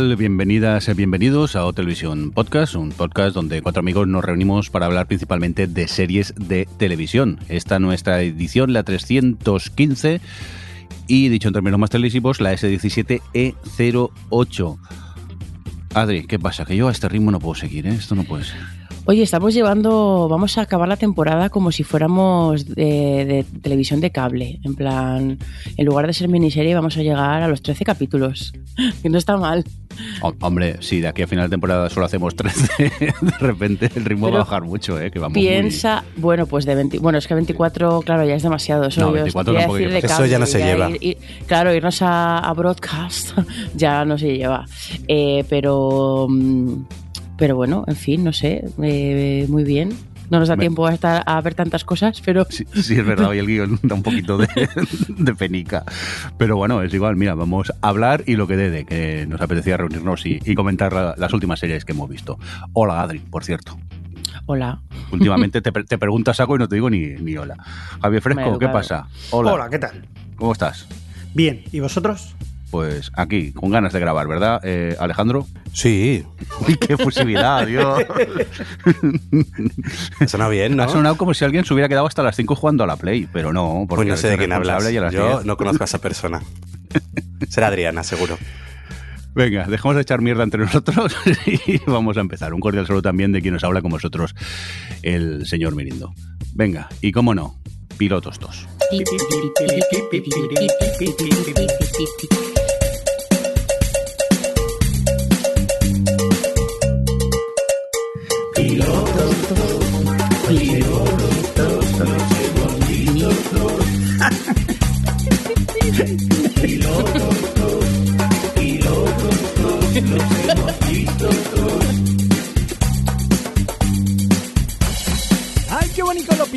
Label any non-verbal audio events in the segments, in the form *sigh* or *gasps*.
Tal? Bienvenidas y bienvenidos a O Televisión Podcast, un podcast donde cuatro amigos nos reunimos para hablar principalmente de series de televisión. Esta nuestra edición, la 315, y dicho en términos más televisivos, la S17E08. Adri, ¿qué pasa? Que yo a este ritmo no puedo seguir, ¿eh? Esto no puede ser. Oye, estamos llevando, vamos a acabar la temporada como si fuéramos de, de televisión de cable. En plan, en lugar de ser miniserie, vamos a llegar a los 13 capítulos. *laughs* Que no está mal. Ho- hombre, si de aquí a final de temporada solo hacemos 13, *laughs* de repente el ritmo Pero va a bajar mucho, ¿eh? Que vamos muy- Piensa, bueno, pues de 20, bueno, es que 24, claro, ya es demasiado. Eso, No, yo 24 quería tampoco decir de Eso ya no se lleva. ir- ir- claro, irnos a, a broadcast *laughs* ya no se lleva. Eh, pero, mm, pero bueno, en fin, no sé, eh, muy bien. No nos da Me- tiempo a, estar, a ver tantas cosas, pero Sí, sí, es verdad, hoy el guion da un poquito de, *laughs* de penica. Pero bueno, es igual, mira, vamos a hablar y lo que dé, de que nos apetecía reunirnos y, y comentar la- las últimas series que hemos visto. Hola, Adri, por cierto. hola. Últimamente te, *laughs* te preguntas algo y no te digo ni, ni hola. Javier Fresco, ¿qué pasa? Hola. Hola, ¿qué tal? ¿Cómo estás? Bien, ¿y vosotros? Pues aquí, con ganas de grabar, ¿verdad, eh, Alejandro? Sí, Uy, qué fusividad, Dios. suena bien, ¿no? Ha sonado como si alguien se hubiera quedado hasta las 5 jugando a la Play, pero no, porque Pues no sé de quién hablas. Yo 10. no conozco a esa persona. Será Adriana, seguro. Venga, dejamos de echar mierda entre nosotros *laughs* y vamos a empezar. Un cordial saludo también de quien nos habla con vosotros, el señor Mirindo. Venga, y cómo no, pilotos dos.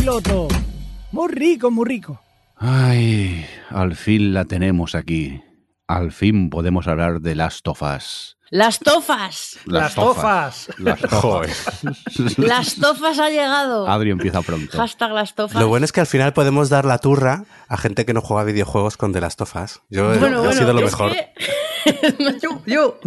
Pilotos! Muy rico, muy rico. Ay, al fin la tenemos aquí. Al fin podemos hablar de Last of Us. Las tofas. Las tofas. Las tofas. *laughs* Las tofas ha llegado. Adri empieza pronto. Hashtag las tofas. Lo bueno es que al final podemos dar la turra a gente que no juega videojuegos con The Last of Us. Yo Bueno, ha bueno, sido lo mejor. que- *laughs* yo, yo.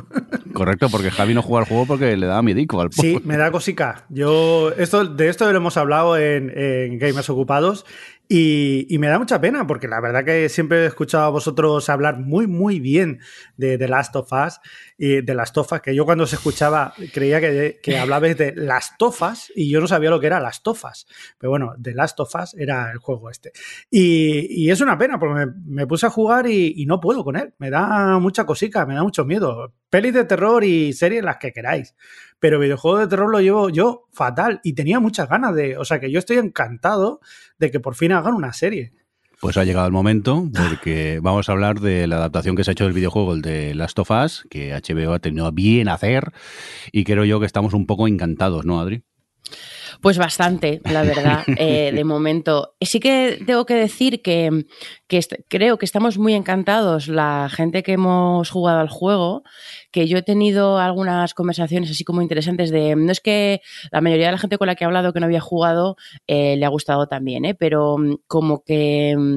Correcto, porque Javi no juega al juego porque le da miedico al Sí, me da cosica. Yo, esto, de esto lo hemos hablado en, en Gamers Ocupados y, me da mucha pena porque la verdad que siempre he escuchado a vosotros hablar muy, muy bien de The Last of Us y de las tofas, que yo cuando os escuchaba creía que, que hablabais de las tofas y yo no sabía lo que era las tofas. Pero bueno, The Last of Us era el juego este. Y, y es una pena porque me, me puse a jugar y, y no puedo con él. Me da mucha cosica, me da mucho miedo. Pelis de terror y series las que queráis pero videojuego de terror lo llevo yo fatal y tenía muchas ganas de, o sea que yo estoy encantado de que por fin hagan una serie. Pues ha llegado el momento, porque vamos a hablar de la adaptación que se ha hecho del videojuego, el de Last of Us, que HBO ha tenido a bien hacer, y creo yo que estamos un poco encantados, ¿no, Adri? Pues bastante, la verdad, *laughs* eh, de momento. Sí que tengo que decir que, que creo que estamos muy encantados, la gente que hemos jugado al juego, que yo he tenido algunas conversaciones así como interesantes de, no es que la mayoría de la gente con la que he hablado que no había jugado eh, le ha gustado también, ¿eh? pero mm, como que mm,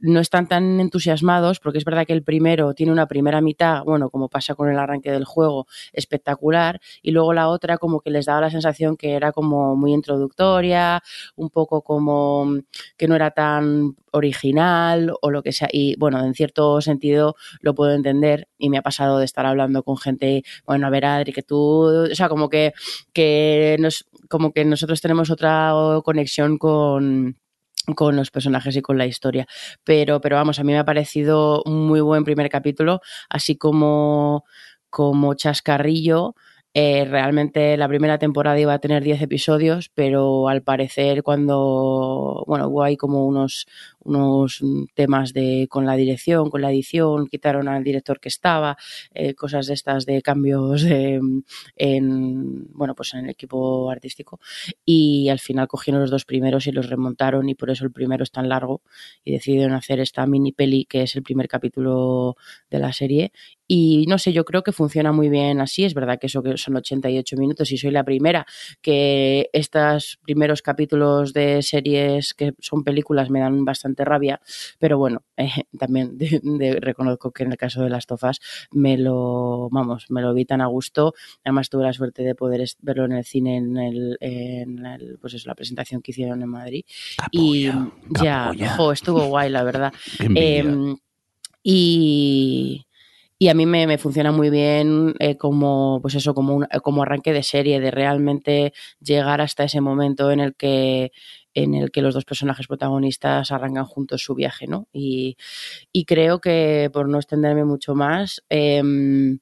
no están tan entusiasmados, porque es verdad que el primero tiene una primera mitad, bueno, como pasa con el arranque del juego, espectacular, y luego la otra como que les daba la sensación que era como muy introductoria, un poco como mm, que no era tan original o lo que sea. Y bueno, en cierto sentido lo puedo entender y me ha pasado de estar hablando con gente, bueno, a ver, Adri, que tú, o sea, como que, que nos, como que nosotros tenemos otra conexión con con los personajes y con la historia. Pero, pero vamos, a mí me ha parecido un muy buen primer capítulo, así como, como chascarrillo. Eh, realmente la primera temporada iba a tener 10 episodios, pero al parecer cuando, bueno, hubo ahí como unos, unos temas de con la dirección, con la edición, quitaron al director que estaba, eh, cosas de estas de cambios de, en, bueno, pues en el equipo artístico. Y al final cogieron los dos primeros y los remontaron y por eso el primero es tan largo y decidieron hacer esta mini peli que es el primer capítulo de la serie y no sé, yo creo que funciona muy bien así. Es verdad que eso que son 88 minutos y soy la primera que estos primeros capítulos de series que son películas me dan bastante rabia. Pero bueno, *laughs* eh, también reconozco que en el caso de las tofas me lo, vamos, me lo vi tan a gusto. Además tuve la suerte de poder verlo en el cine en el, en el pues eso, la presentación que hicieron en Madrid. y ya, ojo, estuvo guay, la verdad. *laughs* Em, y y a mí me, funciona muy bien eh, como, pues eso, como, un, como arranque de serie, de realmente llegar hasta ese momento en el que en el que los dos personajes protagonistas arrancan juntos su viaje, ¿no? Y, creo que, por no extenderme mucho más, em,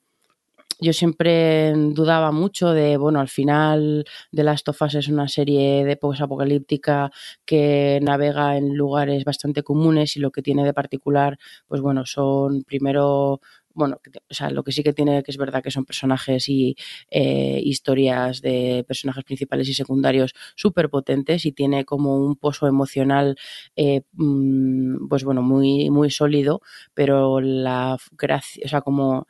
yo siempre dudaba mucho de, bueno, al final de Last of Us es una serie de apocalíptica que navega en lugares bastante comunes y lo que tiene de particular, pues bueno, son primero bueno, o sea, lo que sí que tiene que es verdad que son personajes y eh, historias de personajes principales y secundarios súper potentes y tiene como un pozo emocional, eh, mm, pues bueno, muy, muy sólido, pero la gracia, o sea, como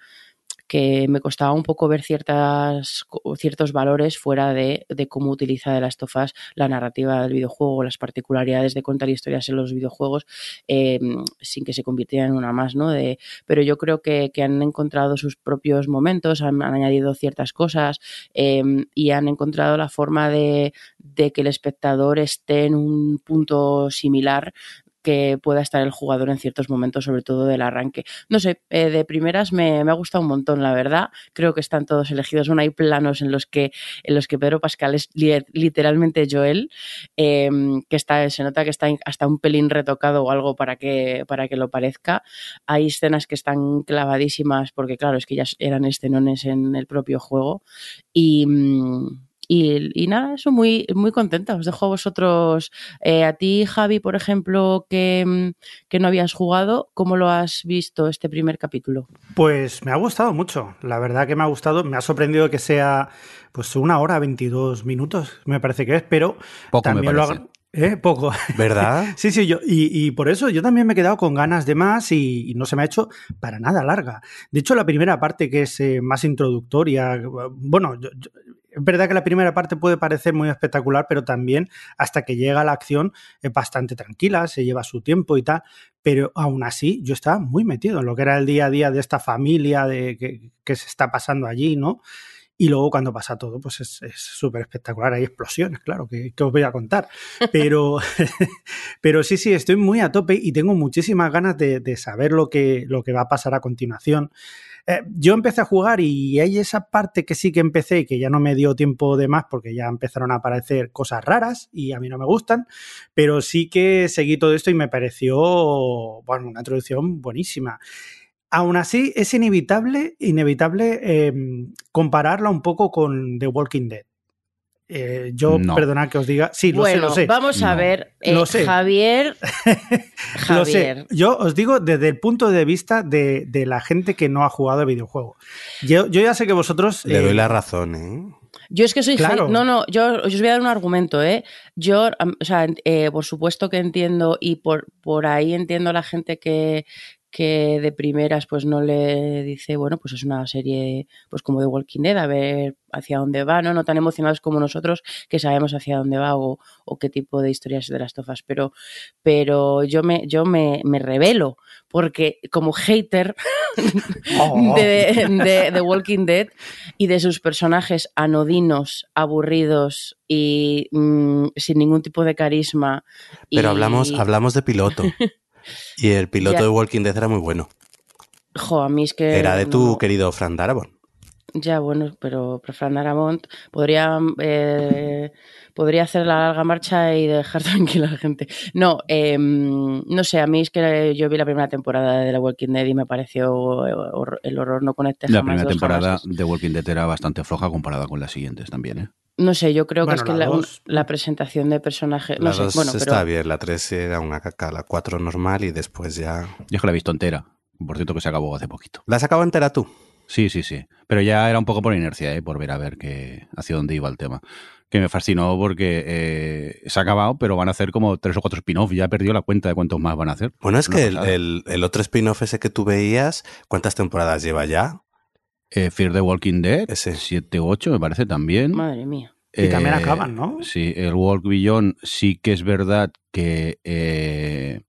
que me costaba un poco ver ciertas, ciertos valores fuera de, cómo utiliza de las tofas la narrativa del videojuego, las particularidades de contar historias en los videojuegos, eh, sin que se convirtiera en una más, ¿no? De, pero yo creo que, han encontrado sus propios momentos, han, añadido ciertas cosas eh, y han encontrado la forma de, de que el espectador esté en un punto similar que pueda estar el jugador en ciertos momentos, sobre todo del arranque. No sé, eh, de primeras me, ha gustado un montón, la verdad. Creo que están todos elegidos. No hay planos en los que, en los que Pedro Pascal es literalmente Joel, em, que está, se nota que está hasta un pelín retocado o algo para que, para que lo parezca. Hay escenas que están clavadísimas, porque claro, es que ya eran escenones en el propio juego. Y. Mm, y, nada, eso muy, muy contenta. Os dejo a vosotros, eh, a ti, Javi, por ejemplo, que, mm, que, no habías jugado, ¿cómo lo has visto este primer capítulo? Pues me ha gustado mucho. La verdad que me ha gustado. Me ha sorprendido que sea pues una hora, 22 minutos, me parece que es, pero también lo. ¿Eh? Poco. ¿Verdad? *laughs* sí, sí, yo, y, por eso yo también me he quedado con ganas de más y, no se me ha hecho para nada larga. De hecho, la primera parte que es eh, más introductoria, bueno, es verdad que la primera parte puede parecer muy espectacular, pero también hasta que llega la acción es bastante tranquila, se lleva su tiempo y tal, pero aún así yo estaba muy metido en lo que era el día a día de esta familia de, que, que se está pasando allí, ¿no? Y luego cuando pasa todo, pues es súper espectacular. Hay explosiones, claro, que, os voy a contar. Pero, *laughs* pero sí, sí, estoy muy a tope y tengo muchísimas ganas de, saber lo que, lo que va a pasar a continuación. Eh, yo empecé a jugar y hay esa parte que sí que empecé y que ya no me dio tiempo de más porque ya empezaron a aparecer cosas raras y a mí no me gustan, pero sí que seguí todo esto y me pareció, bueno, una introducción buenísima. Aún así, es inevitable, inevitable eh, compararla un poco con The Walking Dead. Eh, yo, perdonad que os diga. Sí, lo sé, lo sé. Vamos a ver, eh, Javier. Javier. lo sé. *laughs* Yo os digo desde el punto de vista de, la gente que no ha jugado el videojuego. Yo, yo ya sé que vosotros. Le doy la razón, ¿eh? Yo es que soy claro. No, no, yo, os voy a dar un argumento, ¿eh? Yo, o sea, por supuesto que entiendo y por, por ahí entiendo a la gente que, que de primeras pues no le dice, bueno, pues es una serie pues como de Walking Dead, a ver hacia dónde va, ¿no? No tan emocionados como nosotros que sabemos hacia dónde va o, qué tipo de historias de las tofas. Pero, pero yo me, yo me, me revelo, porque como hater oh. de, de, Walking Dead y de sus personajes anodinos, aburridos y mm, sin ningún tipo de carisma. Pero hablamos, hablamos de piloto. *laughs* Y el piloto de Walking Dead era muy bueno. Jo, a mí es que. Era de tu querido Fran Darabont. Ya, bueno, pero, Fran Darabont podría, eh, podría hacer la larga marcha y dejar *laughs* tranquila a la gente. No, em, no sé, a mí es que yo vi la primera temporada de The Walking Dead y me pareció el horror no conecte La primera temporada de Walking Dead era bastante floja comparada con las siguientes también, ¿eh? No sé, yo creo Bueno, que es que la la, dos- la presentación de personajes. La No sé, 2 bueno, está pero. bien, la 3 era una caca, la 4 normal y después ya... Yo es que la he visto entera. Por cierto, que se acabó hace poquito. ¿La has acabado entera tú? Sí, sí, sí. Pero ya era un poco por inercia, ¿eh? por ver a ver qué, hacia dónde iba el tema. Que me fascinó porque eh, se ha acabado, pero van a hacer como tres o cuatro spin-off. Ya he perdido la cuenta de cuántos más van a hacer. Bueno, es Una que el, pasada. el- el otro spin-off ese que tú veías, ¿cuántas temporadas lleva ya? Eh, Fear the Walking Dead, Ese. 7 u 8 me parece también. Madre mía. Y también Eh, acaban, ¿no? Sí, el Walk Beyond sí que es verdad que eh,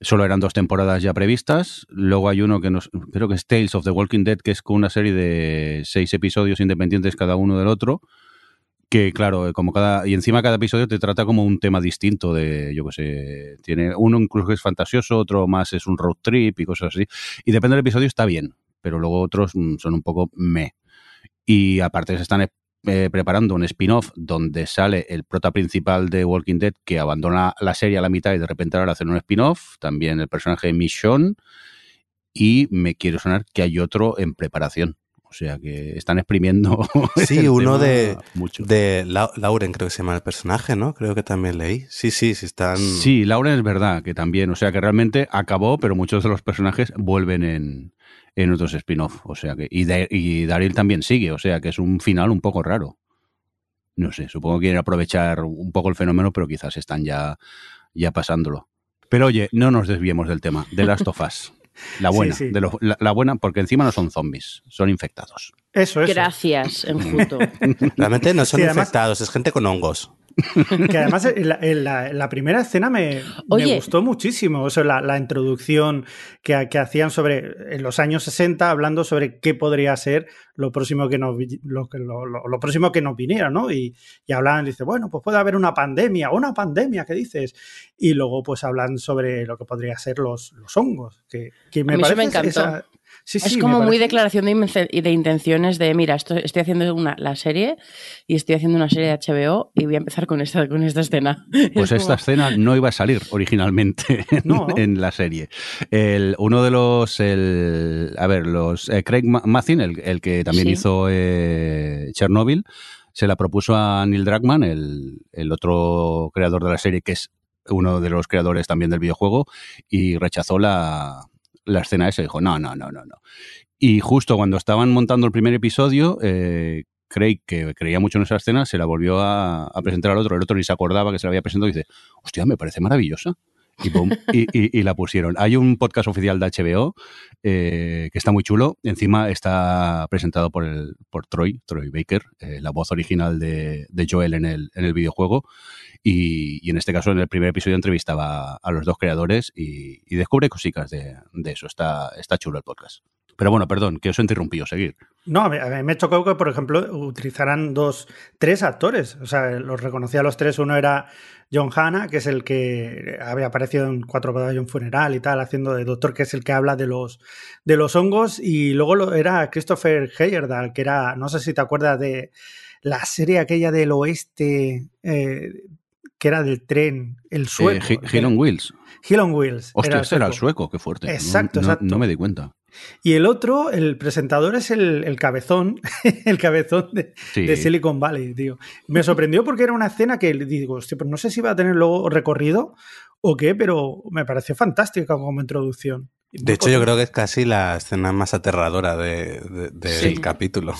solo eran dos temporadas ya previstas. Luego hay uno que nos, creo que es Tales of the Walking Dead, que es con una serie de seis episodios independientes cada uno del otro. Que claro, como cada. Y encima cada episodio te trata como un tema distinto de, yo qué sé. Tiene uno incluso que es fantasioso, otro más es un road trip y cosas así. Y depende del episodio, está bien. Pero luego otros mm, son un poco me. Y aparte se están eh, preparando un spin-off donde sale el prota principal de Walking Dead que abandona la serie a la mitad y de repente ahora hacen un spin-off. También el personaje de Michonne. Y me quiero sonar que hay otro en preparación. O sea que están exprimiendo. *laughs* Sí, uno de, mucho. de Lau- Lauren, creo que se llama el personaje, ¿no? Creo que también leí. Sí, sí, sí están... Sí, Lauren es verdad que también. O sea que realmente acabó, pero muchos de los personajes vuelven en, en otros spin-off. O sea que. Y, y Daryl también sigue. O sea que es un final un poco raro. No sé, supongo que quieren aprovechar un poco el fenómeno, pero quizás están ya, ya pasándolo. Pero oye, no nos desviemos del tema. De Last of Us. *laughs* La buena. sí. de lo- la, la buena, porque encima no son zombies, son infectados. Eso, eso. Gracias, Enjuto. *laughs* *laughs* Realmente no son Sí, además- infectados, es gente con hongos. *laughs* Que además en la, en la- en la primera escena me, me gustó muchísimo. O sea, la, la introducción que, que hacían sobre en los años 60, hablando sobre qué podría ser lo próximo que nos, lo, lo, lo- lo próximo que nos viniera, ¿no? Y, y hablan, dice, bueno, pues puede haber una pandemia, una pandemia, ¿qué dices? Y luego, pues hablan sobre lo que podría ser los, los hongos. Que, que me A mí eso me parece encantó. esa- Sí, es sí, como muy declaración de, intenciones de, mira, esto, estoy haciendo una, la serie y estoy haciendo una serie de HBO y voy a empezar con esta, con esta escena. *laughs* Pues Es esta como- escena no iba a salir originalmente *laughs* en, No. en la serie. El, uno de los, el, a ver, los eh, Craig Ma- Mazin, el, el que también Sí. hizo eh, Chernobyl, se la propuso a Neil Druckmann, el, el otro creador de la serie, que es uno de los creadores también del videojuego, y rechazó la, la escena esa. Dijo, no, no, no, no, no. Y justo cuando estaban montando el primer episodio, eh, Craig, que creía mucho en esa escena, se la volvió a, a presentar al otro. El otro ni se acordaba que se la había presentado y dice, hostia, me parece maravillosa. Y, pum, y, la pusieron. Hay un podcast oficial de HBO eh, que está muy chulo. Encima está presentado por, el, por Troy, Troy Baker, eh, la voz original de, Joel en el, en el videojuego. Y, en este caso, en el primer episodio, entrevistaba a los dos creadores y, y descubre cositas de, de eso. Está, está chulo el podcast. Pero bueno, perdón, que os he interrumpido. Seguir. No, a mí, a mí me chocó que, por ejemplo, utilizaran dos, tres actores. O sea, los reconocía a los tres. Uno era John Hanna, que es el que había aparecido en Cuatro un funeral y tal, haciendo de doctor, que es el que habla de los, de los hongos. Y luego lo, era Christopher Heyerdahl, que era, no sé si te acuerdas de la serie aquella del oeste, eh, que era del tren, el sueco. Eh, Hi- Hill on Wheels. Hill on Wheels. Hostia, el este era el sueco, qué fuerte. No- Exacto, no, exacto. No me di cuenta. Y el otro, el presentador es el, el cabezón, *laughs* el cabezón de, Sí. de Silicon Valley, tío. Me sorprendió porque era una escena que digo, hostia, pues no sé si va a tener luego recorrido o qué, pero me pareció fantástica como introducción. De hecho, yo creo que es casi la escena más aterradora de, de- del Sí. capítulo.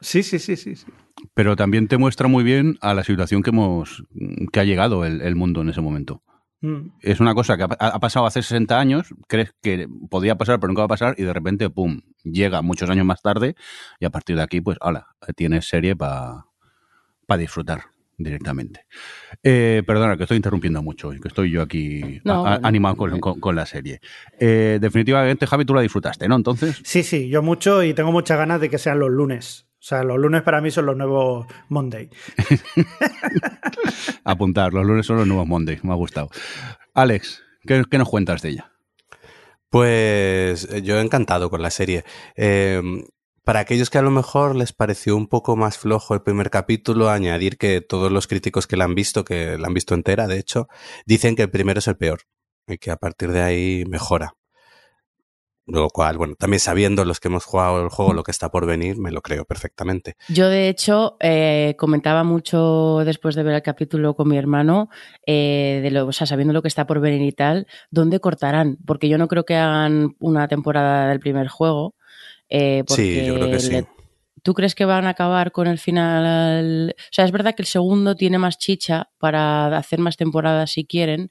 Sí, sí, sí, sí. sí. Pero también te muestra muy bien a la situación que hemos que ha llegado el, el mundo en ese momento. Mm. Es una cosa que ha, ha pasado hace 60 años, crees que podía pasar, pero nunca va a pasar, y de repente, pum, llega muchos años más tarde, y a partir de aquí, pues, ala, tienes serie para disfrutar directamente. Eh, perdona, que estoy interrumpiendo mucho, que estoy yo aquí No, a- a- bueno. animado con, con- con la serie. Eh, definitivamente, Javi, tú la disfrutaste, ¿no? Entonces, Sí, sí, yo mucho y tengo muchas ganas de que sean los lunes. O sea, los lunes para mí son los nuevos Monday. *laughs* apuntar, los lunes son los nuevos Mondays, me ha gustado. Alex, ¿qué, qué nos cuentas de ella? Pues eh, yo encantado con la serie. Eh, para aquellos que a lo mejor les pareció un poco más flojo el primer capítulo, añadir que todos los críticos que la han visto, que la han visto entera, de hecho, dicen que el primero es el peor y que a partir de ahí mejora. Lo cual, bueno, también sabiendo los que hemos jugado el juego lo que está por venir, me lo creo perfectamente. Yo, de hecho, eh, comentaba mucho después de ver el capítulo con mi hermano, eh, de lo, o sea, sabiendo lo que está por venir y tal, ¿dónde cortarán? Porque yo no creo que hagan una temporada del primer juego. Eh, sí, yo creo que sí. le- ¿Tú crees que van a acabar con el final? O sea, es verdad que el segundo tiene más chicha para hacer más temporadas si quieren,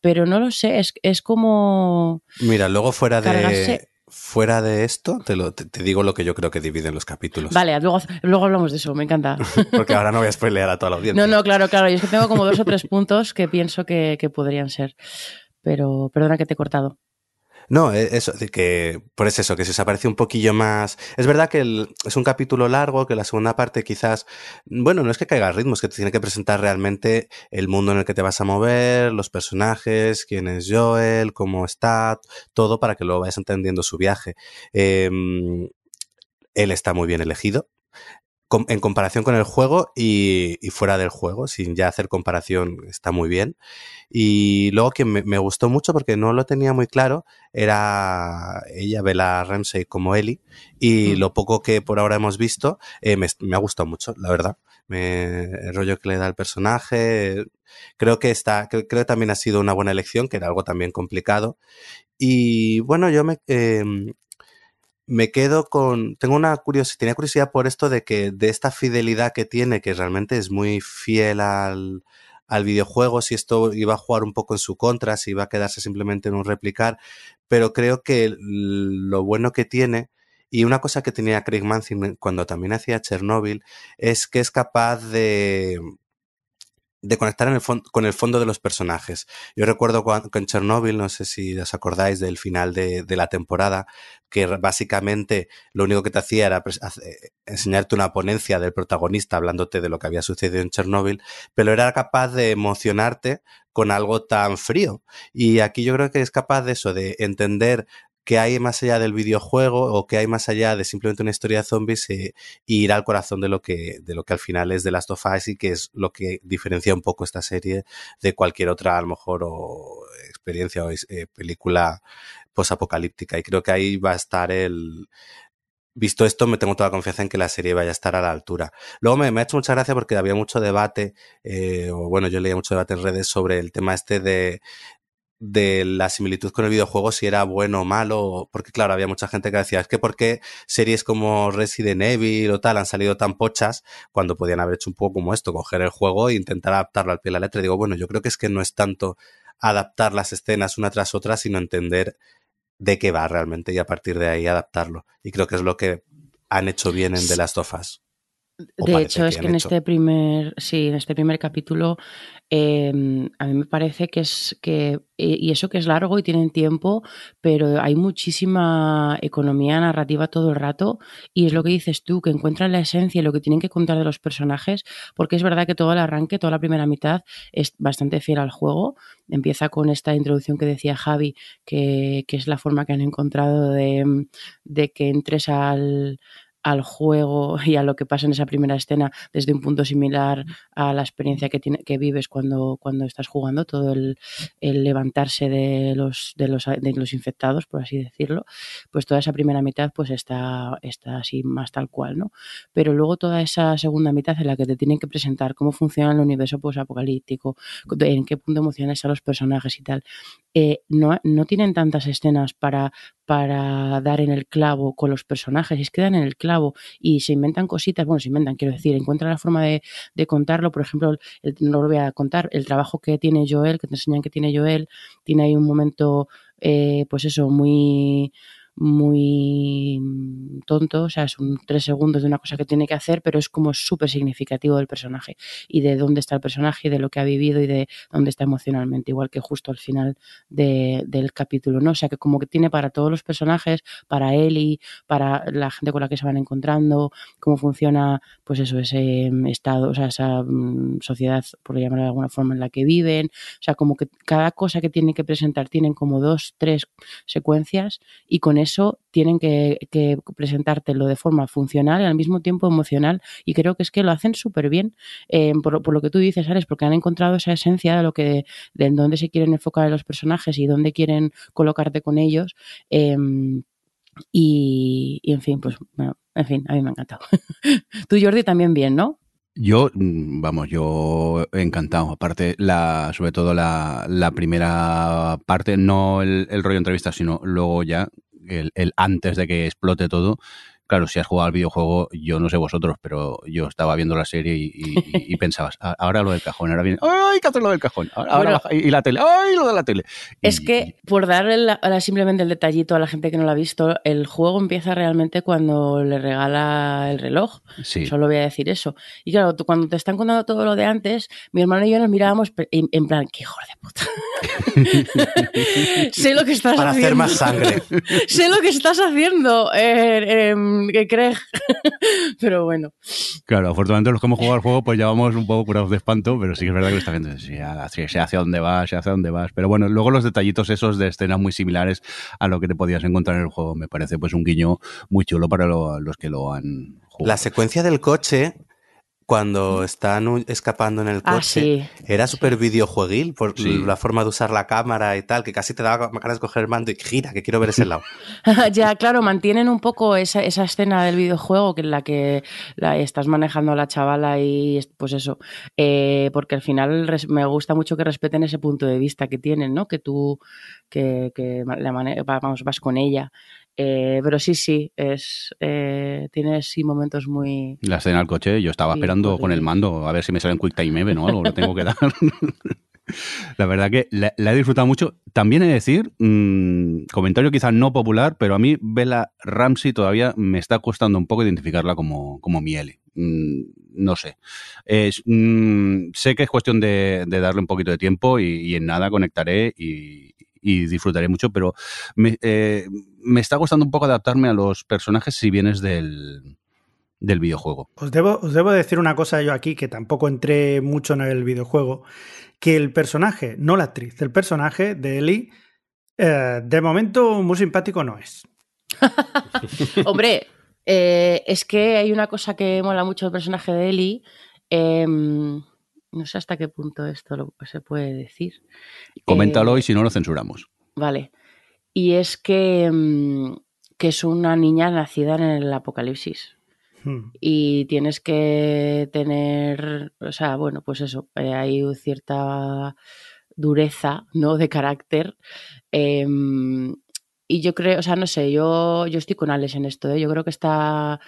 pero no lo sé, es, es como... Mira, luego fuera de, fuera de esto, te, lo, te, te digo lo que yo creo que dividen los capítulos. Vale, luego, luego hablamos de eso, me encanta. *laughs* Porque ahora no voy a spoilear a toda la audiencia. No, no, claro, claro. Y es que tengo como dos o tres puntos que pienso que, que podrían ser. Pero perdona que te he cortado. No, e- eso, que, por eso, que se os aparece un poquillo más. Es verdad que el- es un capítulo largo, que la segunda parte quizás, bueno, no es que caiga el ritmo, es que te tiene que presentar realmente el mundo en el que te vas a mover, los personajes, quién es Joel, cómo está, todo para que luego vayas entendiendo su viaje. Em, él está muy bien elegido. Com- En comparación con el juego y, y fuera del juego, sin ya hacer comparación, está muy bien. Y luego que me, me gustó mucho porque no lo tenía muy claro era ella, Bella Ramsey, como Ellie. Y Mm. lo poco que por ahora hemos visto eh, me, me ha gustado mucho, la verdad. Me, el rollo que le da el personaje. Creo que está, creo, que también ha sido una buena elección, que era algo también complicado. Y bueno, yo me, eh, me quedo con. Tengo una curiosidad, tenía curiosidad por esto de que, de esta fidelidad que tiene, que realmente es muy fiel al, al videojuego, si esto iba a jugar un poco en su contra, si iba a quedarse simplemente en un replicar, pero creo que lo bueno que tiene, y una cosa que tenía Craig Manson cuando también hacía Chernobyl, es que es capaz de, de conectar con el fondo de los personajes. Yo recuerdo en Chernobyl, no sé si os acordáis del final de, de la temporada, que básicamente lo único que te hacía era enseñarte una ponencia del protagonista hablándote de lo que había sucedido en Chernobyl, pero era capaz de emocionarte con algo tan frío. Y aquí yo creo que es capaz de eso, de entender qué hay más allá del videojuego o qué hay más allá de simplemente una historia de zombies y ir al corazón de lo que de lo que al final es de Last of Us y que es lo que diferencia un poco esta serie de cualquier otra a lo mejor o experiencia o eh, película posapocalíptica. Y creo que ahí va a estar el visto esto me tengo toda la confianza en que la serie vaya a estar a la altura. Luego me, me ha hecho mucha gracia porque había mucho debate eh, o bueno yo leía mucho debate en redes sobre el tema este de de la similitud con el videojuego, si era bueno o malo, porque claro, había mucha gente que decía, es que por qué series como Resident Evil o tal han salido tan pochas cuando podían haber hecho un poco como esto, coger el juego e intentar adaptarlo al pie de la letra. Y digo, bueno, yo creo que es que no es tanto adaptar las escenas una tras otra, sino entender de qué va realmente y a partir de ahí adaptarlo. Y creo que es lo que han hecho bien en The Last of Us. De hecho, es que en hecho. este primer, sí, en este primer capítulo, eh, a mí me parece que es que, y eso que es largo y tienen tiempo, pero hay muchísima economía narrativa todo el rato, y es lo que dices tú, que encuentran la esencia y lo que tienen que contar de los personajes, porque es verdad que todo el arranque, toda la primera mitad, es bastante fiel al juego. Empieza con esta introducción que decía Javi, que, que es la forma que han encontrado de, de que entres al al juego y a lo que pasa en esa primera escena desde un punto similar a la experiencia que, tiene, que vives cuando, cuando estás jugando, todo el, el levantarse de los, de, los, de los infectados, por así decirlo, pues toda esa primera mitad pues está, está así más tal cual, ¿no? Pero luego toda esa segunda mitad en la que te tienen que presentar cómo funciona el universo posapocalíptico, en qué punto emocionales están los personajes y tal, eh, no, no tienen tantas escenas para para dar en el clavo con los personajes, y es que dan en el clavo y se inventan cositas, bueno, se inventan, quiero decir, encuentran la forma de, de contarlo, por ejemplo, no lo voy a contar, el trabajo que tiene Joel, que te enseñan que tiene Joel, tiene ahí un momento, eh, pues eso, muy muy tonto, o sea, son tres segundos de una cosa que tiene que hacer, pero es como súper significativo del personaje y de dónde está el personaje y de lo que ha vivido y de dónde está emocionalmente, igual que justo al final de, del capítulo, ¿no? O sea, que como que tiene para todos los personajes, para Ellie, para la gente con la que se van encontrando, cómo funciona, pues eso, ese estado, o sea, esa um, sociedad, por llamarlo de alguna forma, en la que viven, o sea, como que cada cosa que tienen que presentar tienen como dos, tres secuencias y con eso tienen que, que, presentártelo de forma funcional y al mismo tiempo emocional y creo que es que lo hacen súper bien eh, por, lo que tú dices, Alex, porque han encontrado esa esencia de lo que de dónde se quieren enfocar los personajes y dónde quieren colocarte con ellos eh, Y, en fin, pues, bueno, en fin, a mí me ha encantado. *laughs* Tú, Jordi, también bien, ¿no? Yo, mm, vamos, yo encantado. Aparte, la, sobre todo la, primera parte, no el, rollo entrevista, sino luego ya el, el antes de que explote todo, claro, si has jugado al videojuego, yo no sé vosotros, pero yo estaba viendo la serie y, y, y *laughs* pensabas, "Ah, ahora lo del cajón, ahora viene, ¡ay, hay que hacer lo del cajón! Ahora, ahora Bueno. baja- y la tele, ¡ay, lo de la tele! Es Y- que, por la- simplemente el detallito a la gente que no lo ha visto, el juego empieza realmente cuando le regala el reloj. Sí. Solo voy a decir eso. Y claro, tú, cuando te están contando todo lo de antes, mi hermano y yo nos mirábamos en, en plan, qué hijo de puta. *laughs* *laughs* sé lo que estás Para haciendo. hacer más sangre. sé lo que estás haciendo, eh, que Craig. *laughs* Pero bueno. Claro, afortunadamente los que hemos jugado al juego, pues ya vamos un poco curados de espanto, pero sí que es verdad que lo está viendo. Sí, hacia dónde vas, sé hacia dónde vas. Pero bueno, luego los detallitos esos de escenas muy similares a lo que te podías encontrar en el juego, me parece pues un guiño muy chulo para lo- los que lo han jugado. La secuencia del coche, cuando están escapando en el coche, Ah, sí. era súper videojueguil por Sí. la forma de usar la cámara y tal, que casi te daba ganas de coger el mando y gira, que quiero ver ese lado. *laughs* ya, claro, mantienen un poco esa, esa escena del videojuego que en la que la, estás manejando a la chavala y es- pues eso, eh, porque al final res- me gusta mucho que respeten ese punto de vista que tienen, ¿no? Que tú, que, que la vamos, vas con ella. Eh, pero sí, sí, es eh, tiene sí momentos muy... La escena del coche, yo estaba Sí, esperando con el mando a ver si me sale un Quick Time Event o algo, lo tengo que dar. *laughs* La verdad que la, la he disfrutado mucho. También he de decir, mm, comentario quizás no popular, pero a mí Bella Ramsey todavía me está costando un poco identificarla como, como mi. Mm, no sé. Es, mm, sé que es cuestión de, de darle un poquito de tiempo y, y en nada conectaré y, y disfrutaré mucho, pero me, eh, me está costando un poco adaptarme a los personajes si vienes del, del videojuego. Os debo, os debo decir una cosa yo aquí, que tampoco entré mucho en el videojuego, que el personaje, no la actriz, el personaje de Ellie, eh, de momento muy simpático no es. *laughs* Hombre, eh, es que hay una cosa que mola mucho del personaje de Ellie. em, no sé hasta qué punto esto lo- se puede decir. Coméntalo Eh, y si no lo censuramos. Vale. Y es que, mm, que es una niña nacida en el apocalipsis. Hmm. Y tienes que tener, o sea, bueno, pues eso, eh, hay cierta dureza, ¿no? De carácter. Em, y yo creo, o sea, no sé, yo, yo estoy con Alex en esto, ¿eh? Yo creo que está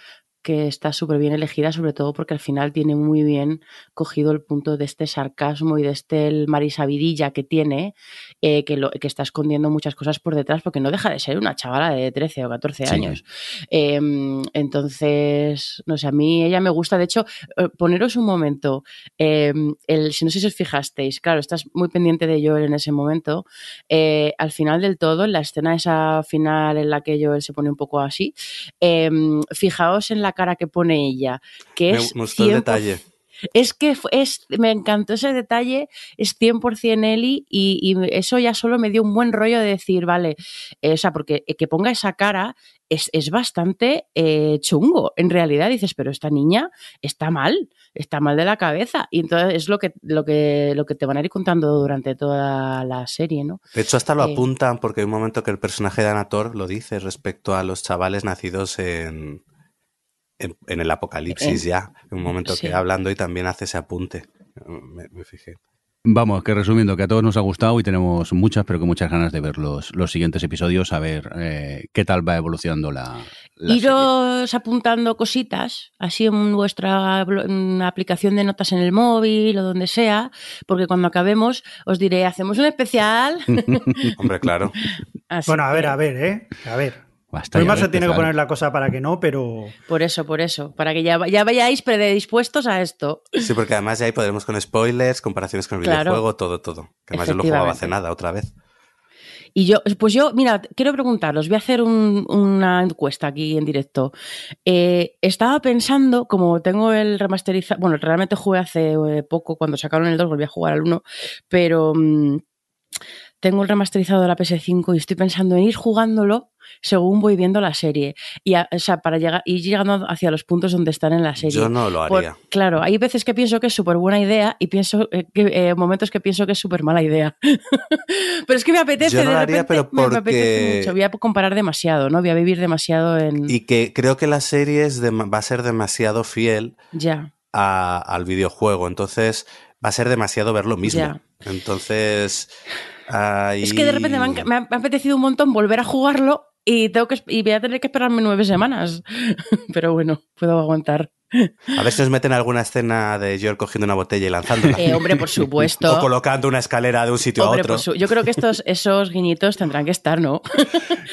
que está súper bien elegida, sobre todo porque al final tiene muy bien cogido el punto de este sarcasmo y de este el marisabidilla que tiene, eh, que, lo, que está escondiendo muchas cosas por detrás, porque no deja de ser una chavala de 13 o 14 Sí. años. Eh, entonces, no sé, a mí ella me gusta. De hecho, eh, poneros un momento, eh, el, si no sé si os fijasteis, claro, estás muy pendiente de Joel en ese momento. eh, al final del todo, en la escena esa final en la que Joel se pone un poco así, eh, fijaos en la cara que pone ella, que Me es gustó el 100%, detalle. es que es, me encantó ese detalle, es 100% Eli y, y eso ya solo me dio un buen rollo de decir, vale, eh, o sea, porque que ponga esa cara es, es bastante eh, chungo. En realidad dices, pero esta niña está mal, está mal de la cabeza. Y entonces es lo que, lo que, lo que te van a ir contando durante toda la serie, ¿no? De hecho, hasta lo Eh. apuntan porque hay un momento que el personaje de Anator lo dice respecto a los chavales nacidos en, en, en el apocalipsis ya. En un momento sí. que hablando y también hace ese apunte. Me, me fijé. Vamos, que resumiendo, que a todos nos ha gustado y tenemos muchas, pero que muchas ganas de ver los, los siguientes episodios, a ver eh, qué tal va evolucionando la, la serie. Iros apuntando cositas, así en vuestra en aplicación de notas en el móvil o donde sea, porque cuando acabemos os diré, hacemos un especial. *laughs* Hombre, claro. Bueno, a ver, a ver, ¿eh? A ver. Basta más de se tiene que poner la cosa para que no, pero Por eso, por eso, para que ya, ya vayáis predispuestos a esto. Sí, porque además ya ahí podremos con spoilers, comparaciones con el Claro. videojuego, todo, todo. Que además yo lo jugaba hace nada, otra vez. Y yo, pues yo, mira, quiero preguntaros, voy a hacer un- una encuesta aquí en directo. Eh, estaba pensando, como tengo el remasterizado, bueno, realmente jugué hace eh, poco, cuando sacaron el 2 volví a jugar al 1, pero mm, tengo el remasterizado de la PS5 y estoy pensando en ir jugándolo según voy viendo la serie. Y a- o sea, para llegar, ir llegando hacia los puntos donde están en la serie. Yo no lo Por- haría. claro, hay veces que pienso que es súper buena idea y pienso eh, que, eh, momentos que pienso que es súper mala idea. *laughs* pero es que me apetece, Yo no de lo haría, repente, pero me- me, apetece porque- mucho. Voy a comparar demasiado, ¿no? Voy a vivir demasiado en... Y que creo que la serie es dema- va a ser demasiado fiel Ya, a- al videojuego, entonces va a ser demasiado ver lo mismo. Ya. Entonces, ahí- es que de repente me, han- me ha, me ha apetecido un montón volver a jugarlo y, tengo que, y voy a tener que esperarme nueve semanas. *laughs* pero bueno, puedo aguantar. a ver si os meten alguna escena de Joel cogiendo una botella y lanzándola. Eh, hombre, por *laughs* supuesto. o colocando una escalera de un sitio Hombre, a otro. por su- yo creo que estos, esos guiñitos tendrán que estar, ¿no?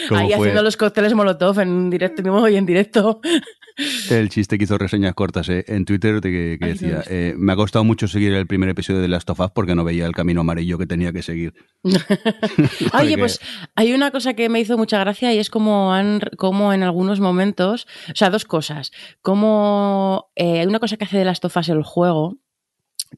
¿Cómo *laughs* Ahí fue? haciendo los cócteles Molotov en directo mismo y en directo. El chiste que hizo reseñas cortas eh, en Twitter de que, que Ay, decía, eh, me ha costado mucho seguir el primer episodio de Last of Us porque no veía el camino amarillo que tenía que seguir. *laughs* *laughs* Oye, pues hay una cosa que me hizo mucha gracia y es como, han, como en algunos momentos, o sea, dos cosas. Como eh, hay una cosa que hace de las tofas el juego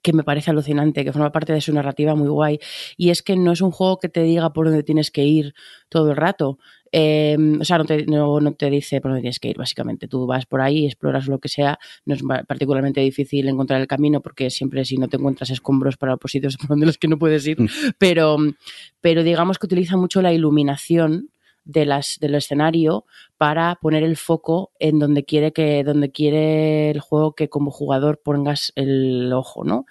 que me parece alucinante, que forma parte de su narrativa muy guay, y es que no es un juego que te diga por dónde tienes que ir todo el rato. Eh, o sea, no te, no, no te dice por dónde tienes que ir, básicamente. Tú vas por ahí, exploras lo que sea. No es particularmente difícil encontrar el camino porque siempre si no te encuentras escombros para los sitios por *laughs* donde los que no puedes ir. Pero, pero digamos que utiliza mucho la iluminación de las, del escenario para poner el foco en donde quiere que donde quiere el juego que como jugador pongas el ojo, ¿no?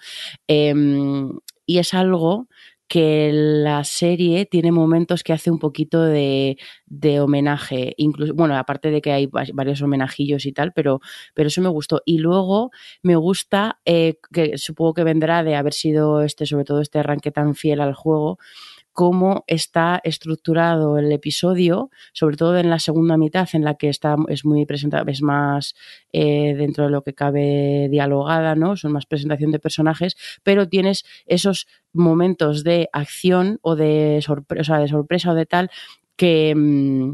Em, y es algo que la serie tiene momentos que hace un poquito de, de homenaje, incluso, bueno, aparte de que hay va- varios homenajillos y tal, pero, pero eso me gustó. Y luego me gusta, eh, que supongo que vendrá de haber sido este, sobre todo este arranque tan fiel al juego, cómo está estructurado el episodio, sobre todo en la segunda mitad, en la que está, es muy presentado, es más eh, dentro de lo que cabe dialogada, ¿no? Son más presentación de personajes, pero tienes esos momentos de acción o de, sorpre- o de sorpresa o de tal que, mm,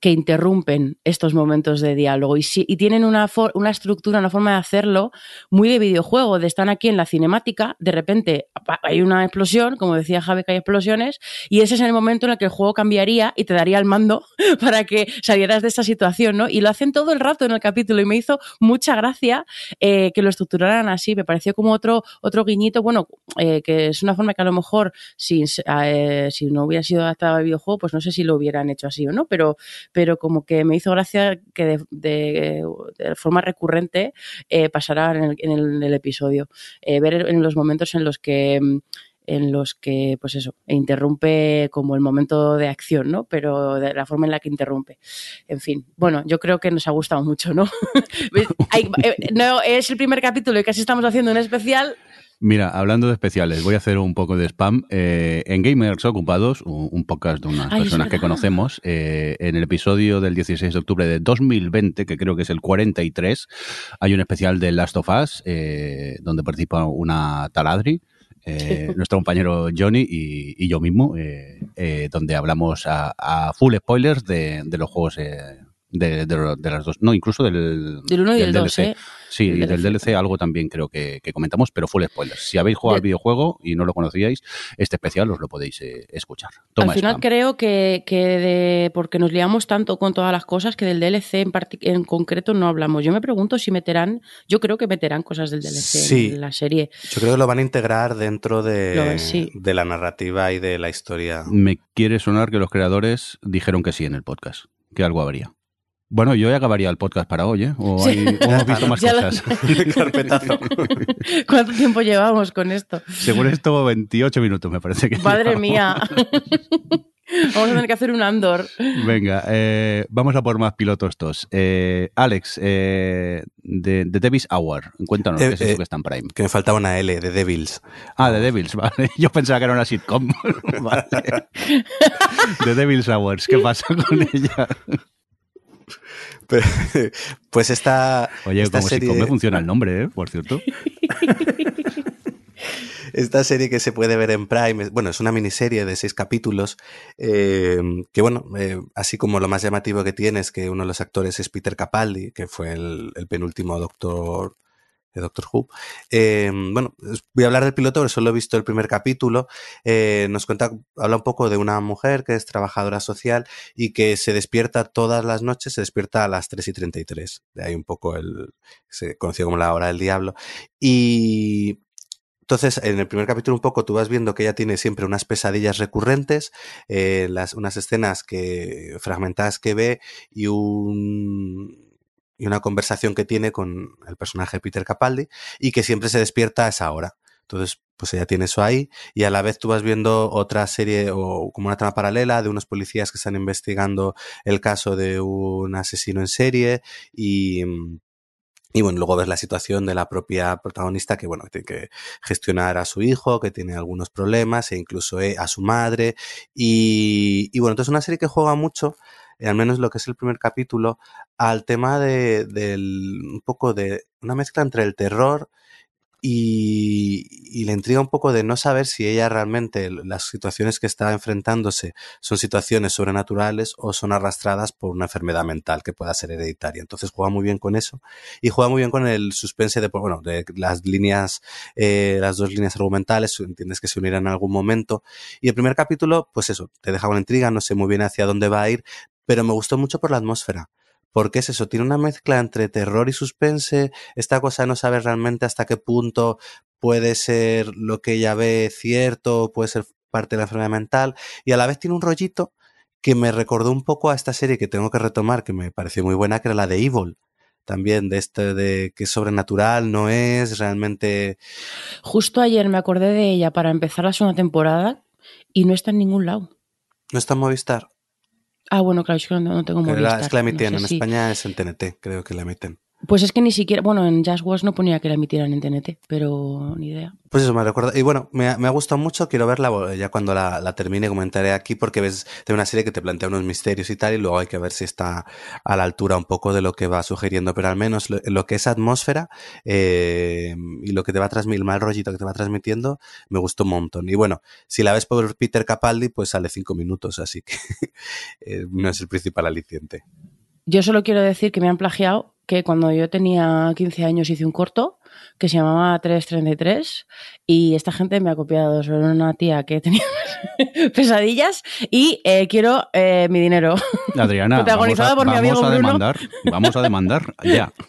que interrumpen estos momentos de diálogo y, tienen una, una estructura, una forma de hacerlo muy de videojuego, de están aquí en la cinemática, de repente hay una explosión, como decía Javi que hay explosiones, y ese es el momento en el que el juego cambiaría y te daría el mando *laughs* para que salieras de esa situación, ¿no? Y lo hacen todo el rato en el capítulo y me hizo mucha gracia eh, que lo estructuraran así, me pareció como otro, otro guiñito, bueno, eh, que es una forma que a lo mejor si, eh, si no hubiera sido adaptado al videojuego, pues no sé si lo hubieran hecho así o no, pero pero como que me hizo gracia que de, de- forma recurrente eh, pasara en el, episodio. Eh, ver en los momentos en los que mm, en los que, pues eso, interrumpe como el momento de acción, ¿no? Pero de la forma en la que interrumpe. En fin, bueno, yo creo que nos ha gustado mucho, ¿no? *laughs* Eh, no es el primer capítulo y casi estamos haciendo un especial. Mira, hablando de especiales, voy a hacer un poco de spam. Eh, en Gamers Ocupados, un, un podcast de unas Ay, personas que conocemos, eh, en el episodio del 16 de octubre de 2020, que creo que es el 43, hay un especial de Last of Us, eh, donde participa una taladri. eh, *laughs* nuestro compañero Johnny y, y yo mismo, eh, eh, donde hablamos a, a full spoilers de, de los juegos eh, de, de- de las dos, no, incluso del, Del uno y del DLC. ¿eh? Sí, y del DLC. Algo también creo que, que comentamos, pero full spoilers. Si habéis jugado De- al videojuego y no lo conocíais, este especial os lo podéis eh, escuchar. Toma Al final spam. creo que, que de, porque nos liamos tanto con todas las cosas que del DLC en, en concreto no hablamos. Yo me pregunto si meterán, yo creo que meterán cosas del DLC Sí. en la serie. Yo creo que lo van a integrar dentro de, es, sí. de la narrativa y de la historia. Me quiere sonar que los creadores dijeron que sí en el podcast, que algo habría. Bueno, yo ya acabaría el podcast para hoy, ¿eh? O, Sí. hay- o hemos visto más cosas. *laughs* Carpetazo. *laughs* ¿Cuánto tiempo llevamos con esto? Según esto, 28 minutos me parece que Madre llevamos. mía. *laughs* Vamos a tener que hacer un Andor. Venga, eh, vamos a por más pilotos estos. Eh, Alex, eh, de, de Davis Hour, cuéntanos, Eh, ¿qué es eso eh, que está en Prime? Que me faltaba una L de Devils. Ah, The Devils, vale. Yo pensaba que era una sitcom. vale. The Devils Hours, ¿qué pasa con ella? Pero- *laughs* Pues esta, Oye, esta como serie, funciona el nombre, ¿eh? Por cierto. *laughs* esta serie que se puede ver en Prime, es- bueno, es una miniserie de seis capítulos, eh, que bueno, eh, así como lo más llamativo que tiene es que uno de los actores es Peter Capaldi, que fue el, el penúltimo Doctor Doctor Who. Eh, bueno, voy a hablar del piloto, porque solo he visto el primer capítulo. Eh, nos cuenta, habla un poco de una mujer que es trabajadora social y que se despierta todas las noches, se despierta a las 3 y 33. De ahí un poco el, se conoció como la hora del diablo. Y entonces, en el primer capítulo un poco tú vas viendo que ella tiene siempre unas pesadillas recurrentes, eh, unas escenas que fragmentadas que ve y un y una conversación que tiene con el personaje Peter Capaldi y que siempre se despierta a esa hora. Entonces, pues ella tiene eso ahí y a la vez tú vas viendo otra serie o como una trama paralela de unos policías que están investigando el caso de un asesino en serie y, y bueno, luego ves la situación de la propia protagonista que, bueno, tiene que gestionar a su hijo, que tiene algunos problemas, e incluso eh, a su madre. Y, y bueno, entonces es una serie que juega mucho al menos lo que es el primer capítulo, al tema de, del, un poco de una mezcla entre el terror y, y le intriga un poco de no saber si ella realmente, las situaciones que está enfrentándose son situaciones sobrenaturales o son arrastradas por una enfermedad mental que pueda ser hereditaria. Entonces juega muy bien con eso y juega muy bien con el suspense de, bueno, de las líneas, eh, las dos líneas argumentales, entiendes que se unirán en algún momento. Y el primer capítulo, pues eso, te deja una intriga, no sé muy bien hacia dónde va a ir, pero me gustó mucho por la atmósfera. Porque es eso, tiene una mezcla entre terror y suspense, esta cosa no sabe realmente hasta qué punto puede ser lo que ella ve cierto, puede ser parte de la enfermedad mental, y a la vez tiene un rollito que me recordó un poco a esta serie que tengo que retomar, que me pareció muy buena, que era la de Evil. También de este de que es sobrenatural, no es realmente. Justo ayer me acordé de ella para empezar la segunda temporada y no está en ningún lado. No está en Movistar. Ah, bueno, claro, que no, no tengo Pero Movistar. la- es que la no emiten, sé en si- España es en TNT, creo que la emiten. Pues es que ni siquiera, bueno, en Just Watch no ponía que la emitieran en TNT, pero ni idea. Pues eso me recuerda. Y bueno, me ha, me ha gustado mucho, quiero verla ya cuando la, la termine, comentaré aquí, porque ves de una serie que te plantea unos misterios y tal, y luego hay que ver si está a la altura un poco de lo que va sugiriendo, pero al menos lo, lo que es atmósfera eh, y lo que te va a transmitir, el mal rollito que te va transmitiendo, me gustó un montón. Y bueno, si la ves por Peter Capaldi, pues sale cinco minutos, así que *laughs* eh, no es el principal aliciente. Yo solo quiero decir que me han plagiado que cuando yo tenía 15 años hice un corto que se llamaba 333 y esta gente me ha copiado sobre una tía que tenía *laughs* pesadillas y eh, quiero eh, mi dinero. *laughs* Adriana, Protagonizada vamos a, por mi vamos amigo a Bruno. demandar, vamos a demandar ya. *laughs*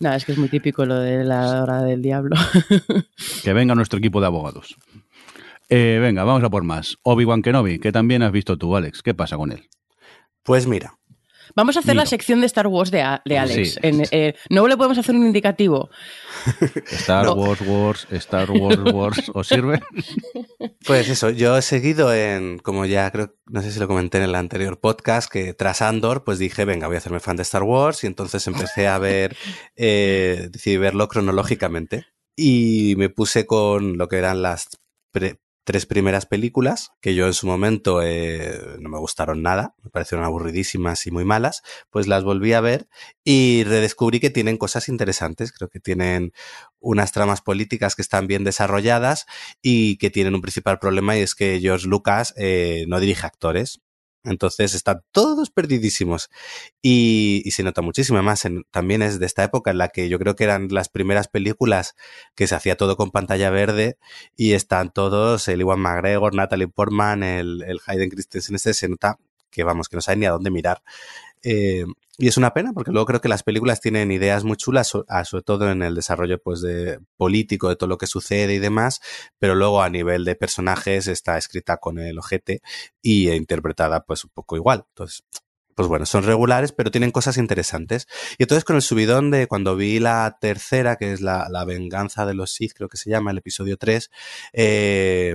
No, es que es muy típico lo de la hora del diablo. Que venga nuestro equipo de abogados. Eh, venga, vamos a por más. Obi-Wan Kenobi, que también has visto tú, Alex. ¿Qué pasa con él? Pues mira, Vamos a hacer la sección de Star Wars de, A- de Alex. Sí. En, eh, no le podemos hacer un indicativo. *laughs* Star No. Wars Wars, Star Wars *laughs* Wars, ¿os sirve? Pues eso, yo he seguido en, como ya creo, no sé si lo comenté en el anterior podcast, que tras Andor, pues dije, venga, voy a hacerme fan de Star Wars y entonces empecé a ver, *laughs* eh, decidí verlo cronológicamente y me puse con lo que eran las pre- tres primeras películas, que yo en su momento eh, no me gustaron nada, me parecieron aburridísimas y muy malas, pues las volví a ver y redescubrí que tienen cosas interesantes, creo que tienen unas tramas políticas que están bien desarrolladas y que tienen un principal problema y es que George Lucas eh, no dirige actores. Entonces están todos perdidísimos y, se nota muchísimo. En- también es de esta época en la que yo creo que eran las primeras películas que se hacía todo con pantalla verde y están todos, el Iwan McGregor, Natalie Portman, el, el Hayden Christensen, este se nota que vamos, que no saben ni a dónde mirar. Eh, y es una pena porque luego creo que las películas tienen ideas muy chulas, ah, sobre todo en el desarrollo pues de político, de todo lo que sucede y demás, pero luego a nivel de personajes está escrita con el ojete y eh, interpretada pues un poco igual. Entonces, pues bueno, son regulares, pero tienen cosas interesantes. Y entonces con el subidón de cuando vi la tercera, que es la, la venganza de los Sith, creo que se llama, el episodio 3, eh,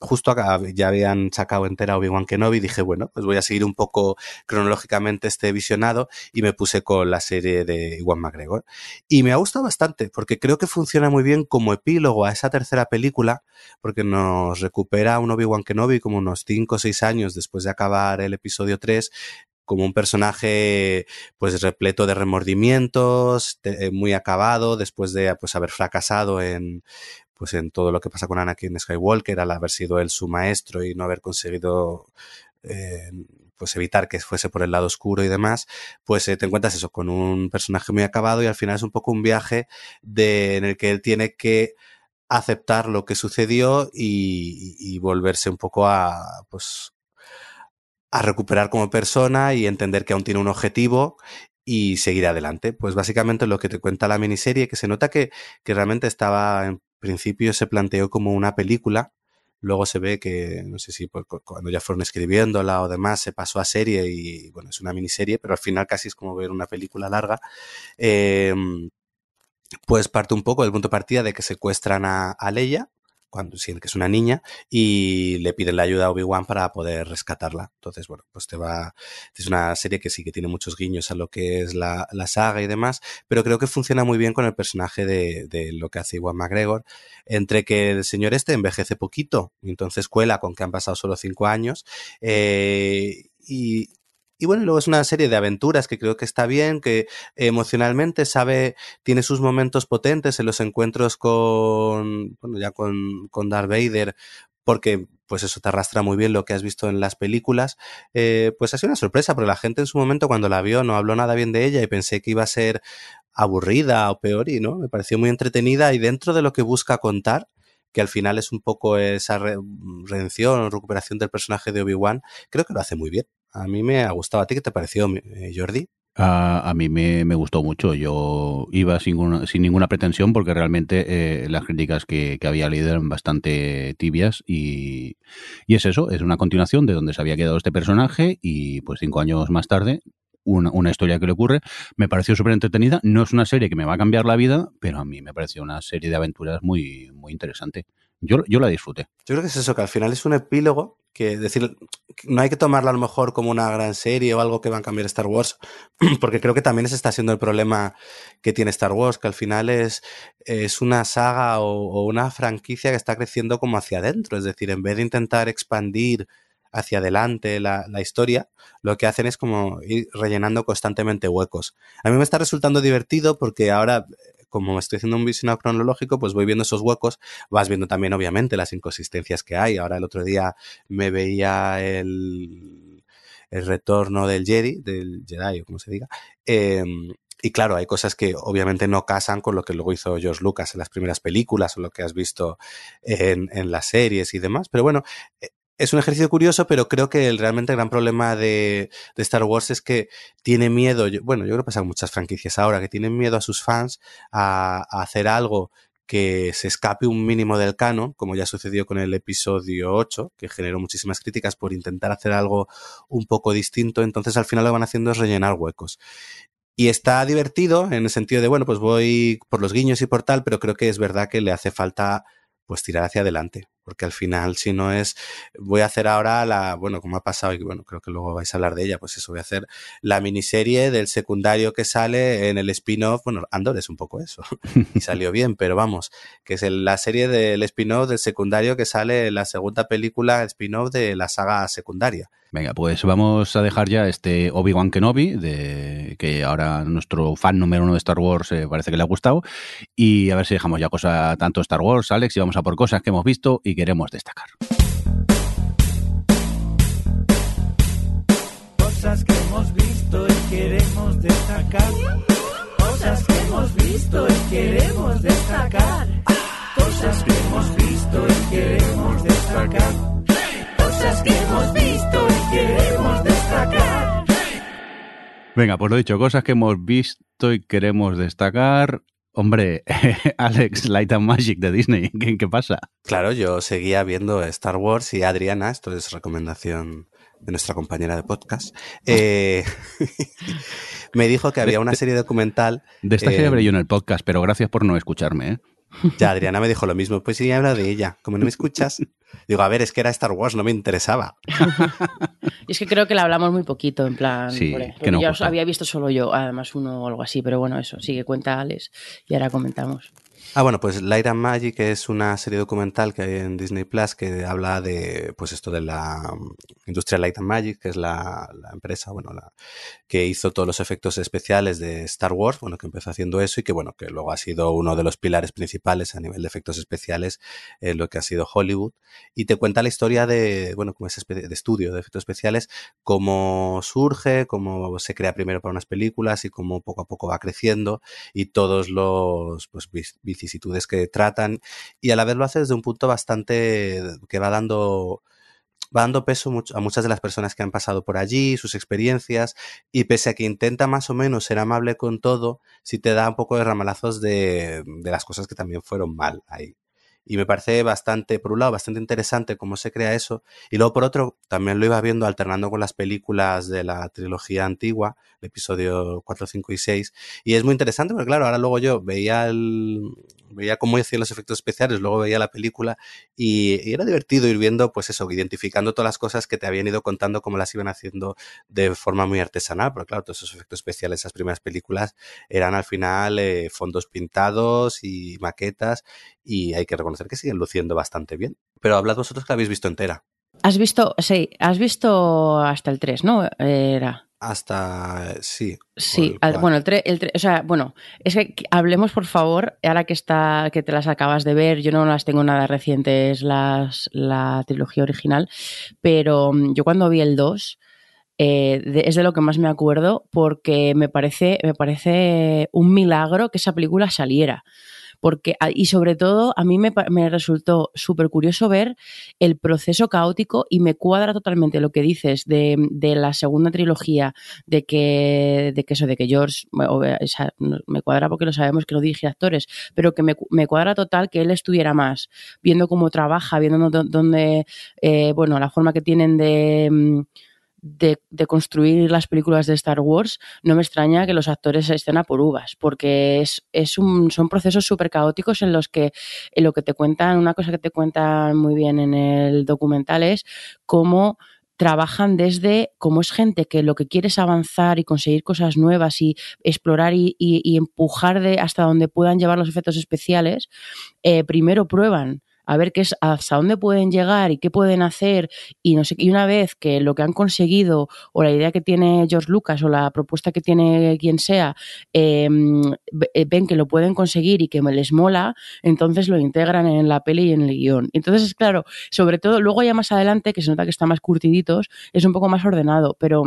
justo acá ya habían sacado entera Obi-Wan Kenobi, dije, bueno, pues voy a seguir un poco cronológicamente este visionado y me puse con la serie de Iwan McGregor. Y me ha gustado bastante, porque creo que funciona muy bien como epílogo a esa tercera película, porque nos recupera un Obi-Wan Kenobi como unos 5 o 6 años después de acabar el episodio 3, como un personaje pues repleto de remordimientos, eh, muy acabado, después de pues haber fracasado en pues en todo lo que pasa con Anakin Skywalker, al haber sido él su maestro y no haber conseguido eh, pues evitar que fuese por el lado oscuro y demás, pues te encuentras eso con un personaje muy acabado y al final es un poco un viaje en el que él tiene que aceptar lo que sucedió y, y volverse un poco a, pues, a recuperar como persona y entender que aún tiene un objetivo y seguir adelante. Pues básicamente lo que te cuenta la miniserie, que se nota que, que realmente estaba, en principio se planteó como una película, luego se ve que, no sé si cuando ya fueron escribiéndola o demás, se pasó a serie y bueno, es una miniserie, pero al final casi es como ver una película larga. Eh, pues parte un poco del punto de partida de que secuestran a, a Leia, cuando sienten que es una niña, y le piden la ayuda a Obi-Wan para poder rescatarla. Entonces, bueno, pues te va. Es una serie que sí que tiene muchos guiños a lo que es la, la saga y demás, pero creo que funciona muy bien con el personaje de, de lo que hace Iwan McGregor, entre que el señor este envejece poquito, entonces cuela con que han pasado solo cinco años, eh, y, y bueno, luego es una serie de aventuras que creo que está bien, que emocionalmente sabe, tiene sus momentos potentes en los encuentros con, bueno, ya con, con Darth Vader, porque pues eso te arrastra muy bien lo que has visto en las películas, eh, pues ha sido una sorpresa, porque la gente en su momento cuando la vio no habló nada bien de ella y pensé que iba a ser aburrida o peor y no, me pareció muy entretenida y dentro de lo que busca contar, que al final es un poco esa redención o recuperación del personaje de Obi-Wan, creo que lo hace muy bien. A mí me ha gustado. ¿A ti qué te pareció, eh, Jordi? A, a mí me, me, gustó mucho. Yo iba sin, sin ninguna pretensión porque realmente eh, las críticas que, que, había leído eran bastante tibias y, y, es eso, es una continuación de donde se había quedado este personaje y pues cinco años más tarde una, una historia que le ocurre. Me pareció súper entretenida. No es una serie que me va a cambiar la vida, pero a mí me pareció una serie de aventuras muy, muy interesante. Yo, yo la disfruté. Yo creo que es eso, que al final es un epílogo que decir, no hay que tomarla a lo mejor como una gran serie o algo que va a cambiar Star Wars, *clears throat* porque creo que también ese está siendo el problema que tiene Star Wars, que al final es, es una saga o, una franquicia que está creciendo como hacia adentro, es decir, en vez de intentar expandir hacia adelante la, la, historia, lo que hacen es como ir rellenando constantemente huecos. A mí me está resultando divertido porque ahora como estoy haciendo un visionado cronológico, pues voy viendo esos huecos, vas viendo también obviamente las inconsistencias que hay. Ahora el otro día me veía el, el retorno del Jedi, del Jedi o como se diga, eh, y claro, hay cosas que obviamente no casan con lo que luego hizo George Lucas en las primeras películas o lo que has visto en, en las series y demás. Pero bueno, es un ejercicio curioso, pero creo que el realmente gran problema de, Star Wars es que tiene miedo, bueno, yo creo que pasa muchas franquicias ahora, que tienen miedo a sus fans a, hacer algo que se escape un mínimo del canon, como ya sucedió con el episodio 8, que generó muchísimas críticas por intentar hacer algo un poco distinto, entonces al final lo van haciendo es rellenar huecos. Y está divertido en el sentido de, bueno, pues voy por los guiños y por tal, pero creo que es verdad que le hace falta pues tirar hacia adelante, porque al final si no es, voy a hacer ahora la, bueno, como ha pasado y bueno, creo que luego vais a hablar de ella, pues eso, voy a hacer la miniserie del secundario que sale en el spin-off, bueno, Andor es un poco eso, *laughs* y salió bien, pero vamos, que es el, la serie del spin-off del secundario que sale en la segunda película spin-off de la saga secundaria. Venga, pues vamos a dejar ya este Obi-Wan Kenobi, de, que ahora nuestro fan número uno de Star Wars eh, parece que le ha gustado, y a ver si dejamos ya cosa tanto Star Wars, Alex, y vamos a por cosas que hemos visto y queremos destacar. Cosas que hemos visto y queremos destacar. Cosas que hemos visto y queremos destacar. Cosas que hemos visto y queremos destacar. Cosas que hemos visto y queremos destacar. Venga, pues lo dicho, cosas que hemos visto y queremos destacar. Hombre, *laughs* Alex, Light and Magic de Disney, ¿qué, ¿qué, pasa? Claro, yo seguía viendo Star Wars y Adriana, esto es recomendación de nuestra compañera de podcast, eh, *laughs* me dijo que había una serie documental. De esta eh, yo en el podcast, pero gracias por no escucharme, ¿eh? Ya, Adriana me dijo lo mismo. Pues sí, habla de ella. Como no me escuchas, digo, a ver, es que era Star Wars, no me interesaba. *laughs* y es que creo que la hablamos muy poquito, en plan. Sí, que no ya había visto solo yo, además uno o algo así, pero bueno, eso, sí que cuenta Alex y ahora comentamos. Ah, bueno, pues Light and Magic es una serie documental que hay en Disney Plus que habla de, pues esto de la um, industria Light and Magic, que es la, empresa, bueno, la, que hizo todos los efectos especiales de Star Wars, bueno, que empezó haciendo eso y que, bueno, que luego ha sido uno de los pilares principales a nivel de efectos especiales en lo que ha sido Hollywood. Y te cuenta la historia de, bueno, como ese de estudio de efectos especiales, cómo surge, cómo se crea primero para unas películas y cómo poco a poco va creciendo y todos los pues, vicisitudes que tratan y a la vez lo hace desde un punto bastante que va dando va dando peso a muchas de las personas que han pasado por allí, sus experiencias, y pese a que intenta más o menos ser amable con todo, sí te da un poco de ramalazos de, de las cosas que también fueron mal ahí. Y me parece bastante, por un lado, bastante interesante cómo se crea eso, y luego por otro, también lo iba viendo alternando con las películas de la trilogía antigua, el episodio 4, 5 y 6, y es muy interesante porque claro, ahora luego yo veía el, veía cómo hacían los efectos especiales, luego veía la película y, y era divertido ir viendo, pues eso, identificando todas las cosas que te habían ido contando, cómo las iban haciendo de forma muy artesanal, porque claro, todos esos efectos especiales, esas primeras películas, eran al final eh, fondos pintados y maquetas, y hay que reconocer que siguen luciendo bastante bien. Pero hablad vosotros que la habéis visto entera. Has visto, sí, has visto hasta el 3, ¿no? Era. Hasta, sí. Sí, el bueno, el 3, el tre- o sea, bueno, es que hablemos por favor, ahora que está, que te las acabas de ver, yo no las tengo nada recientes las, la trilogía original, pero mm, yo cuando vi el 2, eh, de- es de lo que más me acuerdo porque me parece, me parece un milagro que esa película saliera. Porque, a- y sobre todo, a mí me, me resultó súper curioso ver el proceso caótico y me cuadra totalmente lo que dices de, de la segunda trilogía, de que, de que eso, de que George, me cuadra porque lo sabemos que lo dirige actores, pero que me, me cuadra total que él estuviera más, viendo cómo trabaja, viendo dó- dónde, eh, bueno, la forma que tienen de... de, de construir las películas de Star Wars, no me extraña que los actores estén a por uvas, porque es, es un, son procesos súper caóticos en los que en lo que te cuentan, una cosa que te cuentan muy bien en el documental es cómo trabajan desde cómo es gente que lo que quiere es avanzar y conseguir cosas nuevas y explorar y, y- y empujar de hasta donde puedan llevar los efectos especiales, eh, primero prueban a ver qué es hasta dónde pueden llegar y qué pueden hacer y no sé y una vez que lo que han conseguido o la idea que tiene George Lucas o la propuesta que tiene quien sea eh, ve- ven que lo pueden conseguir y que les mola entonces lo integran en la peli y en el guion. Entonces claro sobre todo luego ya más adelante que se nota que está más curtiditos es un poco más ordenado pero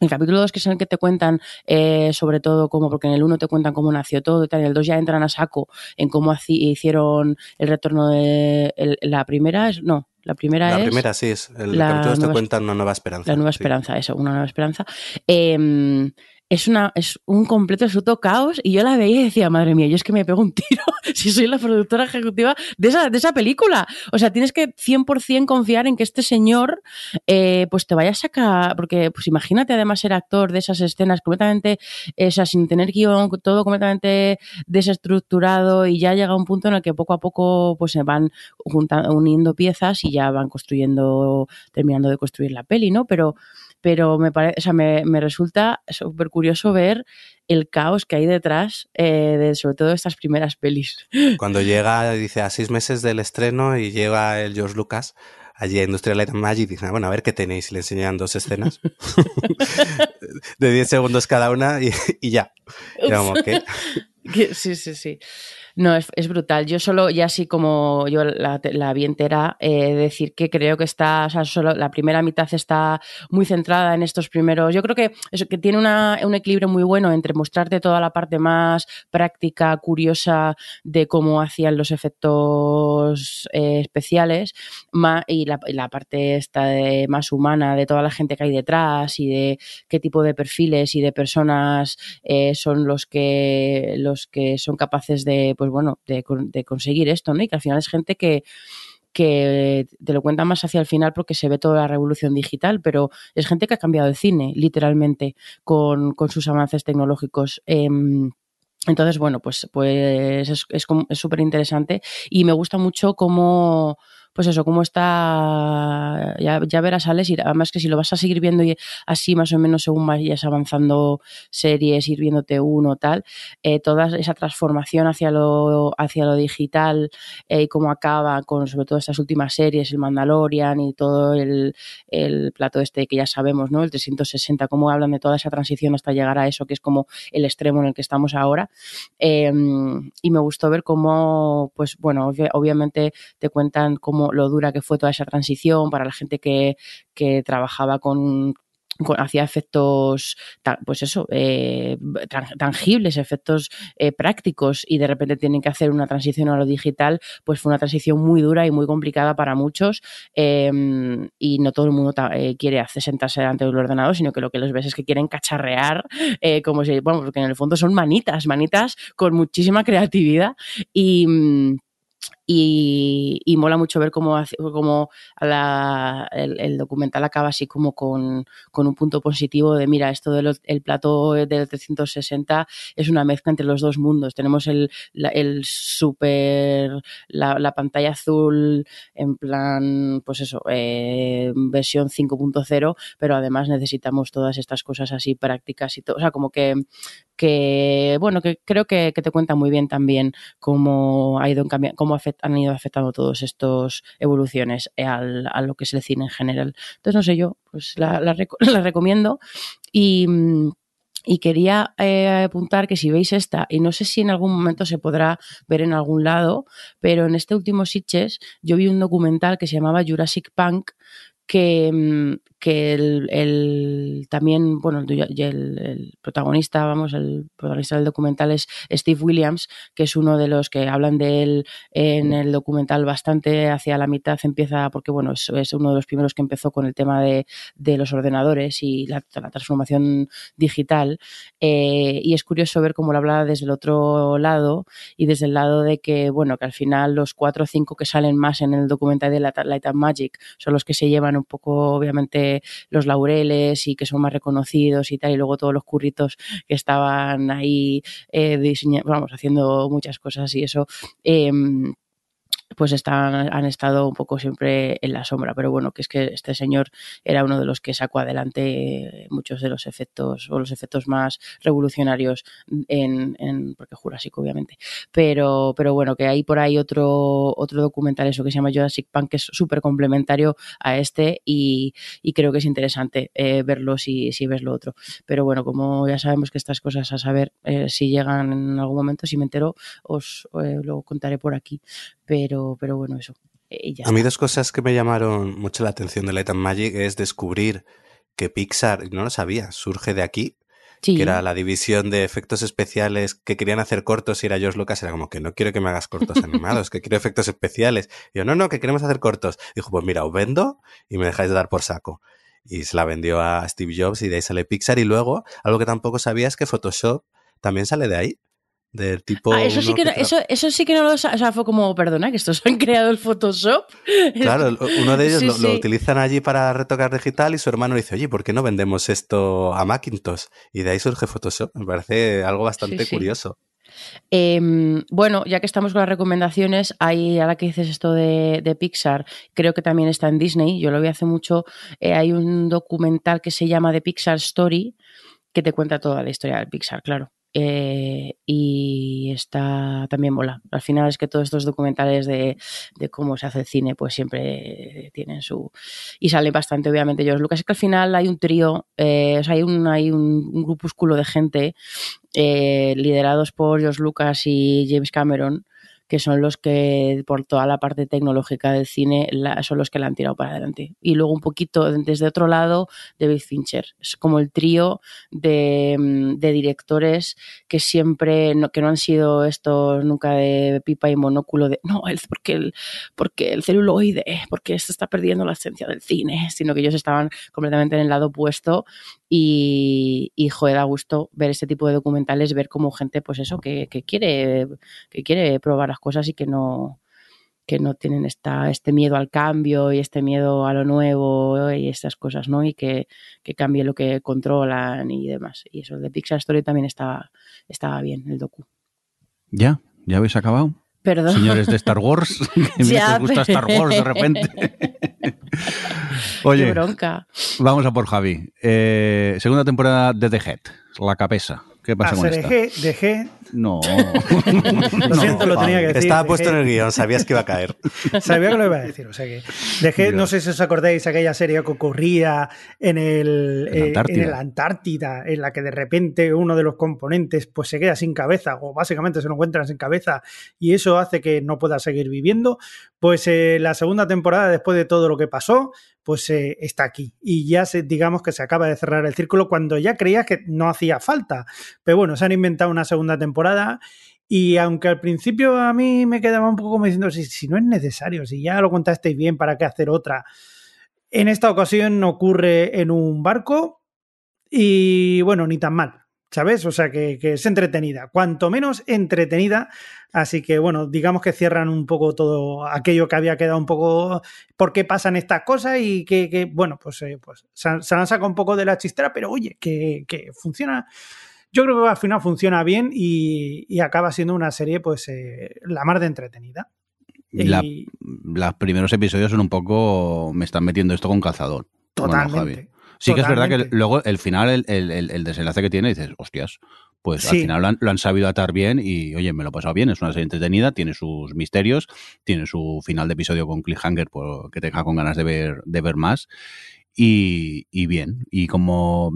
el capítulo 2, que es el que te cuentan eh, sobre todo cómo, porque en el 1 te cuentan cómo nació todo y tal, en el 2 ya entran a saco en cómo hicieron el retorno de el- la primera, es no, la primera La es primera sí es. El la capítulo te nueva- cuenta una nueva esperanza. la nueva sí. esperanza, eso, una nueva esperanza. Eh, es, una, es un completo absoluto caos y yo la veía y decía, madre mía, yo es que me pego un tiro *laughs* si soy la productora ejecutiva de esa, de esa película. O sea, tienes que 100% confiar en que este señor eh, pues te vaya a sacar, porque pues imagínate además ser actor de esas escenas completamente, eh, o sea, sin tener guion, todo completamente desestructurado y ya llega un punto en el que poco a poco pues se van junta- uniendo piezas y ya van construyendo, terminando de construir la peli, ¿no? Pero pero me parece, o sea, me, me resulta súper curioso ver el caos que hay detrás eh, de sobre todo estas primeras pelis. *laughs* Cuando llega, dice, a seis meses del estreno y llega el George Lucas allí a Industrial Light and Magic y dice, "Ah, bueno, a ver qué tenéis. Y le enseñan dos escenas *laughs* *laughs* de 10 segundos cada una y, y ya. Como, ¿qué? Sí, sí, sí. No, es, es brutal. Yo solo, ya así como yo la, vi entera, eh, decir que creo que está, o sea, solo la primera mitad está muy centrada en estos primeros. Yo creo que eso, que tiene una- un equilibrio muy bueno entre mostrarte toda la parte más práctica, curiosa de cómo hacían los efectos eh, especiales ma- y, la, la parte esta de, más humana de toda la gente que hay detrás y de qué tipo de perfiles y de personas eh, son los que los que son capaces de pues bueno de, de conseguir esto no y que al final es gente que que te lo cuenta más hacia el final porque se ve toda la revolución digital, pero es gente que ha cambiado el cine, literalmente, con, con sus avances tecnológicos. Em, entonces, bueno, pues, pues es es como- es súper interesante y me gusta mucho cómo, pues eso, cómo está, ya, verás, Alex, y además que si lo vas a seguir viendo así más o menos según vayas avanzando series, ir viéndote uno, tal, eh, toda esa transformación hacia lo, hacia lo digital eh, y cómo acaba con sobre todo estas últimas series, el Mandalorian y todo el, el plato este que ya sabemos, ¿no? El 360, cómo hablan de toda esa transición hasta llegar a eso, que es como el extremo en el que estamos ahora. Eh, y me gustó ver cómo, pues bueno, obviamente te cuentan cómo lo dura que fue toda esa transición para la gente que, que trabajaba con hacía efectos, pues eso, eh, tangibles, efectos eh, prácticos y de repente tienen que hacer una transición a lo digital, pues fue una transición muy dura y muy complicada para muchos em, y no todo el mundo eh, quiere hacer sentarse delante del ordenador, sino que lo que les ves es que quieren cacharrear, como si, bueno, porque en el fondo son manitas, manitas con muchísima creatividad y y, mola mucho ver cómo, cómo el, documental acaba así como con, un punto positivo de, mira, esto del el plato del 360 es una mezcla entre los dos mundos. Tenemos el, el super, la, pantalla azul en plan, pues eso, eh, versión 5.0, pero además necesitamos todas estas cosas así prácticas y todo. O sea, como que que bueno, que creo que, te cuenta muy bien también cómo ha ido cómo han ido afectando todas estas evoluciones a lo que es el cine en general. Entonces, no sé, yo pues la, *laughs* la, recomiendo y y quería eh, apuntar que si veis esta, y no sé si en algún momento se podrá ver en algún lado, pero en este último Sitches yo vi un documental que se llamaba Jurassic Punk, que, mm, el, también, bueno, el, el, protagonista, vamos, el protagonista del documental es Steve Williams, que es uno de los que hablan de él en el documental bastante hacia la mitad empieza, porque bueno, es, es uno de los primeros que empezó con el tema de, de los ordenadores y la, transformación digital. Eh, y es curioso ver cómo lo hablaba desde el otro lado y desde el lado de que, bueno, que al final los cuatro o cinco que salen más en el documental de Light and Magic son los que se llevan un poco, obviamente, los laureles y que son más reconocidos y tal, y luego todos los curritos que estaban ahí eh, vamos, haciendo muchas cosas y eso. Eh, pues están, han estado un poco siempre en la sombra. Pero bueno, que es que este señor era uno de los que sacó adelante muchos de los efectos, o los efectos más revolucionarios en, en porque Jurásico, obviamente. Pero, pero bueno, que hay por ahí otro, otro documental, eso que se llama Jurassic Punk, que es súper complementario a este y, y, creo que es interesante eh, verlo si, si ves lo otro. Pero bueno, como ya sabemos que estas cosas a saber eh, si llegan en algún momento, si me entero, os eh, lo contaré por aquí pero, pero bueno, eso. Eh, a mí dos cosas que me llamaron mucho la atención de Light and Magic es descubrir que Pixar, no lo sabía, surge de aquí, que era la división de efectos especiales que querían hacer cortos y era George Lucas, era como que no quiero que me hagas cortos *laughs* animados, que quiero efectos especiales. Y yo, no, no, que queremos hacer cortos. Dijo, pues mira, os vendo y me dejáis de dar por saco. Y se la vendió a Steve Jobs y de ahí sale Pixar. Y luego, algo que tampoco sabía es que Photoshop también sale de ahí del tipo. Ah, eso, sí que, no, eso, eso, sí que no lo. O sea, fue como, perdona, que estos han *laughs* creado el Photoshop. Claro, uno de *laughs* ellos lo, utilizan allí para retocar digital y su hermano dice, oye, ¿por qué no vendemos esto a Macintosh? Y de ahí surge Photoshop. Me parece algo bastante curioso. Em, bueno, ya que estamos con las recomendaciones, hay, ahora que dices esto de, de, Pixar, creo que también está en Disney, yo lo vi hace mucho, eh, hay un documental que se llama The Pixar Story, que te cuenta toda la historia del Pixar, claro. Eh, y está también mola. Al final es que todos estos documentales de, cómo se hace el cine, pues siempre tienen su. Y sale bastante, obviamente, George Lucas. Es que al final hay un trío, eh, o sea, hay un, hay un, grupúsculo de gente eh, liderados por George Lucas y James Cameron que son los que, por toda la parte tecnológica del cine, son los que la han tirado para adelante. Y luego un poquito desde otro lado, David Fincher. Es como el trío de, mm, directores que siempre, no, que no han sido estos nunca de pipa y monóculo de, no, el, porque, el, porque el celuloide, porque esto está perdiendo la esencia del cine, sino que ellos estaban completamente en el lado opuesto y, y joder, da gusto ver este tipo de documentales, ver como gente, pues eso, que, que quiere, que quiere probar las cosas y que no, que no tienen esta, este miedo al cambio y este miedo a lo nuevo y estas cosas, ¿no? Y que, que cambie lo que controlan y demás. Y eso de Pixar Story también estaba, estaba bien, el docu. ¿Ya? ¿Ya habéis acabado? Perdón. señores de Star Wars, *laughs* que Ya, os gusta Star Wars de repente. *laughs* Qué bronca. vamos a por Javi. Eh, segunda temporada de The Head, La Cabeza. ¿Qué pasa con se esta? dejé, dejé. *laughs* No. Lo siento, lo tenía que decir. Estaba dejé- puesto en el guion, sabías que iba a caer. *laughs* Sabía que lo iba a decir, o sea que dejé, no sé si os acordáis, aquella serie que ocurría en el, En eh, Antártida. en el Antártida, en la que de repente uno de los componentes pues se queda sin cabeza o básicamente se lo encuentran sin cabeza y eso hace que no pueda seguir viviendo. Pues eh, la segunda temporada, después de todo lo que pasó, pues eh, está aquí y ya se, digamos que se acaba de cerrar el círculo cuando ya creías que no hacía falta. Pero bueno, se han inventado una segunda temporada y aunque al principio a mí me quedaba un poco como diciendo, si, si no es necesario, si ya lo contasteis bien, ¿para qué hacer otra? En esta ocasión ocurre en un barco y bueno, ni tan mal, ¿sabes? O sea que, que es entretenida, cuanto menos entretenida. Así que bueno, digamos que cierran un poco todo aquello que había quedado un poco por qué pasan estas cosas y que, que, bueno, pues, eh, pues se, se han sacado un poco de la chistera, pero oye, que, que funciona. Yo creo que al final funciona bien y, y acaba siendo una serie, pues, eh, la más de entretenida. La- Y los primeros episodios son un poco. Me están metiendo esto con. Bueno, Javi. totalmente. Sí que es verdad que luego el final, el, el- el- desenlace que tiene, dices, hostias, pues al final lo han, lo han sabido atar bien y, oye, me lo he pasado bien, es una serie entretenida, tiene sus misterios, tiene su final de episodio con cliffhanger por- que te deja con ganas de ver, de ver más. Y, y bien, y como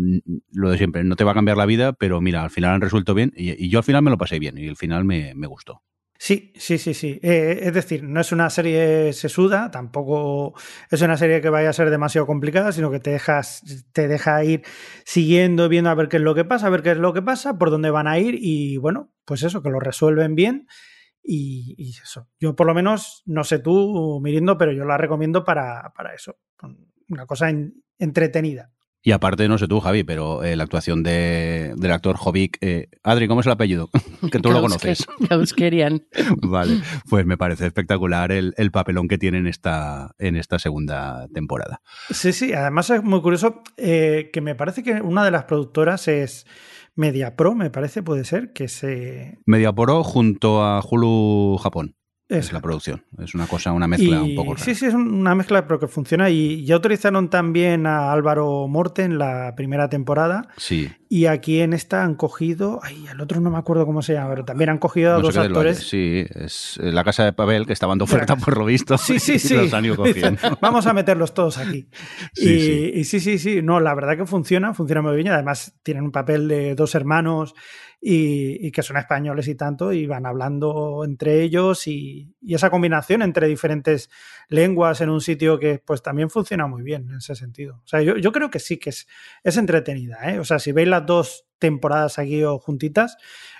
lo de siempre, no te va a cambiar la vida, pero mira, al final han resuelto bien y, y yo al final me lo pasé bien y el final me, me gustó. Sí, sí, sí, sí. Eh, es decir, no es una serie sesuda, tampoco es una serie que vaya a ser demasiado complicada, sino que te dejas, te deja ir siguiendo, viendo a ver qué es lo que pasa, a ver qué es lo que pasa, por dónde van a ir, y bueno, pues eso, que lo resuelven bien. Y, eso. Yo por lo menos, no sé tú, Mirindo, pero yo la recomiendo para, para eso. Una cosa en- entretenida. Y aparte, no sé tú, Javi, pero eh, la actuación de, del actor Jovic. eh, Adri, ¿cómo es el apellido? *laughs* que tú lo conoces. *laughs* Gauskerian. *laughs* Vale, pues me parece espectacular el, el papelón que tiene en esta, en esta segunda temporada. Sí, sí, además es muy curioso eh, que me parece que una de las productoras es MediaPro, me parece, puede ser, que se... Mediaporo junto a Hulu Japón. Es la producción. Es una cosa, una mezcla Y- un poco rara. Sí, sí, es una mezcla, pero que funciona. Y ya autorizaron también a Álvaro Morte en la primera temporada. Sí. Y aquí en esta han cogido. Ay, el otro no me acuerdo cómo se llama, pero también han cogido a No dos actores. Sí, es eh, la casa de Pavel que estaban de oferta por lo visto. Sí, sí, *laughs* sí. los han ido cogiendo. *laughs* Vamos a meterlos todos aquí. *laughs* Sí, y, sí. y sí, sí, sí. No, la verdad que funciona, funciona muy bien. Además, tienen un papel de dos hermanos y, y que son españoles y tanto, y van hablando entre ellos y, y esa combinación entre diferentes lenguas en un sitio que pues también funciona muy bien en ese sentido. O sea, yo, yo creo que sí que es, es entretenida. ¿eh? O sea, si veis las dos temporadas aquí o juntitas,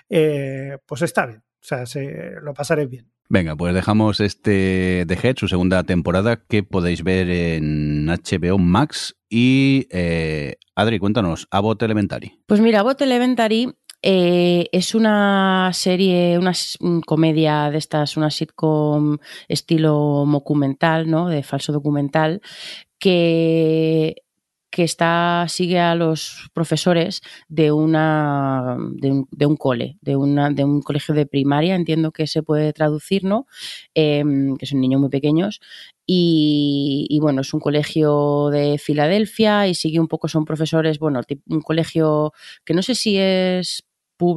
eh, pues está bien. O sea, se, lo pasaréis bien. Venga, pues dejamos este The Head, su segunda temporada, que podéis ver en HBO Max. Y eh, Adri, cuéntanos, Abbott Elementary. Pues mira, Bot Elementary eh, es una serie, una mm, comedia de estas, una sitcom estilo documental, ¿no? De falso documental, que que está sigue a los profesores de una de un, cole, de una de un colegio de primaria, entiendo que se puede traducir, ¿no? Em, que son niños muy pequeños y, y, bueno, es un colegio de Filadelfia y sigue un poco, son profesores, bueno, un colegio que no sé si es,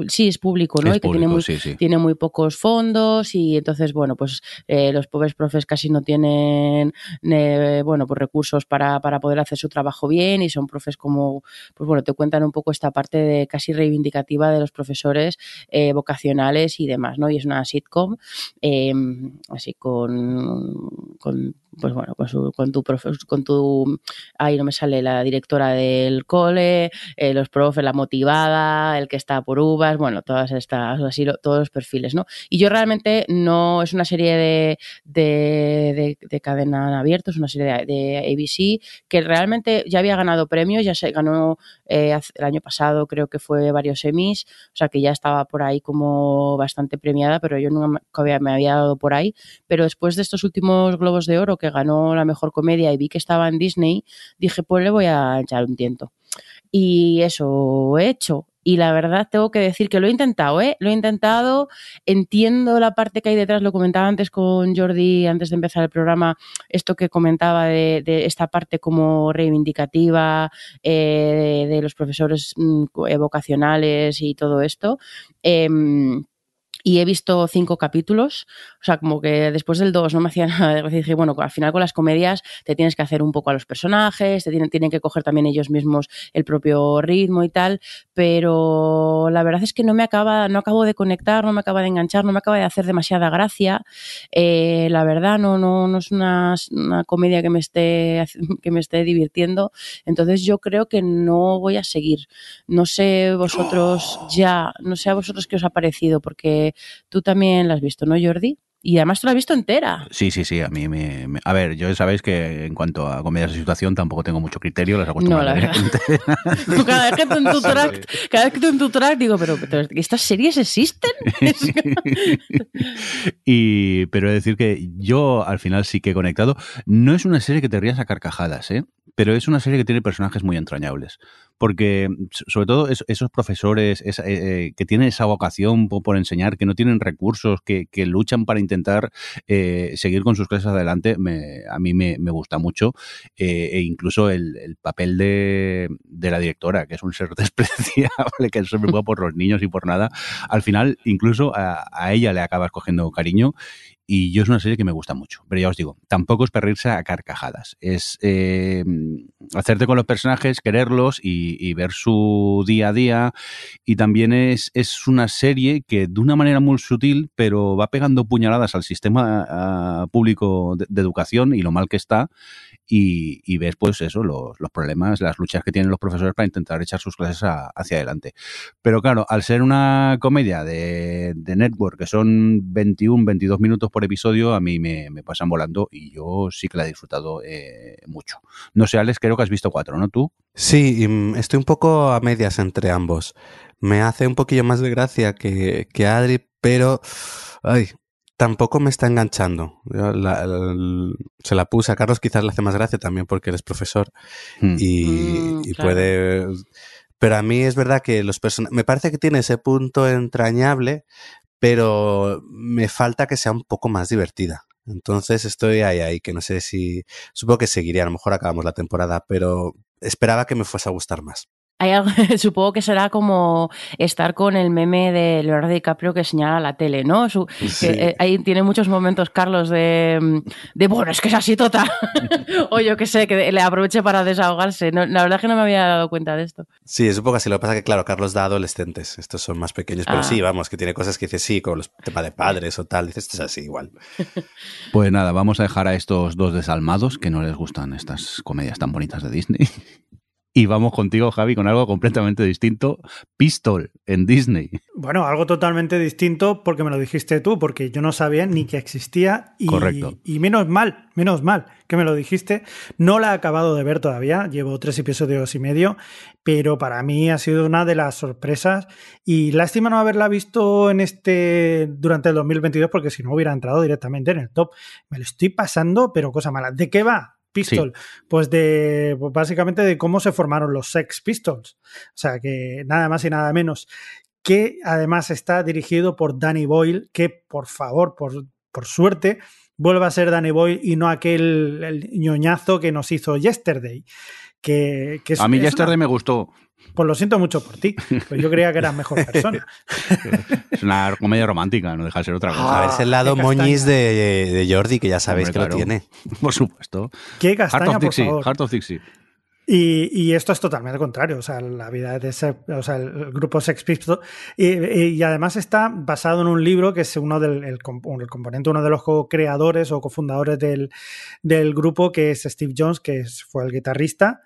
sí, es público, ¿no? Es y que tiene muy, sí, sí. tiene muy pocos fondos y entonces, bueno, pues eh, los pobres profes casi no tienen, eh, bueno, pues recursos para, para poder hacer su trabajo bien y son profes como, pues bueno, te cuentan un poco esta parte de casi reivindicativa de los profesores eh, vocacionales y demás, ¿no? Y es una sitcom eh, así con, con pues bueno, con, su- con tu profe, con tu, ahí no me sale la directora del cole, eh, los profes, la motivada, el que está por uvas, bueno, todas estas, así, todos los perfiles, ¿no? Y yo realmente no, es una serie de, de, de, de cadena en abierto, es una serie de, ABC que realmente ya había ganado premios, ya se ganó eh, el año pasado, creo que fue varios Emmys, o sea que ya estaba por ahí como bastante premiada, pero yo nunca me había dado por ahí. Pero después de estos últimos Globos de Oro que ganó la mejor comedia y vi que estaba en Disney, dije, pues le voy a echar un tiento. Y eso he hecho. y la verdad tengo que decir que lo he intentado, ¿eh? Lo he intentado, entiendo la parte que hay detrás, lo comentaba antes con Jordi, antes de empezar el programa, esto que comentaba de, esta parte como reivindicativa eh, de, los profesores mm, vocacionales y todo esto. Eh, y he visto cinco capítulos, o sea, como que después del dos no me hacía *laughs* nada de gracia. Dije, bueno, al final con las comedias te tienes que hacer un poco a los personajes, te tienen, tienen que coger también ellos mismos el propio ritmo y tal, pero la verdad es que no me acaba, no acabo de conectar, no me acaba de enganchar, no me acaba de hacer demasiada gracia. Eh, la verdad, no, no, no es una, una, comedia que me esté, *laughs* que me esté divirtiendo. Entonces yo creo que no voy a seguir. No sé vosotros ya, no sé a vosotros qué os ha parecido, porque tú también la has visto, ¿no, Jordi? Y además tú la has visto entera. Sí, sí, sí. A mí me, me, A ver, yo sabéis que en cuanto a comedias de situación tampoco tengo mucho criterio, las no, la verdad. *laughs* cada, vez que en tu track, cada vez que tú en tu track digo, pero, pero ¿estas series existen? *laughs* y, pero he de decir que yo al final sí que he conectado. No es una serie que te rías a carcajadas, ¿eh? pero es una serie que tiene personajes muy entrañables. Porque, sobre todo, es, esos profesores es, eh, que tienen esa vocación por, enseñar, que no tienen recursos, que, que luchan para intentar eh, seguir con sus clases adelante, me, a mí me, me gusta mucho. Eh, e incluso el, el papel de, de, la directora, que es un ser *laughs* despreciable, que se preocupa por los niños y por nada, al final, incluso a, a ella le acabas cogiendo cariño y yo es una serie que me gusta mucho. Pero ya os digo, tampoco es perrirse a carcajadas. Es eh, hacerte con los personajes, quererlos y, ver su día a día. Y también es, es una serie que de una manera muy sutil, pero va pegando puñaladas al sistema uh, público de, educación y lo mal que está. Y, ves, pues eso, los, los, problemas, las luchas que tienen los profesores para intentar echar sus clases a, hacia adelante. Pero claro, al ser una comedia de, de network que son 21, 22 minutos por episodio, a mí me, me pasan volando y yo sí que la he disfrutado eh, mucho. No sé, Alex, creo que has visto cuatro, ¿no tú? Sí, estoy un poco a medias entre ambos. Me hace un poquillo más de gracia que, que Adri, pero ay, tampoco me está enganchando. La, la, se la puse a Carlos, quizás le hace más gracia también porque él es profesor mm. y, mm, y claro. puede... Pero a mí es verdad que los personajes... Me parece que tiene ese punto entrañable, pero me falta que sea un poco más divertida. Entonces estoy ahí, ahí, que no sé si... Supongo que seguiría, a lo mejor acabamos la temporada, pero esperaba que me fuese a gustar más. Hay algo, *laughs* supongo que será como estar con el meme de Leonardo DiCaprio que señala la tele, ¿no? Su, sí. que, eh, ahí tiene muchos momentos, Carlos, de, de bueno, es que es así total. *laughs* o yo qué sé, que le aproveche para desahogarse. No, la verdad es que no me había dado cuenta de esto. Sí, es un poco así. Lo que pasa es que, claro, Carlos da adolescentes. Estos son más pequeños, pero ah. sí, vamos, que tiene cosas que dice sí, con los temas de padres o tal. Dices, esto es así igual. Pues nada, vamos a dejar a estos dos desalmados que no les gustan estas comedias tan bonitas de Disney. Y vamos contigo, Javi, con algo completamente distinto. Pistol en Disney. Bueno, algo totalmente distinto porque me lo dijiste tú, porque yo no sabía ni que existía. Y, Correcto. Y menos mal, menos mal que me lo dijiste. No la he acabado de ver todavía, llevo tres episodios y medio, pero para mí ha sido una de las sorpresas. Y lástima no haberla visto en este durante el 2022, porque si no hubiera entrado directamente en el top. Me lo estoy pasando, pero cosa mala. ¿De qué va? Pistol, sí. pues de pues básicamente de cómo se formaron los Sex Pistols. O sea que nada más y nada menos. Que además está dirigido por Danny Boyle, que por favor, por, por suerte, vuelva a ser Danny Boyle y no aquel el ñoñazo que nos hizo Yesterday. Que, que es, a mí es Yesterday una... me gustó. Pues lo siento mucho por ti, pues yo creía que eras mejor *laughs* persona. es una comedia romántica, no deja de ser otra cosa. Ah, a ver, es el lado moñis de, de, Jordi, que ya sabéis Hombre, que claro. lo tiene. *laughs* Por supuesto. ¿Qué castaña, Heart of Dixie, por favor? Heart of Dixie. Y, y, esto es totalmente contrario, o sea, la vida de ese, o sea, el grupo Sex Pistols. Y, y, además está basado en un libro que es uno del el, el componente, uno de los co-creadores o cofundadores del, del grupo, que es Steve Jones, que es, fue el guitarrista.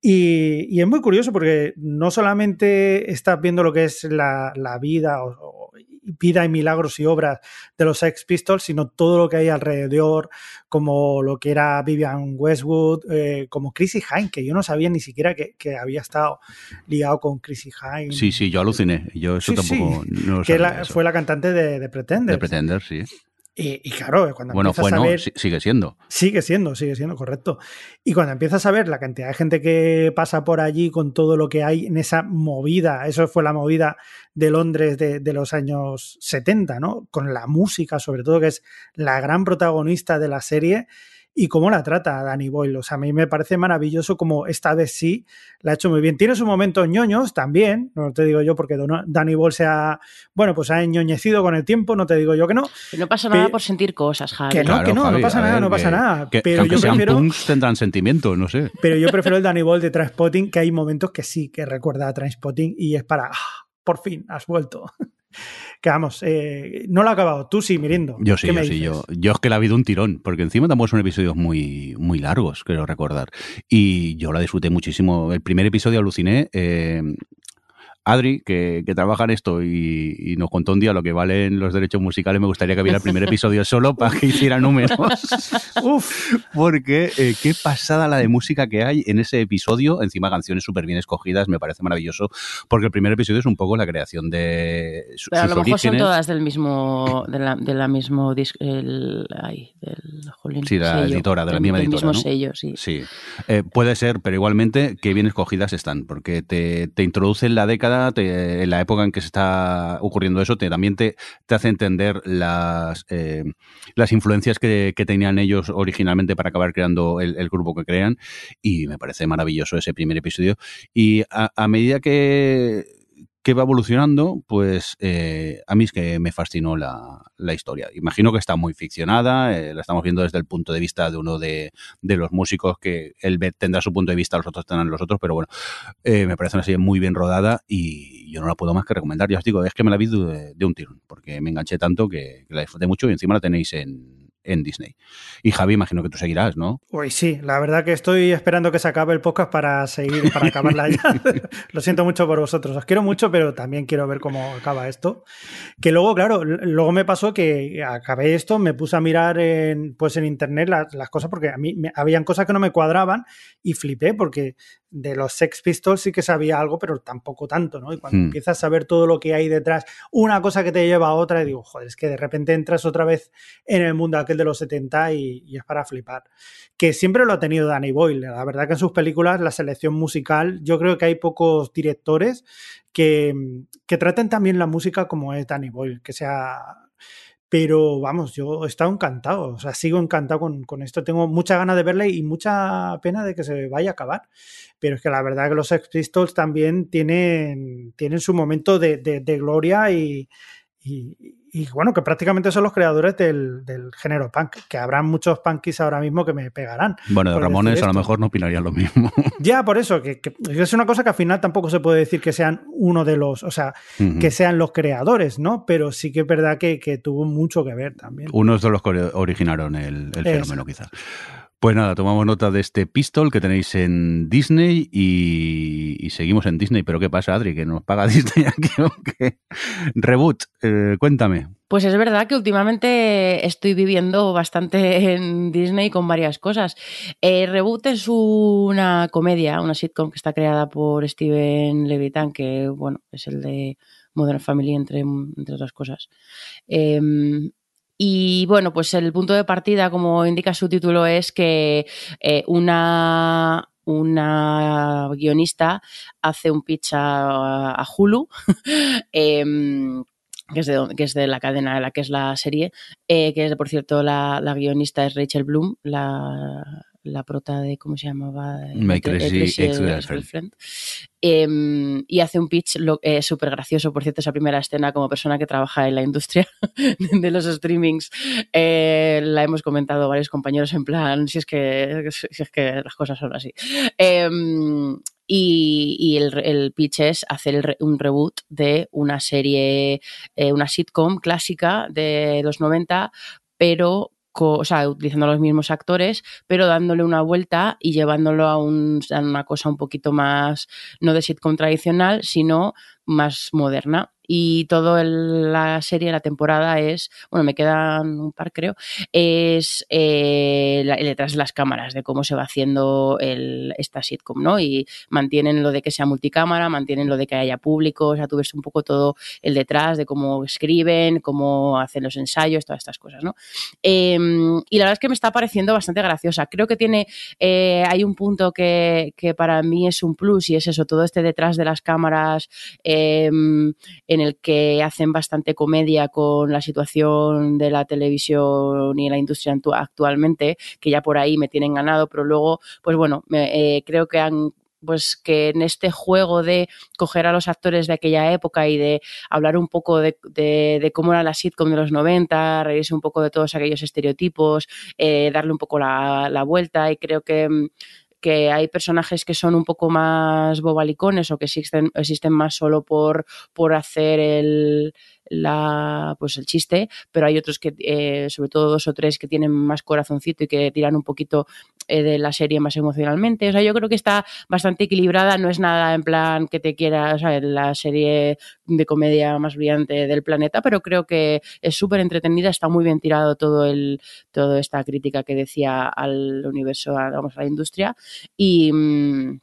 Y, y, es muy curioso porque no solamente estás viendo lo que es la, la vida o, o, vida y milagros y obras de los Sex Pistols, sino todo lo que hay alrededor, como lo que era Vivian Westwood, eh, como Chrissy Hine, que yo no sabía ni siquiera que, que, había estado ligado con Chrissy Hine. Sí, sí, yo aluciné. Yo eso sí, tampoco sí. no que la, eso. fue la cantante de, de, Pretender. De Pretender, sí. Y, y claro, cuando Bueno, empiezas fue, a no, ver... si- sigue siendo. Sigue siendo, sigue siendo, correcto. Y cuando empiezas a ver la cantidad de gente que pasa por allí con todo lo que hay en esa movida, eso fue la movida de Londres de, de los años 70, ¿no? Con la música, sobre todo, que es la gran protagonista de la serie, y cómo la trata Danny Boyle. O sea, a mí me parece maravilloso como esta vez sí la ha hecho muy bien. Tiene sus momentos ñoños también, no te digo yo porque Danny Boyle se ha, bueno, pues ha ñoñecido con el tiempo, no te digo yo que no. Que no pasa nada Pe- por sentir cosas, Javi. Que no, que no, no pasa a nada, no que- pasa nada, que- que pero aunque yo sean prefiero- punks tendrán sentimientos, no sé. Pero yo prefiero el *laughs* Danny Boyle de Transpotting, que hay momentos que sí, que recuerda a Transpotting y es para, ah, por fin, has vuelto. *laughs* que vamos, eh, no lo ha acabado. Tú sí, Mirindo. Yo sí, ¿Qué yo sí, yo, yo es que la ha habido un tirón, porque encima tampoco son episodios muy, muy largos, creo recordar. Y yo la disfruté muchísimo. El primer episodio aluciné. eh, Adri, que, que trabaja en esto y, y nos contó un día lo que valen los derechos musicales, me gustaría que viera el primer *laughs* episodio solo para que hiciera números. *laughs* Uf, Porque eh, qué pasada la de música que hay en ese episodio. Encima canciones súper bien escogidas, me parece maravilloso. Porque el primer episodio es un poco la creación de su- Pero a sus lo mejor son todas del mismo, de la, de la mismo dis- el, ay, del jolín, Sí, la sello, editora, de la del- misma del editora, mismo ¿no? sello, sí. Sí, Eh, puede ser, pero igualmente que bien escogidas están, porque te, te introduce en la década, en la época en que se está ocurriendo eso, también te, te hace entender las, eh, las influencias que, que tenían ellos originalmente para acabar creando el, grupo que crean, y me parece maravilloso ese primer episodio. Y a medida que, que va evolucionando, pues eh, a mí es que me fascinó la, la historia. Imagino que está muy ficcionada, eh, la estamos viendo desde el punto de vista de uno de, de los músicos, que él tendrá su punto de vista, los otros tendrán los otros, pero bueno, eh, me parece una serie muy bien rodada y yo no la puedo más que recomendar. Ya os digo, es que me la vi de, de un tirón, porque me enganché tanto que, que la disfruté mucho y encima la tenéis en, en Disney. Y Javi, imagino que tú seguirás, ¿no? Uy, sí, la verdad que estoy esperando que se acabe el podcast para seguir, para acabarla ya. *laughs* Lo siento mucho por vosotros. Os quiero mucho, pero también quiero ver cómo acaba esto. Que luego, claro, luego me pasó que acabé esto, me puse a mirar en, pues en internet las, las cosas, porque a mí me- habían cosas que no me cuadraban y flipé, porque de los Sex Pistols sí que sabía algo, pero tampoco tanto, ¿no? Y cuando Hmm. empiezas a ver todo lo que hay detrás, una cosa que te lleva a otra, y digo, joder, es que de repente entras otra vez en el mundo aquel de los 70 y, y es para flipar. Que siempre lo ha tenido Danny Boyle. La verdad que en sus películas la selección musical, yo creo que hay pocos directores que, que traten también la música como es Danny Boyle, que sea... Pero vamos, yo he estado encantado, o sea, sigo encantado con, con esto. Tengo mucha ganas de verla y mucha pena de que se vaya a acabar. Pero es que la verdad que los Sex Pistols también tienen, tienen su momento de, de- gloria y- y, bueno, que prácticamente son los creadores del, del género punk, que habrán muchos punkies ahora mismo que me pegarán. Bueno, de Ramones a lo mejor no opinarían lo mismo. *laughs* Ya, por eso, que, que es una cosa que al final tampoco se puede decir que sean uno de los, o sea, que sean los creadores, ¿no? Pero sí que es verdad que, que tuvo mucho que ver también. Unos de los que originaron el, el fenómeno, quizás. Pues nada, tomamos nota de este pistol que tenéis en Disney y, seguimos en Disney. Pero ¿qué pasa, Adri? ¿Que nos paga *laughs* Disney aquí? Reboot, eh, cuéntame. Pues es verdad que últimamente estoy viviendo bastante en Disney con varias cosas. Eh, Reboot es una comedia, una sitcom que está creada por Steven Levitan, que bueno, es el de Modern Family, entre, entre otras cosas. Eh, y bueno, pues el punto de partida, como indica su título, es que eh, una, una guionista hace un pitch a, a Hulu. *laughs* em, que es, de, que es de la cadena de la que es la serie, eh, que es, por cierto, la, la guionista es Rachel Bloom, la, la prota de, ¿cómo se llamaba? Eh. Em, y hace un pitch eh, súper gracioso, por cierto, esa primera escena como persona que trabaja en la industria *laughs* de los streamings. eh, la hemos comentado varios compañeros en plan, si es que, si es que las cosas son así. Em, y, y el, el, pitch es hacer re, un reboot de una serie, eh, una sitcom clásica de los 90, pero o sea, utilizando los mismos actores, pero dándole una vuelta y llevándolo a, un, a, una cosa un poquito más, no de sitcom tradicional, sino más moderna. y toda la serie, la temporada es, bueno, me quedan un par creo, es eh, detrás de las cámaras, de cómo se va haciendo el, esta sitcom, ¿no? Y mantienen lo de que sea multicámara, mantienen lo de que haya público, o sea, tú ves un poco todo el detrás de cómo escriben, cómo hacen los ensayos, todas estas cosas, ¿no? Em, y la verdad es que me está pareciendo bastante graciosa. Creo que tiene, eh, hay un punto que, que, para mí es un plus y es eso, todo este detrás de las cámaras em, en el que hacen bastante comedia con la situación de la televisión y la industria actualmente, que ya por ahí me tienen ganado, pero luego, pues bueno, eh, creo que han pues que en este juego de coger a los actores de aquella época y de hablar un poco de, cómo era la sitcom de los 90, reírse un poco de todos aquellos estereotipos, eh, darle un poco la, vuelta y creo que que hay personajes que son un poco más bobalicones o que existen, existen más solo por, por hacer el, la, pues el chiste, pero hay otros que, eh, sobre todo dos o tres, que tienen más corazoncito y que tiran un poquito eh, de la serie más emocionalmente. O sea, yo creo que está bastante equilibrada, no es nada en plan que te quiera, o sea, la serie de comedia más brillante del planeta, pero creo que es súper entretenida, está muy bien tirado todo el, toda esta crítica que decía al universo, a, a la industria. Y. Mm,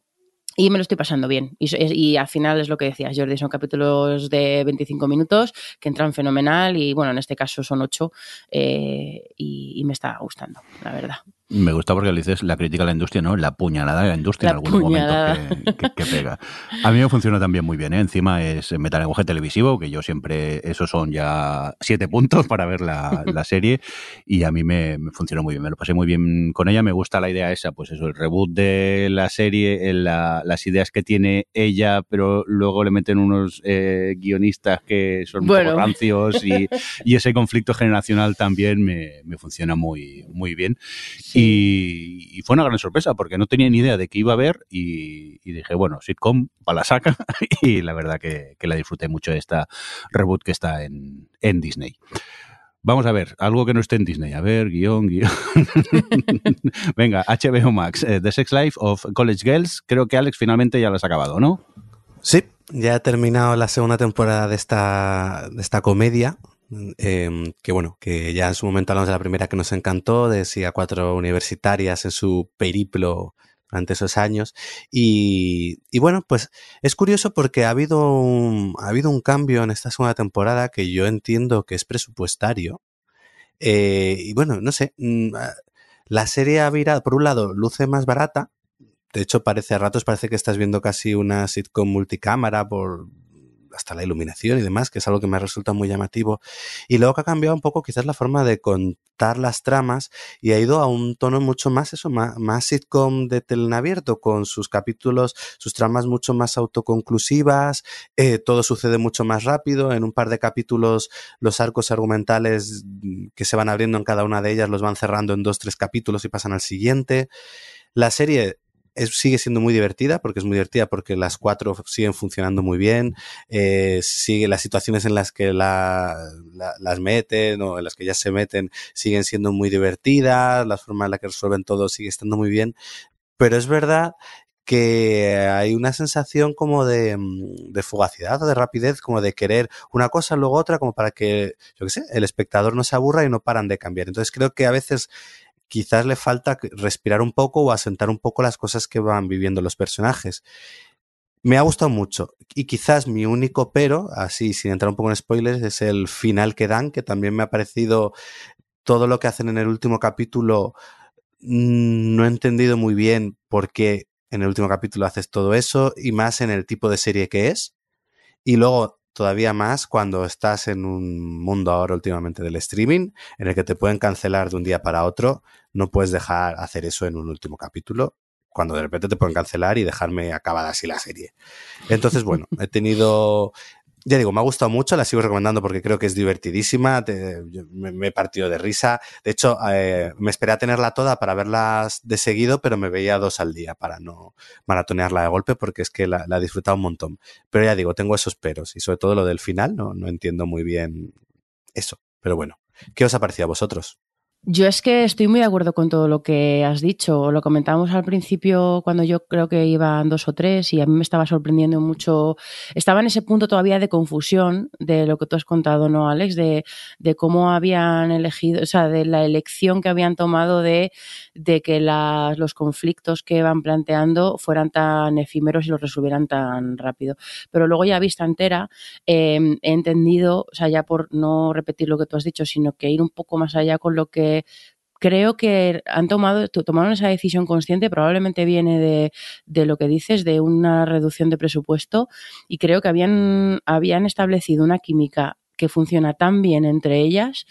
y me lo estoy pasando bien. Y, y, al final es lo que decías, Jordi, son capítulos de 25 minutos que entran fenomenal y bueno, en este caso son 8 eh, y, y, me está gustando, la verdad. Me gusta porque le dices la crítica a la industria, ¿no? La puñalada de la industria en algún momento que, pega. A mí me funciona también muy bien, ¿eh? Encima es metalenguaje televisivo, que yo siempre, esos son ya siete puntos para ver la, serie, y a mí me, me, funcionó muy bien, me lo pasé muy bien con ella, me gusta la idea esa, pues eso, el reboot de la serie, las ideas que tiene ella, pero luego le meten unos eh, guionistas que son bueno. rancios y, y, ese conflicto generacional también me, me funciona muy, muy bien. Y, fue una gran sorpresa porque no tenía ni idea de qué iba a ver y, dije, bueno, sitcom para la saca *laughs* y la verdad que, la disfruté mucho esta reboot que está en, Disney. Vamos a ver, algo que no esté en Disney. A ver, guion, guion. *laughs* Venga, HBO Max, eh, The Sex Life of College Girls. Creo que Alex finalmente ya lo has acabado, ¿no? Sí, ya he terminado la segunda temporada de esta, de esta comedia Em, que bueno, que ya en su momento hablamos de la primera que nos encantó, de a cuatro universitarias en su periplo durante esos años. Y, y, bueno, pues es curioso porque ha habido, un, ha habido un cambio en esta segunda temporada que yo entiendo que es presupuestario. Eh, y bueno, no sé, mm, ah, la serie ha virado, por un lado, luce más barata. De hecho, parece a ratos, parece que estás viendo casi una sitcom multicámara por, hasta la iluminación y demás, que es algo que me resulta muy llamativo. Y luego que ha cambiado un poco quizás la forma de contar las tramas y ha ido a un tono mucho más eso, más, más sitcom de abierto con sus capítulos, sus tramas mucho más autoconclusivas, eh, todo sucede mucho más rápido, en un par de capítulos los arcos argumentales que se van abriendo en cada una de ellas los van cerrando en dos, tres capítulos y pasan al siguiente. La serie sigue siendo muy divertida, porque es muy divertida, porque las cuatro siguen funcionando muy bien, eh, sigue las situaciones en las que la, las meten o en las que ya se meten siguen siendo muy divertidas, la forma en la que resuelven todo sigue estando muy bien, pero es verdad que hay una sensación como de, de fugacidad o de rapidez, como de querer una cosa, luego otra, como para que, yo qué sé, el espectador no se aburra y no paran de cambiar. Entonces creo que a veces quizás le falta respirar un poco o asentar un poco las cosas que van viviendo los personajes. Me ha gustado mucho y quizás mi único pero, así sin entrar un poco en spoilers, es el final que dan, que también me ha parecido todo lo que hacen en el último capítulo. Mm, no he entendido muy bien por qué en el último capítulo haces todo eso y más en el tipo de serie que es. Y luego todavía más cuando estás en un mundo ahora últimamente del streaming, en el que te pueden cancelar de un día para otro, no puedes dejar hacer eso en un último capítulo, cuando de repente te pueden cancelar y dejarme acabada así la serie. Entonces, bueno, he tenido ya digo, me ha gustado mucho, la sigo recomendando porque creo que es divertidísima, me, he partido de risa. De hecho, eh, me esperé a tenerla toda para verlas de seguido, pero me veía dos al día para no maratonearla de golpe porque es que la, he disfrutado un montón. Pero ya digo, tengo esos peros y sobre todo lo del final, no, no entiendo muy bien eso. Pero bueno, ¿qué os ha parecido a vosotros? Yo es que estoy muy de acuerdo con todo lo que has dicho. Lo comentábamos al principio cuando yo creo que iban dos o tres y a mí me estaba sorprendiendo mucho. Estaba en ese punto todavía de confusión de lo que tú has contado, ¿no, Alex? De, de cómo habían elegido, o sea, de la elección que habían tomado de, que las, los conflictos que van planteando fueran tan efímeros y los resolvieran tan rápido. Pero luego ya vista entera, eh, he entendido, o sea, ya por no repetir lo que tú has dicho, sino que ir un poco más allá con lo que creo que han tomado, tomaron esa decisión consciente, probablemente viene de, de, lo que dices, de una reducción de presupuesto, y creo que habían, habían establecido una química que funciona tan bien entre ellas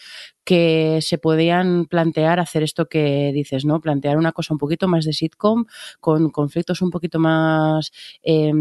que se podían plantear hacer esto que dices, ¿no? Plantear una cosa un poquito más de sitcom, con conflictos un poquito más, eh,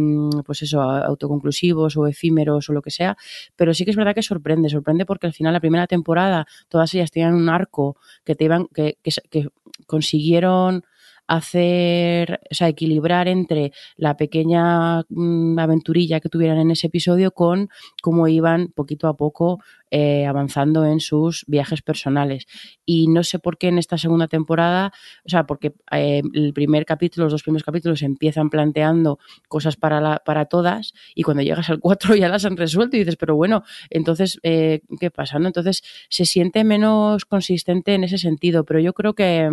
pues eso, autoconclusivos o efímeros o lo que sea. Pero sí que es verdad que sorprende, sorprende porque al final la primera temporada todas ellas tenían un arco que te iban, que, que, que consiguieron hacer, o sea, equilibrar entre la pequeña mm, aventurilla que tuvieran en ese episodio con cómo iban poquito a poco eh, avanzando en sus viajes personales. Y no sé por qué en esta segunda temporada, o sea, porque eh, el primer capítulo, los dos primeros capítulos empiezan planteando cosas para, la, para todas y cuando llegas al 4 *laughs* ya las han resuelto y dices, pero bueno, entonces, eh, ¿qué pasa? No? Entonces se siente menos consistente en ese sentido, pero yo creo que,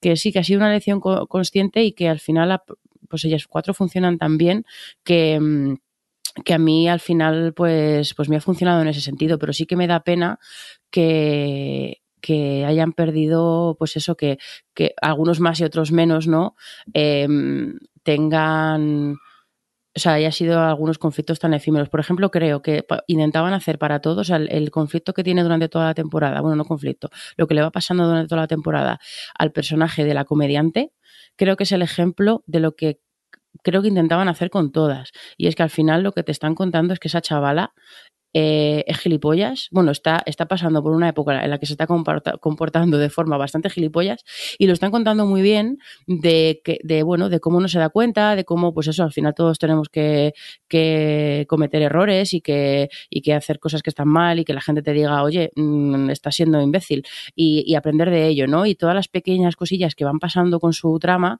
que sí, que ha sido una lección co consciente y que al final, pues ellas cuatro funcionan tan bien que mm, que a mí al final pues, pues me ha funcionado en ese sentido, pero sí que me da pena que, que hayan perdido, pues eso, que, que algunos más y otros menos, ¿no? Eh, tengan, o sea, haya sido algunos conflictos tan efímeros. Por ejemplo, creo que intentaban hacer para todos el, el, conflicto que tiene durante toda la temporada, bueno, no conflicto, lo que le va pasando durante toda la temporada al personaje de la comediante, creo que es el ejemplo de lo que creo que intentaban hacer con todas. Y es que al final lo que te están contando es que esa chavala eh, es gilipollas. Bueno, está, está pasando por una época en la que se está comportando de forma bastante gilipollas y lo están contando muy bien de, que, de, bueno, de cómo no se da cuenta, de cómo, pues eso, al final todos tenemos que, que cometer errores y que, y que hacer cosas que están mal y que la gente te diga, oye, mmm, estás siendo imbécil y, y, aprender de ello, ¿no? Y todas las pequeñas cosillas que van pasando con su trama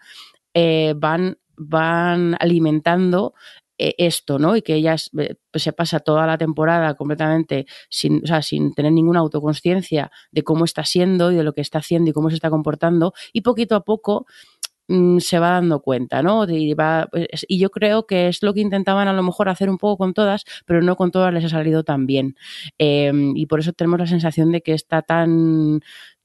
eh, van van alimentando eh, esto, ¿no? Y que ella pues se pasa toda la temporada completamente sin, o sea, sin tener ninguna autoconsciencia de cómo está siendo y de lo que está haciendo y cómo se está comportando y poquito a poco mmm, se va dando cuenta, ¿no? Y, va, y, yo creo que es lo que intentaban a lo mejor hacer un poco con todas, pero no con todas les ha salido tan bien. Eh, y por eso tenemos la sensación de que está tan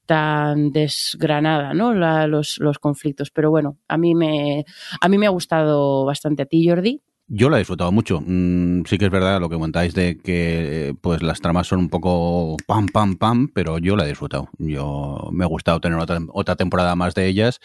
tan desgranada, ¿no? Los, los, conflictos. Pero bueno, a mí me a mí me ha gustado bastante a ti, Jordi. Yo la he disfrutado mucho. Mm, sí que es verdad lo que comentáis de que pues las tramas son un poco pam, pam, pam, pero yo la he disfrutado. Yo me ha gustado tener otra, otra temporada más de ellas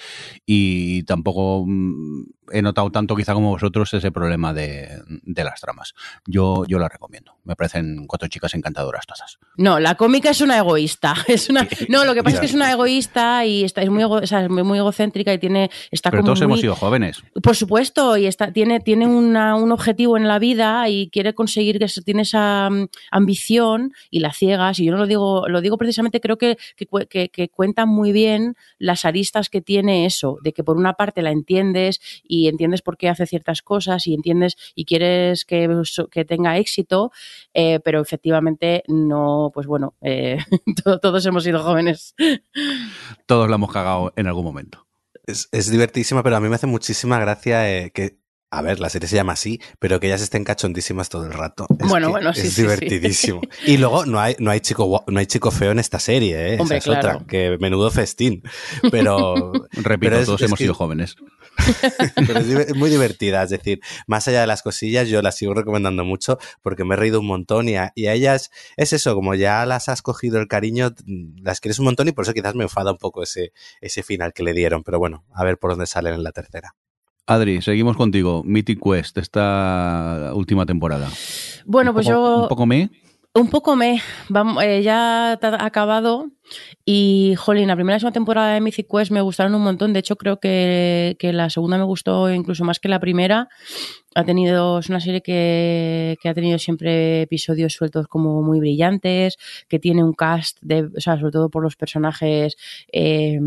y tampoco mm, he notado tanto quizá como vosotros ese problema de, de, las tramas. Yo, yo la recomiendo. Me parecen cuatro chicas encantadoras todas. No, la cómica es una egoísta. *laughs* Es una, no, lo que pasa es que es una egoísta y está, es, muy, ego, o sea, es muy egocéntrica y tiene... Está Pero como todos muy, hemos sido jóvenes. Por supuesto, y está, tiene, tiene una, un objetivo en la vida y quiere conseguir que tiene esa um, ambición y la ciegas. Y yo no lo digo, lo digo precisamente, creo que, que, que, que cuenta muy bien las aristas que tiene eso, de que por una parte la entiendes y entiendes por qué hace ciertas cosas y entiendes y quieres que, que tenga éxito, eh, pero efectivamente no, pues bueno, eh, *laughs* todos hemos sido jóvenes. Todos la hemos cagado en algún momento. Es, es divertísima, pero a mí me hace muchísima gracia eh, que a ver, la serie se llama así, pero que ellas estén cachondísimas todo el rato. Es bueno, bueno, sí. Es sí, divertidísimo. Sí. *laughs* Y luego no hay, no hay chico no hay chico feo en esta serie, ¿eh? Hombre, Esa es claro. otra, que menudo festín. Pero. *laughs* Repito, pero es, todos es hemos que, sido jóvenes. *laughs* pero es muy divertida, es decir, más allá de las cosillas, yo las sigo recomendando mucho porque me he reído un montón y a, y a ellas es eso, como ya las has cogido el cariño, las quieres un montón y por eso quizás me enfada un poco ese, ese final que le dieron. Pero bueno, a ver por dónde salen en la tercera. Adri, seguimos contigo. Mythic Quest, esta última temporada. Bueno, pues poco, yo. Un poco me. Un poco me. Eh, ya ha acabado. Y, jolín, la primera y temporada de Mythic Quest me gustaron un montón. De hecho, creo que, que la segunda me gustó incluso más que la primera ha tenido, es una serie que, que, ha tenido siempre episodios sueltos como muy brillantes, que tiene un cast de, o sea, sobre todo por los personajes eh,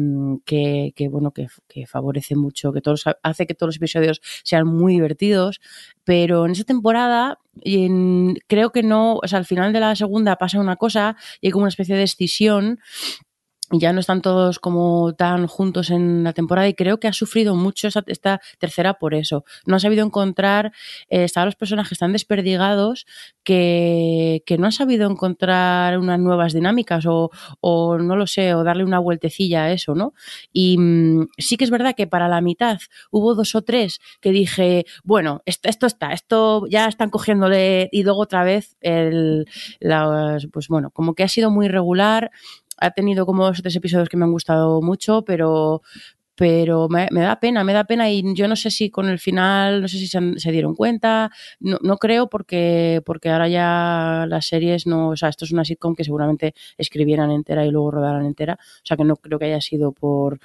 que, que, bueno, que, que, favorece mucho, que todos, hace que todos los episodios sean muy divertidos. Pero en esa temporada, en, creo que no, o sea, al final de la segunda pasa una cosa y como una especie de escisión ya no están todos como tan juntos en la temporada y creo que ha sufrido mucho esta, tercera por eso. No ha sabido encontrar, eh, estaban los personajes tan desperdigados que, que, no ha sabido encontrar unas nuevas dinámicas o, o, no lo sé, o darle una vueltecilla a eso, ¿no? Y mmm, sí que es verdad que para la mitad hubo dos o tres que dije, bueno, esto, está, esto ya están cogiéndole y luego otra vez el, pues bueno, como que ha sido muy regular ha tenido como dos o tres episodios que me han gustado mucho, pero, pero me, da pena, me da pena y yo no sé si con el final, no sé si se, se dieron cuenta, no, no, creo porque, porque ahora ya las series no, o sea, esto es una sitcom que seguramente escribieran entera y luego rodaran entera, o sea que no creo que haya sido por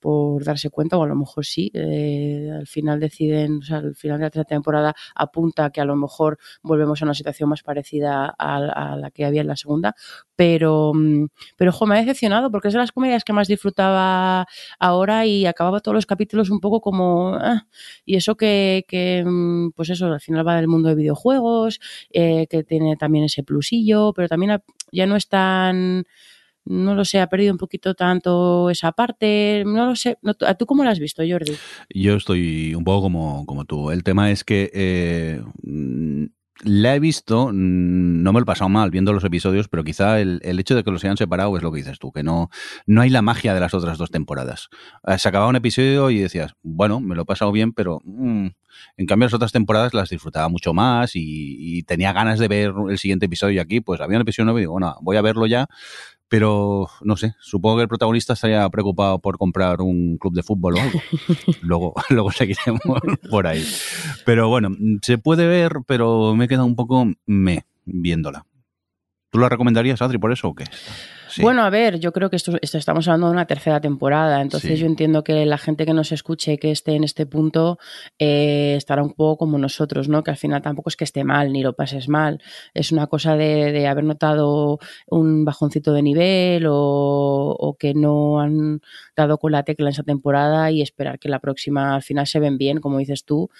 por darse cuenta, o a lo mejor sí, eh, al final deciden, o sea, al final de la tercera temporada apunta que a lo mejor volvemos a una situación más parecida a, a la que había en la segunda, pero, mm, pero jo, me ha decepcionado porque es de las comedias que más disfrutaba ahora y acababa todos los capítulos un poco como, ah, y eso que, que, mm, pues eso, al final va del mundo de videojuegos, eh, que tiene también ese plusillo, pero también ya no es tan no lo sé, ha perdido un poquito tanto esa parte, no lo sé. ¿Tú cómo lo has visto, Jordi? Yo estoy un poco como, como tú. El tema es que eh, la he visto, no me lo he pasado mal viendo los episodios, pero quizá el, el, hecho de que los hayan separado es lo que dices tú, que no, no hay la magia de las otras dos temporadas. Eh, se acababa un episodio y decías, bueno, me lo he pasado bien, pero mmm, en cambio las otras temporadas las disfrutaba mucho más y, y, tenía ganas de ver el siguiente episodio y aquí, pues había un episodio nuevo y digo, bueno, voy a verlo ya, pero no sé, supongo que el protagonista estaría preocupado por comprar un club de fútbol o algo. *laughs* luego, *laughs* luego seguiremos *laughs* por ahí. Pero bueno, se puede ver, pero me queda un poco me viéndola. ¿Tú la recomendarías, Adri, por eso o qué? Sí. Bueno, a ver, yo creo que esto, esto, estamos hablando de una tercera temporada, entonces sí. yo entiendo que la gente que nos escuche, que esté en este punto, eh, estará un poco como nosotros, ¿no? Que al final tampoco es que esté mal ni lo pases mal, es una cosa de, de haber notado un bajoncito de nivel o, o, que no han dado con la tecla en esa temporada y esperar que la próxima al final se ven bien, como dices tú,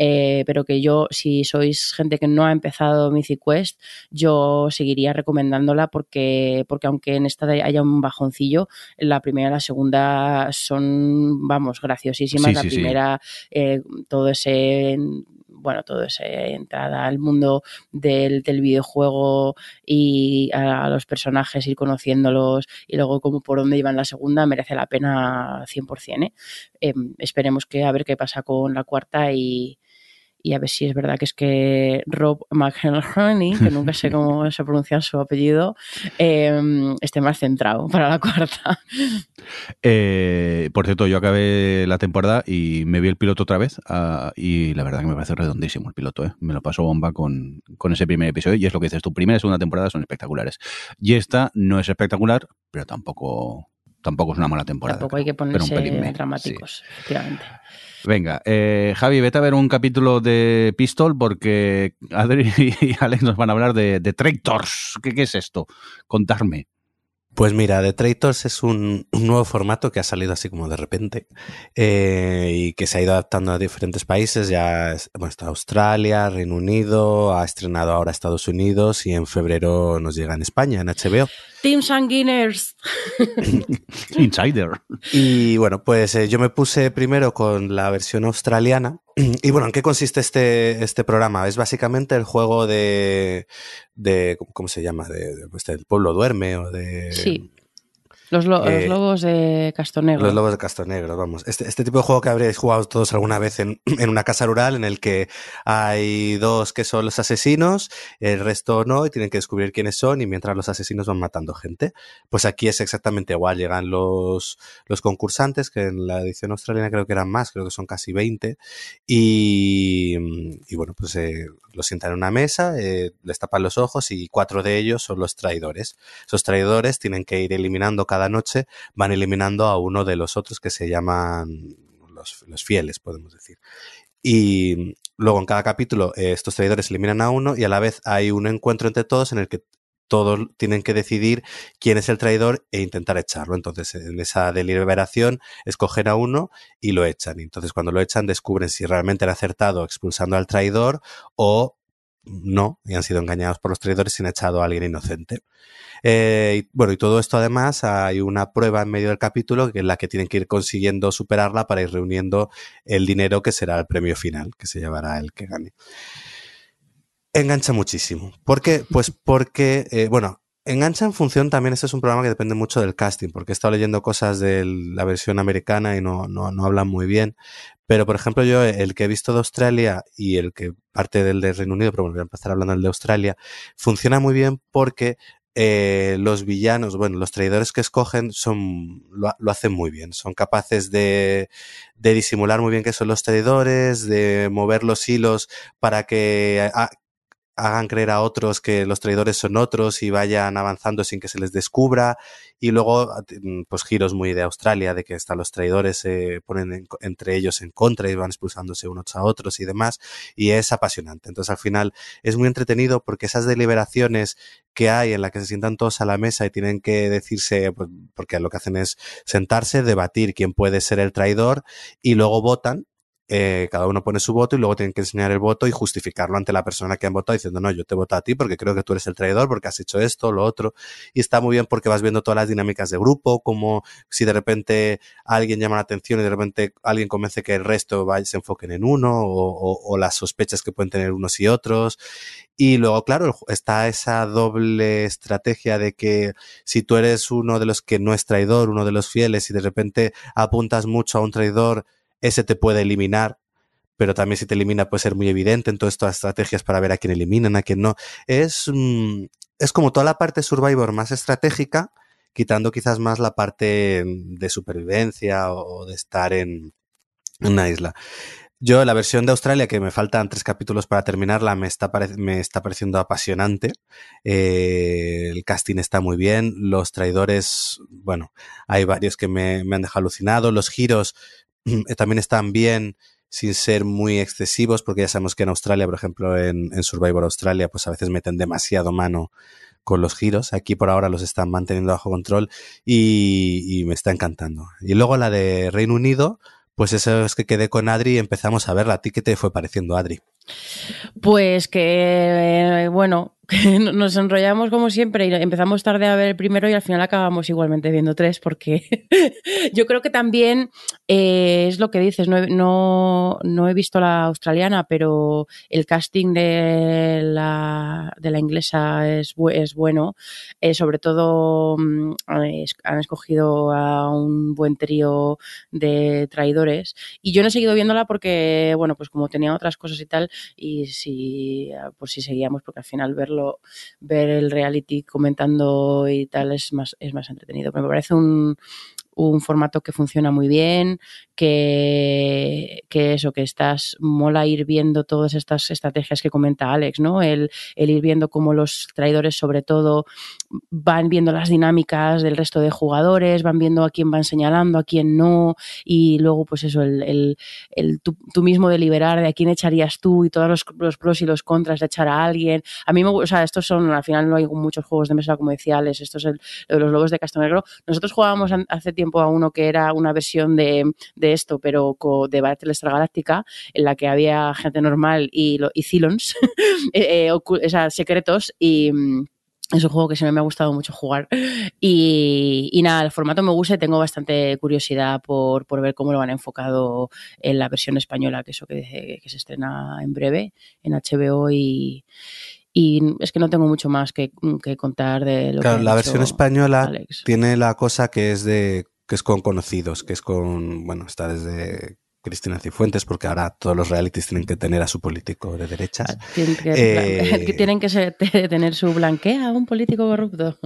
eh, pero que yo, si sois gente que no ha empezado Mythic Quest, yo seguiría recomendándola porque, porque aunque en esta haya un bajoncillo, la primera y la segunda son, vamos, graciosísimas. Sí, la sí, primera, sí. Eh, todo ese bueno, todo esa entrada al mundo del, del videojuego y a, a, los personajes, ir conociéndolos y luego como por dónde iban la segunda, merece la pena 100%. ¿eh? Eh, esperemos que a ver qué pasa con la cuarta y, y a ver si es verdad que es que Rob McElhenney, que nunca sé cómo *laughs* se pronuncia su apellido, eh, esté más centrado para la cuarta. Eh, por cierto, yo acabé la temporada y me vi el piloto otra vez uh, y la verdad que me parece redondísimo el piloto, ¿eh? me lo pasó bomba con, con, ese primer episodio y es lo que dices, tu primera y segunda temporada son espectaculares. Y esta no es espectacular, pero tampoco tampoco es una mala temporada. Tampoco hay que ponerse dramáticos, sí. efectivamente. Venga, eh, Javi, vete a ver un capítulo de Pistol porque Adri *laughs* y Alex nos van a hablar de, de. ¿Qué, ¿Qué, es esto? Contarme. Pues mira, The Traitors es un, un, nuevo formato que ha salido así como de repente eh, y que se ha ido adaptando a diferentes países. Ya bueno, está Australia, Reino Unido, ha estrenado ahora Estados Unidos y en febrero nos llega en España, en HBO. Team Sanguiners. *laughs* Insider. Y bueno, pues eh, yo me puse primero con la versión australiana. *clears throat* Y bueno, ¿en qué consiste este, este programa? Es básicamente el juego de, de ¿cómo se llama? De, pues del pueblo duerme o de... Sí. Los, lo, eh, los, lobos de Castonegro. Los lobos de Castonegro, vamos. Este, este tipo de juego que habréis jugado todos alguna vez en, *clears throat* en, una casa rural en el que hay dos que son los asesinos, el resto no, y tienen que descubrir quiénes son, y mientras los asesinos van matando gente. Pues aquí es exactamente igual. Llegan los, los concursantes, que en la edición australiana creo que eran más, creo que son casi 20, y, y bueno, pues eh, los sientan en una mesa, eh, les tapan los ojos y cuatro de ellos son los traidores. Esos traidores tienen que ir eliminando cada noche, van eliminando a uno de los otros que se llaman los, los fieles, podemos decir. Y luego en cada capítulo eh, estos traidores eliminan a uno y a la vez hay un encuentro entre todos en el que todos tienen que decidir quién es el traidor e intentar echarlo. Entonces, en esa deliberación, escogen a uno y lo echan. Entonces, cuando lo echan, descubren si realmente han acertado expulsando al traidor o no, y han sido engañados por los traidores y han echado a alguien inocente. Eh, y, bueno, y todo esto además hay una prueba en medio del capítulo que es la que tienen que ir consiguiendo superarla para ir reuniendo el dinero que será el premio final, que se llevará el que gane. Engancha muchísimo. ¿Por qué? Pues *laughs* porque, eh, bueno, engancha en función también, este es un programa que depende mucho del casting, porque he estado leyendo cosas de la versión americana y no, no, no hablan muy bien. Pero, por ejemplo, yo el que he visto de Australia y el que parte del de Reino Unido, pero voy a empezar hablando del de Australia, funciona muy bien porque eh, los villanos, bueno, los traidores que escogen son, lo, lo hacen muy bien. Son capaces de, de, disimular muy bien que son los traidores, de mover los hilos para que, a, hagan creer a otros que los traidores son otros y vayan avanzando sin que se les descubra. Y luego, mm, pues giros muy de Australia, de que hasta los traidores se ponen en, entre ellos en contra y van expulsándose unos a otros y demás. Y es apasionante. Entonces, al final, es muy entretenido porque esas deliberaciones que hay en la que se sientan todos a la mesa y tienen que decirse, pues, porque lo que hacen es sentarse, debatir quién puede ser el traidor y luego votan eh, cada uno pone su voto y luego tienen que enseñar el voto y justificarlo ante la persona que han votado diciendo, no, yo te voto a ti porque creo que tú eres el traidor, porque has hecho esto, lo otro. Y está muy bien porque vas viendo todas las dinámicas de grupo, como si de repente alguien llama la atención y de repente alguien convence que el resto va, se enfoquen en uno o, o, o las sospechas que pueden tener unos y otros. Y luego, claro, está esa doble estrategia de que si tú eres uno de los que no es traidor, uno de los fieles, y de repente apuntas mucho a un traidor, ese te puede eliminar, pero también si te elimina puede ser muy evidente. Entonces, estas estrategias para ver a quién eliminan, a quién no. Es, mm, es como toda la parte Survivor más estratégica, quitando quizás más la parte de supervivencia o de estar en una isla. Yo, la versión de Australia, que me faltan tres capítulos para terminarla, me está, me está pareciendo apasionante. Eh, el casting está muy bien. Los traidores, bueno, hay varios que me, me han dejado alucinado. Los giros también están bien sin ser muy excesivos, porque ya sabemos que en Australia, por ejemplo, en, en, Survivor Australia, pues a veces meten demasiado mano con los giros. Aquí por ahora los están manteniendo bajo control y, y me está encantando. Y luego la de Reino Unido, pues eso es que quedé con Adri y empezamos a verla. ¿A ti qué te fue pareciendo, Adri? Pues que, eh, bueno, *laughs* nos enrollamos como siempre y empezamos tarde a ver el primero y al final acabamos igualmente viendo tres porque *laughs* yo creo que también eh, es lo que dices, no he, no, no he, visto la australiana, pero el casting de la, de la inglesa es, es bueno, eh, sobre todo mm, han escogido a un buen trío de traidores y yo no he seguido viéndola porque, bueno, pues como tenía otras cosas y tal y si, pues si seguíamos porque al final verlo ver el reality comentando y tal es más, es más entretenido. me parece un, un formato que funciona muy bien, que, eso, que estás, mola ir viendo todas estas estrategias que comenta Alex, ¿no? El, ir viendo cómo los traidores, sobre todo, van viendo las dinámicas del resto de jugadores, van viendo a quién van señalando, a quién no, y luego, pues eso, el, tú, mismo deliberar de a quién echarías tú y todos los, pros y los contras de echar a alguien. A mí me o sea, estos son, al final no hay muchos juegos de mesa, Alex, estos es el, los lobos de Castro Negro. Nosotros jugábamos hace tiempo a uno que era una versión de esto, pero de Battlestar Galáctica, en la que había gente normal y, y Cylons, *laughs* eh, eh, o sea, secretos y es un juego que siempre me ha gustado mucho jugar. Y, y, nada, el formato me gusta y tengo bastante curiosidad por, por, ver cómo lo han enfocado en la versión española, que eso que, que se estrena en breve en HBO y, y es que no tengo mucho más que, que contar de lo claro, que la versión española Alex. tiene la cosa que es de que es con conocidos, que es con, bueno, está desde Cristina Cifuentes, porque ahora todos los realities tienen que tener a su político de derechas. Tienen que, eh, *laughs* que tienen que ser, *laughs* tener su blanquea, un político corrupto.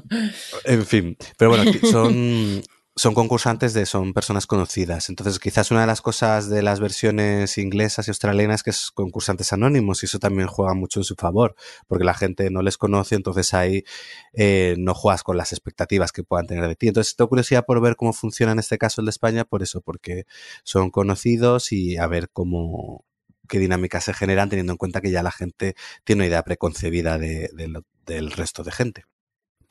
En fin, pero bueno, son *laughs* son concursantes de, son personas conocidas. Entonces, quizás una de las cosas de las versiones inglesas y australianas que es concursantes anónimos y eso también juega mucho en su favor, porque la gente no les conoce, entonces ahí eh, no juegas con las expectativas que puedan tener de ti. Entonces, tengo curiosidad por ver cómo funciona en este caso el de España, por eso, porque son conocidos y a ver cómo qué dinámicas se generan teniendo en cuenta que ya la gente tiene una idea preconcebida de, del resto de gente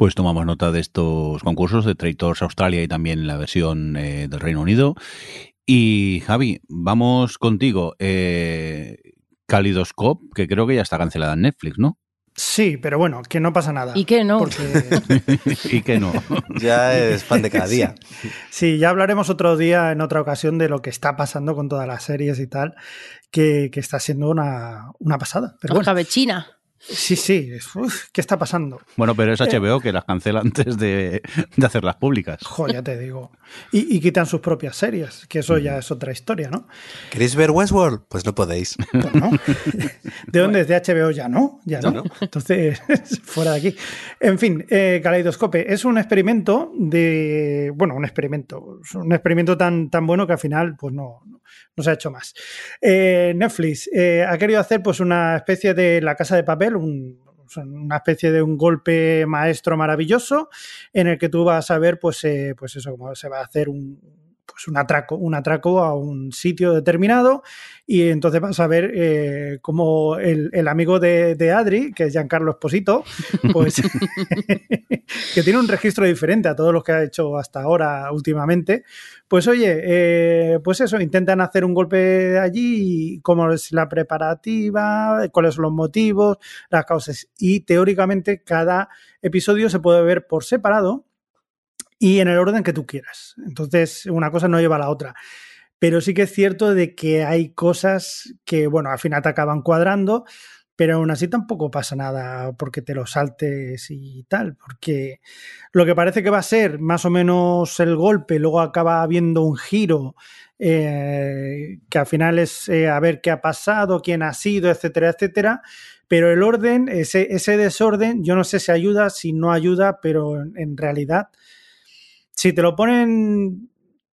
pues tomamos nota de estos concursos de Traitors Australia y también la versión eh, del Reino Unido. Y Javi, vamos contigo. Eh, Calidoscope, que creo que ya está cancelada en Netflix, ¿no? Sí, pero bueno, que no pasa nada. ¿Y que no? *laughs* y que no. *laughs* ya es pan de cada día. Sí, ya hablaremos otro día en otra ocasión de lo que está pasando con todas las series y tal, que, está siendo una, pasada. Pero bueno. Sí, sí. ¿Qué está pasando? Bueno, pero es HBO que las cancela antes de, hacerlas públicas. Joder, ya te digo. Y, quitan sus propias series, que eso ya es otra historia, ¿no? ¿Queréis ver Westworld? Pues no podéis. Pues no. ¿De dónde es de HBO? Ya no, ya no. Entonces, *laughs* fuera de aquí. En fin, eh, Kaleidoscope es un experimento de. Bueno, un experimento. Un experimento tan, tan bueno que al final, pues no, no se ha hecho más. Eh, Netflix eh, ha querido hacer pues una especie de La Casa de Papel, una especie de un golpe maestro maravilloso en el que tú vas a ver pues, eh, pues eso, cómo se va a hacer un, pues un atraco, un atraco a un sitio determinado y entonces vas a ver eh, cómo el, amigo de, Adri, que es Giancarlo Esposito, *laughs* pues *laughs* que tiene un registro diferente a todos los que ha hecho hasta ahora últimamente, pues oye, eh, pues eso, intentan hacer un golpe allí, cómo es la preparativa, cuáles son los motivos, las causas. Y teóricamente cada episodio se puede ver por separado y en el orden que tú quieras. Entonces, una cosa no lleva a la otra. Pero sí que es cierto de que hay cosas que, bueno, al final te acaban cuadrando, pero aún así tampoco pasa nada porque te lo saltes y tal, porque lo que parece que va a ser más o menos el golpe, luego acaba habiendo un giro eh, que al final es eh, a ver qué ha pasado, quién ha sido, etcétera, etcétera. Pero el orden, ese, ese desorden, yo no sé si ayuda, si no ayuda, pero en realidad si te lo ponen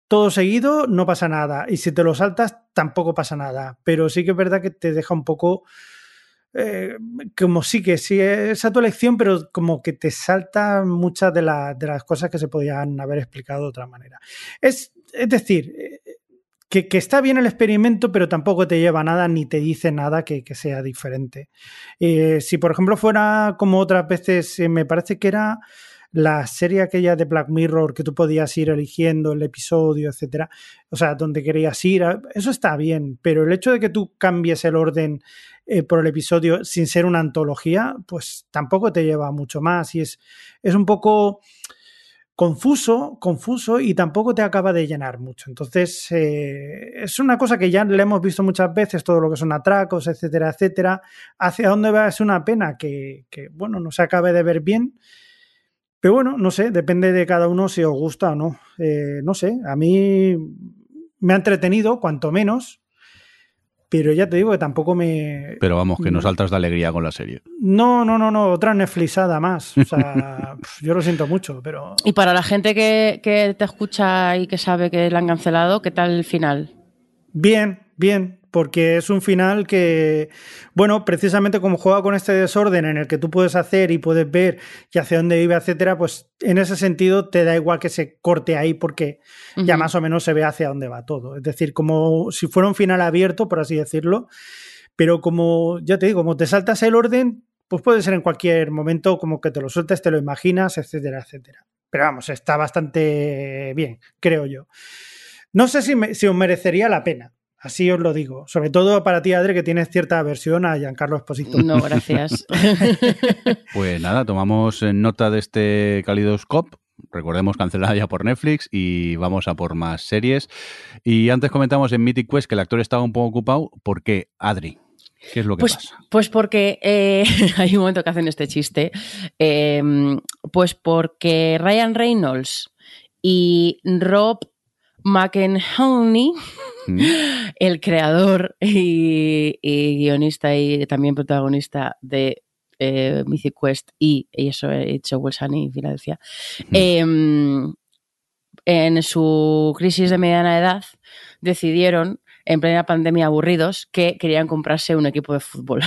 todo seguido, no pasa nada. Y si te lo saltas, tampoco pasa nada. Pero sí que es verdad que te deja un poco. Eh, como sí que sí es a tu elección, pero como que te salta muchas de, de, las cosas que se podían haber explicado de otra manera. Es, es decir, eh, que, está bien el experimento, pero tampoco te lleva a nada ni te dice nada que, sea diferente. Eh, si, por ejemplo, fuera como otras veces, me parece que era la serie aquella de Black Mirror que tú podías ir eligiendo el episodio, etcétera, o sea, donde querías ir, eso está bien, pero el hecho de que tú cambies el orden eh, por el episodio sin ser una antología, pues tampoco te lleva mucho más y es, es un poco confuso, confuso y tampoco te acaba de llenar mucho. Entonces, eh, es una cosa que ya le hemos visto muchas veces, todo lo que son atracos, etcétera, etcétera. ¿Hacia dónde va? Es una pena que, que bueno, no se acabe de ver bien pero bueno, no sé, depende de cada uno si os gusta o no. Eh, no sé, a mí me ha entretenido, cuanto menos, pero ya te digo que tampoco me... Pero vamos, que no saltas de alegría con la serie. No, no, no, no, otra Netflixada más. O sea, *laughs* yo lo siento mucho, pero... Y para la gente que, que te escucha y que sabe que la han cancelado, ¿qué tal el final? Bien, bien, porque es un final que, bueno, precisamente como juega con este desorden en el que tú puedes hacer y puedes ver y hacia dónde vive, etcétera, pues en ese sentido te da igual que se corte ahí porque ya más o menos se ve hacia dónde va todo. Es decir, como si fuera un final abierto, por así decirlo, pero como ya te digo, como te saltas el orden, pues puede ser en cualquier momento como que te lo sueltes, te lo imaginas, etcétera, etcétera. Pero vamos, está bastante bien, creo yo. No sé si, me, si os merecería la pena, Así os lo digo. Sobre todo para ti, Adri, que tienes cierta aversión a Giancarlo Esposito. No, gracias. *laughs* pues nada, tomamos nota de este Calidoscope. Recordemos cancelada ya por Netflix y vamos a por más series. Y antes comentamos en Mythic Quest que el actor estaba un poco ocupado. ¿Por qué, Adri? ¿Qué es lo que pues, pasa? Pues porque eh, *laughs* hay un momento que hacen este chiste. Eh, pues porque Ryan Reynolds y Rob McEnhowney, mm. *gasps* el creador y, guionista y también protagonista de eh, Mythic Quest y, eso he hecho Sunny y Filadelfia, em, en su crisis de mediana edad, decidieron, en plena pandemia aburridos, que querían comprarse un equipo de fútbol.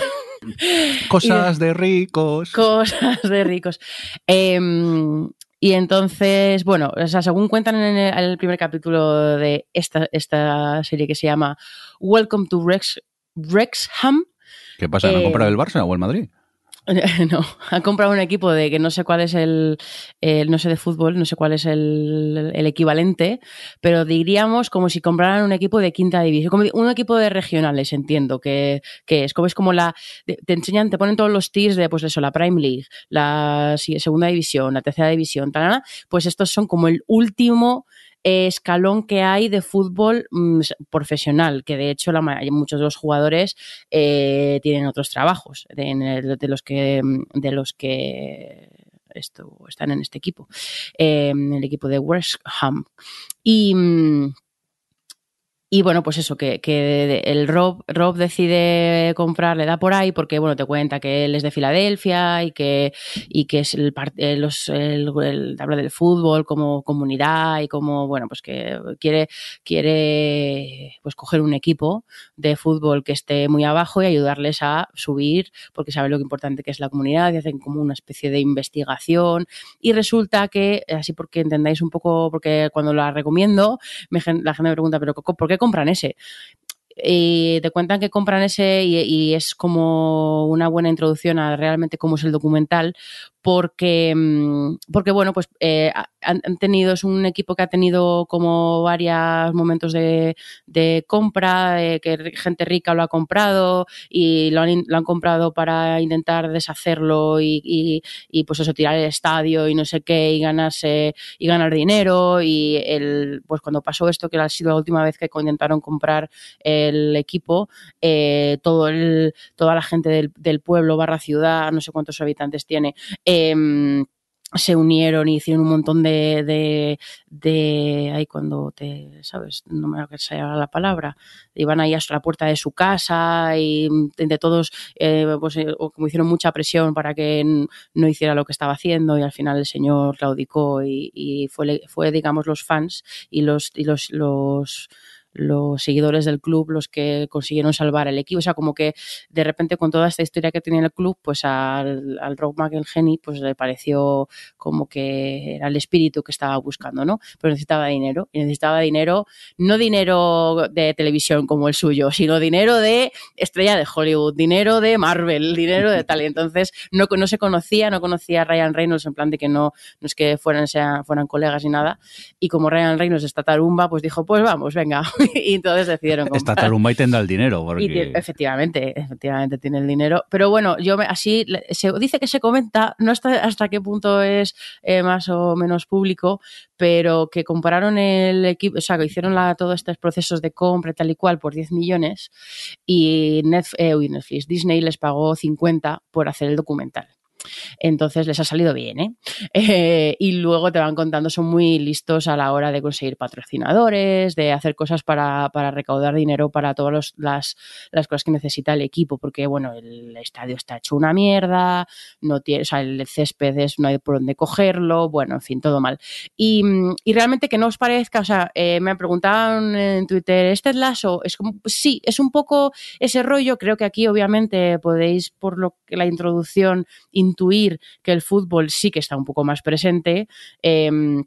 Cosas de ricos. *laughs* Cosas de ricos. Em, y entonces, bueno, o sea, según cuentan en el, en el primer capítulo de esta, esta serie que se llama Welcome to Rex, Wrexham, ¿Qué pasa? ¿No Eh, el Barça o el Madrid? *laughs* no, han comprado un equipo de que no sé cuál es el, no sé de fútbol, no sé cuál es el, el equivalente, pero diríamos como si compraran un equipo de quinta división, como un equipo de regionales, entiendo que, que es como es como la te enseñan, te ponen todos los tiers de pues eso, la Prime League, la segunda división, la tercera división, tal, pues estos son como el último escalón que hay de fútbol mm, profesional, que de hecho muchos de los jugadores eh, tienen otros trabajos de, los que de los que esto, están en este equipo, eh, en el equipo de West Ham. Y, mm, y bueno, pues eso, que, que el Rob, Rob decide comprar, le da por ahí, porque bueno, te cuenta que él es de Filadelfia y que, y que es el, eh, los, el, el- habla del fútbol como comunidad y como, bueno, pues que quiere, quiere pues coger un equipo de fútbol que esté muy abajo y ayudarles a subir, porque sabe lo importante que es la comunidad y hacen como una especie de investigación. Y resulta que, así porque entendáis un poco, porque cuando la recomiendo, me la gente me pregunta, pero ¿por qué compran ese? Y te cuentan que compran ese y, y es como una buena introducción a realmente cómo es el documental, porque, mm, porque bueno, pues eh, han, tenido, es un equipo que ha tenido como varios momentos de, de compra, que gente rica lo ha comprado y lo han, lo han comprado para intentar deshacerlo y, y, pues eso, tirar el estadio y no sé qué y ganarse y ganar dinero y el, pues cuando pasó esto, que ha sido la última vez que intentaron comprar el equipo, eh, todo el, toda la gente del pueblo barra ciudad, no sé cuántos habitantes tiene, em, se unieron y hicieron un montón de, de, ahí cuando te, ¿sabes? No me acuerdo llama la palabra. Iban ahí hasta la puerta de su casa y de todos, eh, pues eh, como hicieron mucha presión para que no hiciera lo que estaba haciendo y al final el señor claudicó y, y fue, fue, digamos, los fans y los, y los, los los seguidores del club los que consiguieron salvar el equipo. O sea, como que de repente con toda esta historia que tenía el club, pues al, al Rob McElhenney pues le pareció como que era el espíritu que estaba buscando, ¿no? Pero necesitaba dinero. Y necesitaba dinero, no dinero de televisión como el suyo, sino dinero de estrella de Hollywood, dinero de Marvel, dinero de tal. Y entonces no, no se conocía, no conocía a Ryan Reynolds en plan de que no, no es que fueran, sean, fueran colegas ni nada. Y como Ryan Reynolds está tarumba, pues dijo, pues vamos, venga. *laughs* y entonces decidieron comprar. Esta tarumba y tendrá el dinero. Porque... Y efectivamente, efectivamente tiene el dinero. Pero bueno, yo me- así se dice que se comenta, no hasta hasta qué punto es eh, más o menos público, pero que compararon el equipo, o sea, que hicieron la, todos estos procesos de compra tal y cual por 10 millones y Netf- eh, Netflix, Disney les pagó 50 por hacer el documental. Entonces les ha salido bien, ¿eh? Eh, y luego te van contando, son muy listos a la hora de conseguir patrocinadores, de hacer cosas para, para recaudar dinero para todas las, las cosas que necesita el equipo, porque bueno, el estadio está hecho una mierda, no tiene, o sea, el césped es, no hay por dónde cogerlo, bueno, en fin, todo mal. Y, y realmente que no os parezca, o sea, eh, me preguntaban en Twitter, ¿este es Lasso? Es como, pues sí, es un poco ese rollo, creo que aquí obviamente podéis, por lo que la introducción, intuir que el fútbol sí que está un poco más presente. em,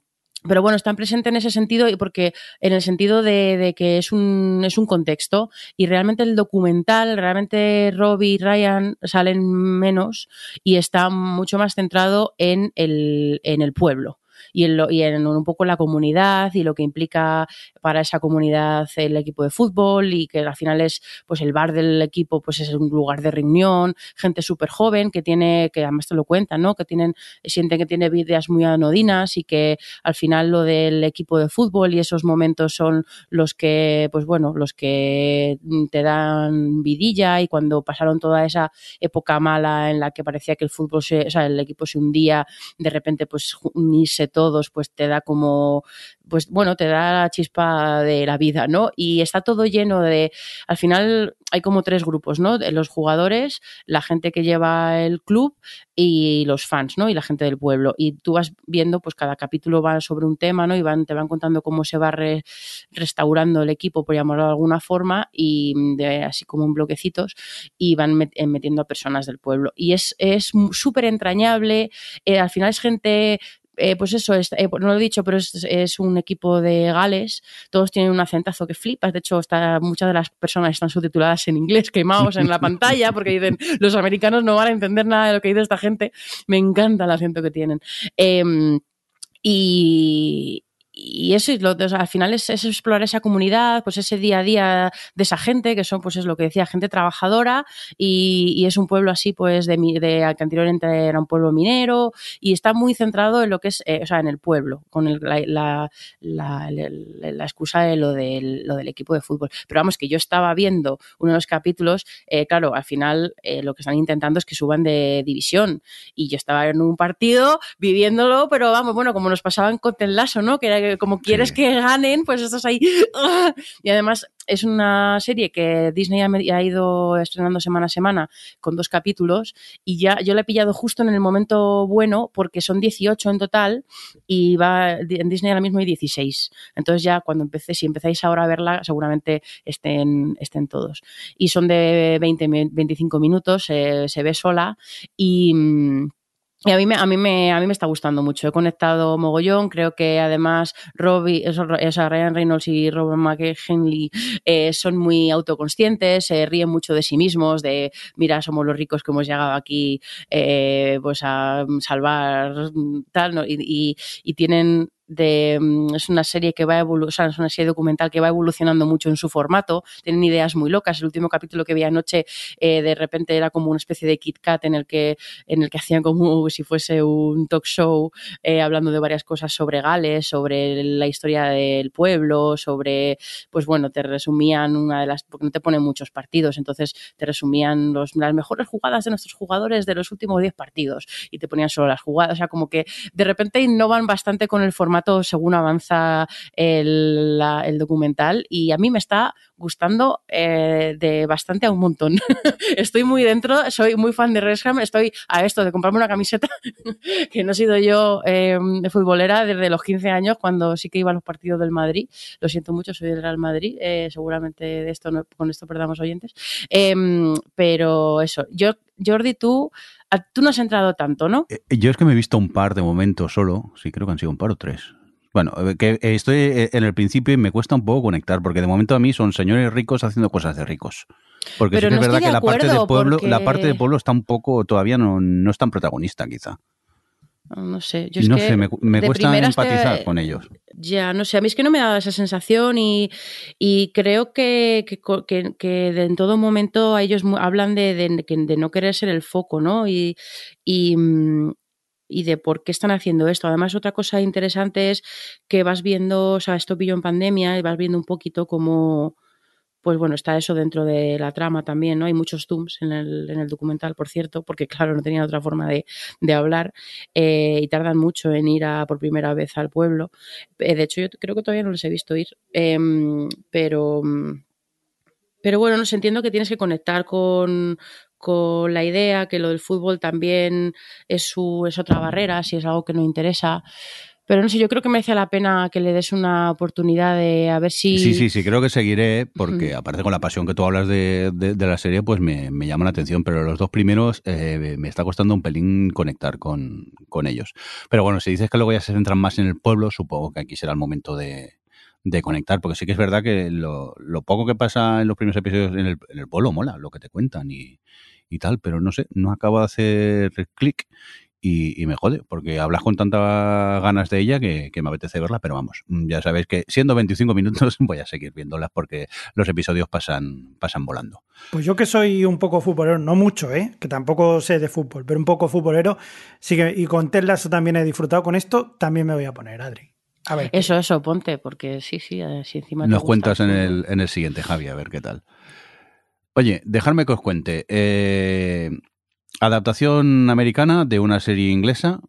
pero bueno, están presente en ese sentido y porque en el sentido de, de que es un, es un contexto y realmente el documental, realmente Robbie y Ryan salen menos y está mucho más centrado en el, en el pueblo y en, lo, y en un poco la comunidad y lo que implica para esa comunidad el equipo de fútbol y que al final es pues el bar del equipo pues es un lugar de reunión, gente súper joven que tiene, que además te lo cuentan, ¿no? Que tienen, sienten que tiene vidas muy anodinas y que al final lo del equipo de fútbol y esos momentos son los que, pues bueno, los que te dan vidilla y cuando pasaron toda esa época mala en la que parecía que el fútbol se, o sea, el equipo se hundía, de repente pues unirse todos, pues te da como, pues bueno, te da la chispa de la vida, ¿no? Y está todo lleno de, al final hay como tres grupos, ¿no? Los jugadores, la gente que lleva el club y los fans, ¿no? Y la gente del pueblo. Y tú vas viendo, pues cada capítulo va sobre un tema, ¿no? Y van, te van contando cómo se va restaurando el equipo, por llamarlo de alguna forma, y de, así como en bloquecitos, y van eh, metiendo a personas del pueblo. Y es súper entrañable. Eh, al final es gente eh, pues eso, eh, no lo he dicho, pero es, un equipo de Gales, todos tienen un acentazo que flipas, de hecho está, muchas de las personas están subtituladas en inglés, quemados en la *laughs* pantalla, porque dicen, los americanos no van a entender nada de lo que dice esta gente, me encanta el acento que tienen. Em, y, y eso, al final es, explorar esa comunidad, pues ese día a día de esa gente, que son, pues es lo que decía, gente trabajadora, y, es un pueblo así, pues, de, de que anteriormente era un pueblo minero, y está muy centrado en lo que es, eh, o sea, en el pueblo, con la, la, excusa de lo del, equipo de fútbol. Pero vamos, que yo estaba viendo uno de los capítulos, eh, claro, al final eh, lo que están intentando es que suban de división, y yo estaba en un partido viviéndolo, pero vamos, bueno, como nos pasaban con Lasso, ¿no? Que era como quieres que ganen, pues estás ahí. ¡ah! Y además es una serie que Disney ha, ido estrenando semana a semana con dos capítulos y ya yo la he pillado justo en el momento bueno porque son 18 en total y va en Disney ahora mismo hay 16. Entonces ya cuando empecé, si empezáis ahora a verla, seguramente estén, estén todos. Y son de 20, 25 minutos, se ve sola y mm, y a mí, me, a, mí me, a mí me está gustando mucho. He conectado mogollón. Creo que además Robbie, o Ryan Reynolds y Robert McKinley eh, son muy autoconscientes, se ríen mucho de sí mismos, de mira, somos los ricos que hemos llegado aquí eh, pues a salvar tal, ¿no? y, y tienen mm, es una serie que va o sea, es una serie documental que va evolucionando mucho en su formato, tienen ideas muy locas. El último capítulo que vi anoche eh, de repente era como una especie de Kit Kat en el que, en el que hacían como *laughs* si fuese un talk show eh, hablando de varias cosas sobre Gales, sobre la historia del pueblo, sobre, pues bueno, te resumían una de las, porque no te ponen muchos partidos, entonces te resumían los, las mejores jugadas de nuestros jugadores de los últimos 10 partidos y te ponían solo las jugadas, o sea, como que de repente innovan bastante con el formato según avanza el, documental y a mí me está gustando eh, de bastante a un montón. *laughs* estoy muy dentro, soy muy fan de Resham, estoy a esto de comprarme una camiseta *laughs* que no he sido yo eh, futbolera desde los 15 años cuando sí que iba a los partidos del Madrid. Lo siento mucho, soy del Real Madrid, eh, seguramente de esto con esto perdamos oyentes. Em, pero eso, yo Jordi, tú tú no has entrado tanto, ¿no? Eh, yo es que me he visto un par de momentos solo, sí, creo que han sido un par o tres. Bueno, eh, que estoy eh, en el principio y me cuesta un poco conectar, porque de momento a mí son señores ricos haciendo cosas de ricos. Porque sí que es verdad que la parte del pueblo, la parte del pueblo está un poco, todavía no, no es tan protagonista, quizá. No sé, yo es no sé, me, cuesta empatizar con ellos. Ya, no sé, a mí es que no me da esa sensación y, creo que, que, en todo momento ellos hablan de, de, no querer ser el foco, ¿no? Y, y, y de por qué están haciendo esto. Además, otra cosa interesante es que vas viendo, o sea, esto pillo en pandemia y vas viendo un poquito cómo pues bueno, está eso dentro de la trama también, ¿no? Hay muchos zooms en el, en el documental, por cierto, porque *laughs* claro, no tenían otra forma de, hablar eh, y tardan mucho en ir a, por primera vez al pueblo. Eh, de hecho, yo creo que todavía no les he visto ir, em, pero... Pero bueno, no entiendo que tienes que conectar con, con la idea, que lo del fútbol también es, su, es otra barrera, si es algo que no interesa. Pero no sé, yo creo que merece la pena que le des una oportunidad de a ver si. Sí, sí, sí, creo que seguiré, porque aparte con la pasión que tú hablas de, la serie, pues me, llama la atención. Pero los dos primeros eh, me está costando un pelín conectar con, ellos. Pero bueno, si dices que luego ya se centran más en el pueblo, supongo que aquí será el momento de, conectar, porque sí que es verdad que lo, poco que pasa en los primeros episodios en el, en el pueblo mola, lo que te cuentan y, y tal, pero no sé, no acabo de hacer clic y, me jode, porque hablas con tantas ganas de ella que, me apetece verla, pero vamos, mm, ya sabéis que siendo 25 minutos *laughs* voy a seguir viéndolas porque los episodios pasan, pasan volando. Pues yo que soy un poco futbolero, no mucho, ¿eh? que tampoco sé de fútbol, pero un poco futbolero, sí que, y con Ted también he disfrutado con esto, también me voy a poner, Adri. A ver. Eso, eso, ponte, porque sí, sí, así encima. Nos cuentas en el, en el siguiente, Javi, a ver qué tal. Oye, dejadme que os cuente. Eh, Adaptación americana de una serie inglesa,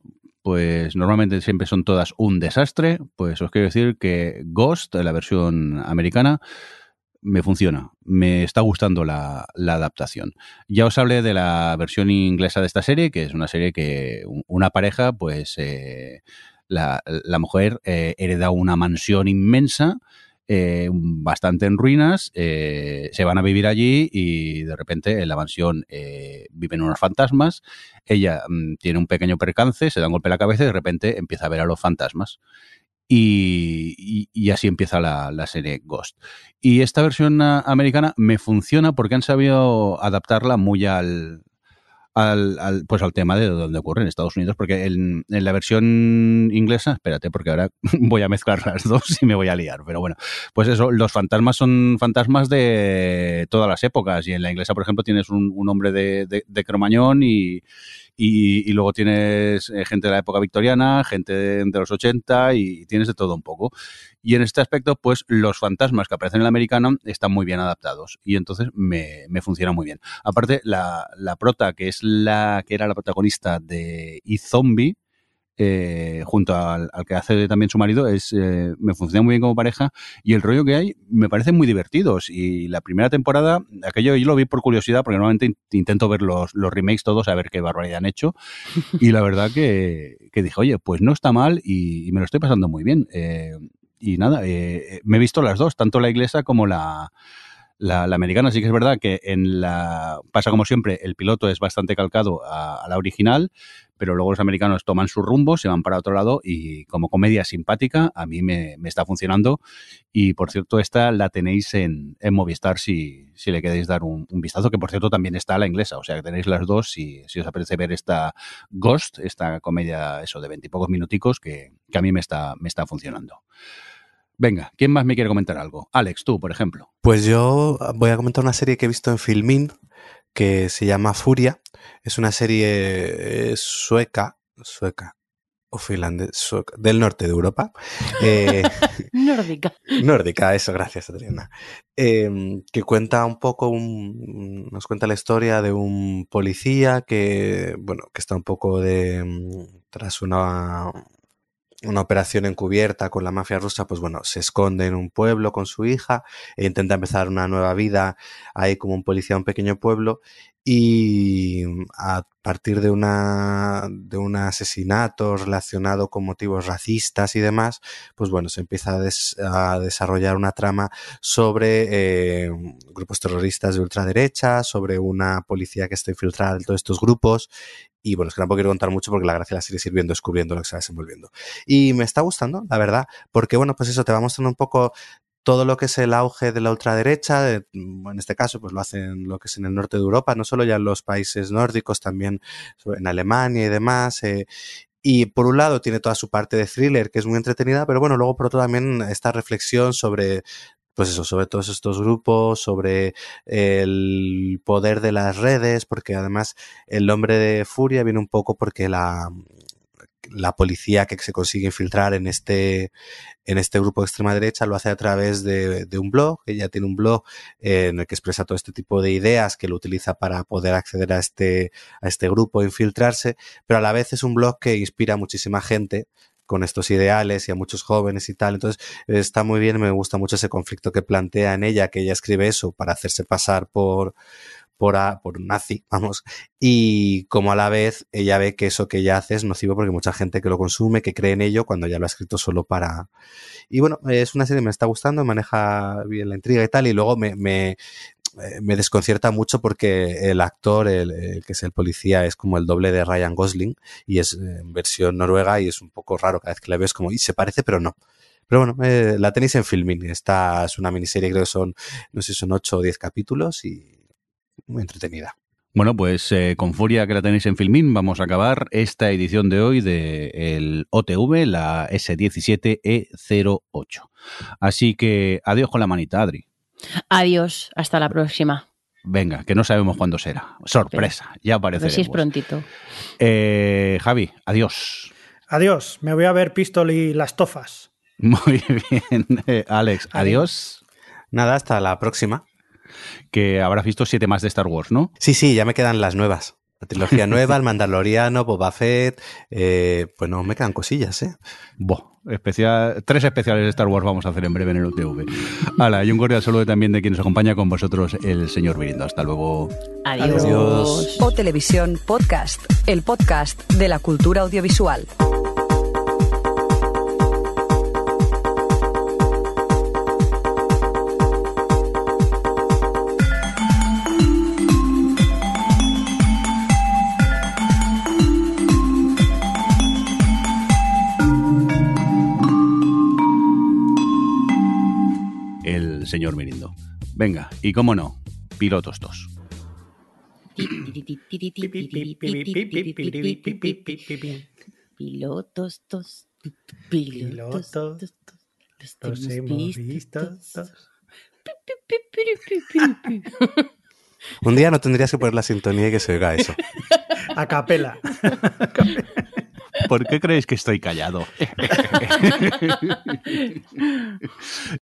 pues normalmente siempre son todas un desastre, pues os quiero decir que Ghost, la versión americana, me funciona, me está gustando la, adaptación. Ya os hablé de la versión inglesa de esta serie, que es una serie que una pareja, pues eh, la, mujer eh, hereda una mansión inmensa, eh, bastante en ruinas, se van a vivir allí y de repente en la mansión viven unos fantasmas, ella mm, tiene un pequeño percance, se da un golpe en la cabeza y de repente empieza a ver a los fantasmas. Y, así empieza la, serie Ghost. Y esta versión americana me funciona porque han sabido adaptarla muy al, al, pues al tema de donde ocurre en Estados Unidos, porque en, la versión inglesa, espérate, porque ahora *laughs* voy a mezclar las dos y me voy a liar, pero bueno, pues eso, los fantasmas son fantasmas de todas las épocas, y en la inglesa, por ejemplo, tienes un, hombre de, de cromañón y, y, luego tienes eh, gente de la época victoriana, gente de, los 80 y tienes de todo un poco. Y en este aspecto, pues los fantasmas que aparecen en el americano están muy bien adaptados y entonces me, me funciona muy bien. Aparte, la, la prota, que es la que era la protagonista de e-Zombie, eh, junto al, que hace también su marido, es eh, me funciona muy bien como pareja y el rollo que hay me parece muy divertidos. Y la primera temporada, aquello yo lo vi por curiosidad, porque normalmente intento ver los, los remakes todos a ver qué barbaridad han hecho. *laughs* Y la verdad que, que dije, oye, pues no está mal y, me lo estoy pasando muy bien. Eh, y nada, me he visto las dos, tanto la inglesa como la, la, americana sí que es verdad que en la pasa como siempre, el piloto es bastante calcado a, la original, pero luego los americanos toman su rumbo, se van para otro lado y como comedia simpática a mí me, está funcionando y por cierto esta la tenéis en, en Movistar si, si, le queréis dar un, vistazo, que por cierto también está la inglesa, o sea que tenéis las dos si, si os apetece ver esta Ghost, esta comedia eso de veintipocos minuticos que, que a mí me está, me está funcionando. Venga, ¿quién más me quiere comentar algo? Alex, tú, por ejemplo. Pues yo voy a comentar una serie que he visto en Filmin que se llama Furia. Es una serie eh, sueca, sueca o finlandesa, del norte de Europa. *laughs* Eh, nórdica. Nórdica, eso, gracias, Adriana. Em, que cuenta un poco, nos cuenta la historia de un policía que, bueno, que está un poco de, mm, tras una, una operación encubierta con la mafia rusa, pues bueno, se esconde en un pueblo con su hija e intenta empezar una nueva vida ahí como un policía de un pequeño pueblo y a partir de una de un asesinato relacionado con motivos racistas y demás, pues bueno, se empieza a, desarrollar una trama sobre eh, grupos terroristas de ultraderecha, sobre una policía que está infiltrada en todos estos grupos y bueno, es que tampoco quiero contar mucho porque la gracia la serie es ir viendo, descubriendo lo que se va desenvolviendo. Y me está gustando, la verdad, porque bueno, pues eso te va mostrando un poco todo lo que es el auge de la ultraderecha, en este caso pues lo hacen lo que es en el norte de Europa, no solo ya en los países nórdicos, también en Alemania y demás. Eh, y por un lado tiene toda su parte de thriller, que es muy entretenida, pero bueno, luego por otro también esta reflexión sobre pues eso, sobre todos estos grupos, sobre el poder de las redes, porque además el nombre de Furia viene un poco porque la, la policía que se consigue infiltrar en este, en este grupo de extrema derecha lo hace a través de, de un blog. Ella tiene un blog en el que expresa todo este tipo de ideas que lo utiliza para poder acceder a este, a este grupo, infiltrarse, pero a la vez es un blog que inspira a muchísima gente con estos ideales y a muchos jóvenes y tal. Entonces está muy bien, me gusta mucho ese conflicto que plantea en ella, que ella escribe eso para hacerse pasar por, por, por nazi, *laughs* vamos, y como a la vez ella ve que eso que ella hace es nocivo porque mucha gente que lo consume, que cree en ello cuando ya lo ha escrito solo para... Y bueno, es una serie que me está gustando, maneja bien la intriga y tal, y luego me, me, me desconcierta mucho porque el actor, el, que es el policía, es como el doble de Ryan Gosling y es en versión noruega y es un poco raro cada vez que la ves como, y se parece, pero no. Pero bueno, eh, la tenéis en Filmin. Esta es una miniserie, creo que son, no sé son 8 o 10 capítulos y muy entretenida. Bueno, pues eh, con furia que la tenéis en Filmin, vamos a acabar esta edición de hoy del el OTV, la S17E08. Así que adiós con la manita, Adri. Adiós, hasta la próxima. Venga, que no sabemos cuándo será. Sorpresa, ya aparece. Si es prontito. Eh, Javi, adiós. Adiós, me voy a ver Pistol y las tofas. *laughs* Muy bien. Eh, Alex, adiós. Nada, hasta la próxima. Que habrás visto siete más de Star Wars, ¿no? Sí, sí, ya me quedan las nuevas. La trilogía *laughs* nueva, El Mandaloriano, Boba Fett. Eh, pues no, me quedan cosillas, ¿eh? Boh, especial, tres especiales de Star Wars vamos a hacer en breve en el UTV. Hala, y un cordial saludo también de quien nos acompaña con vosotros, el señor Mirindo. Hasta luego. Adiós. Adiós. O Televisión Podcast, el podcast de la cultura audiovisual. Señor Mirindo. Venga, y cómo no, pilotos dos. Pilotos dos. Pilotos Pilotos dos. Los Los hemos visto. *laughs* Un día no tendrías que poner la sintonía y que se oiga eso. A capela. ¿Por qué creéis que estoy callado? *laughs*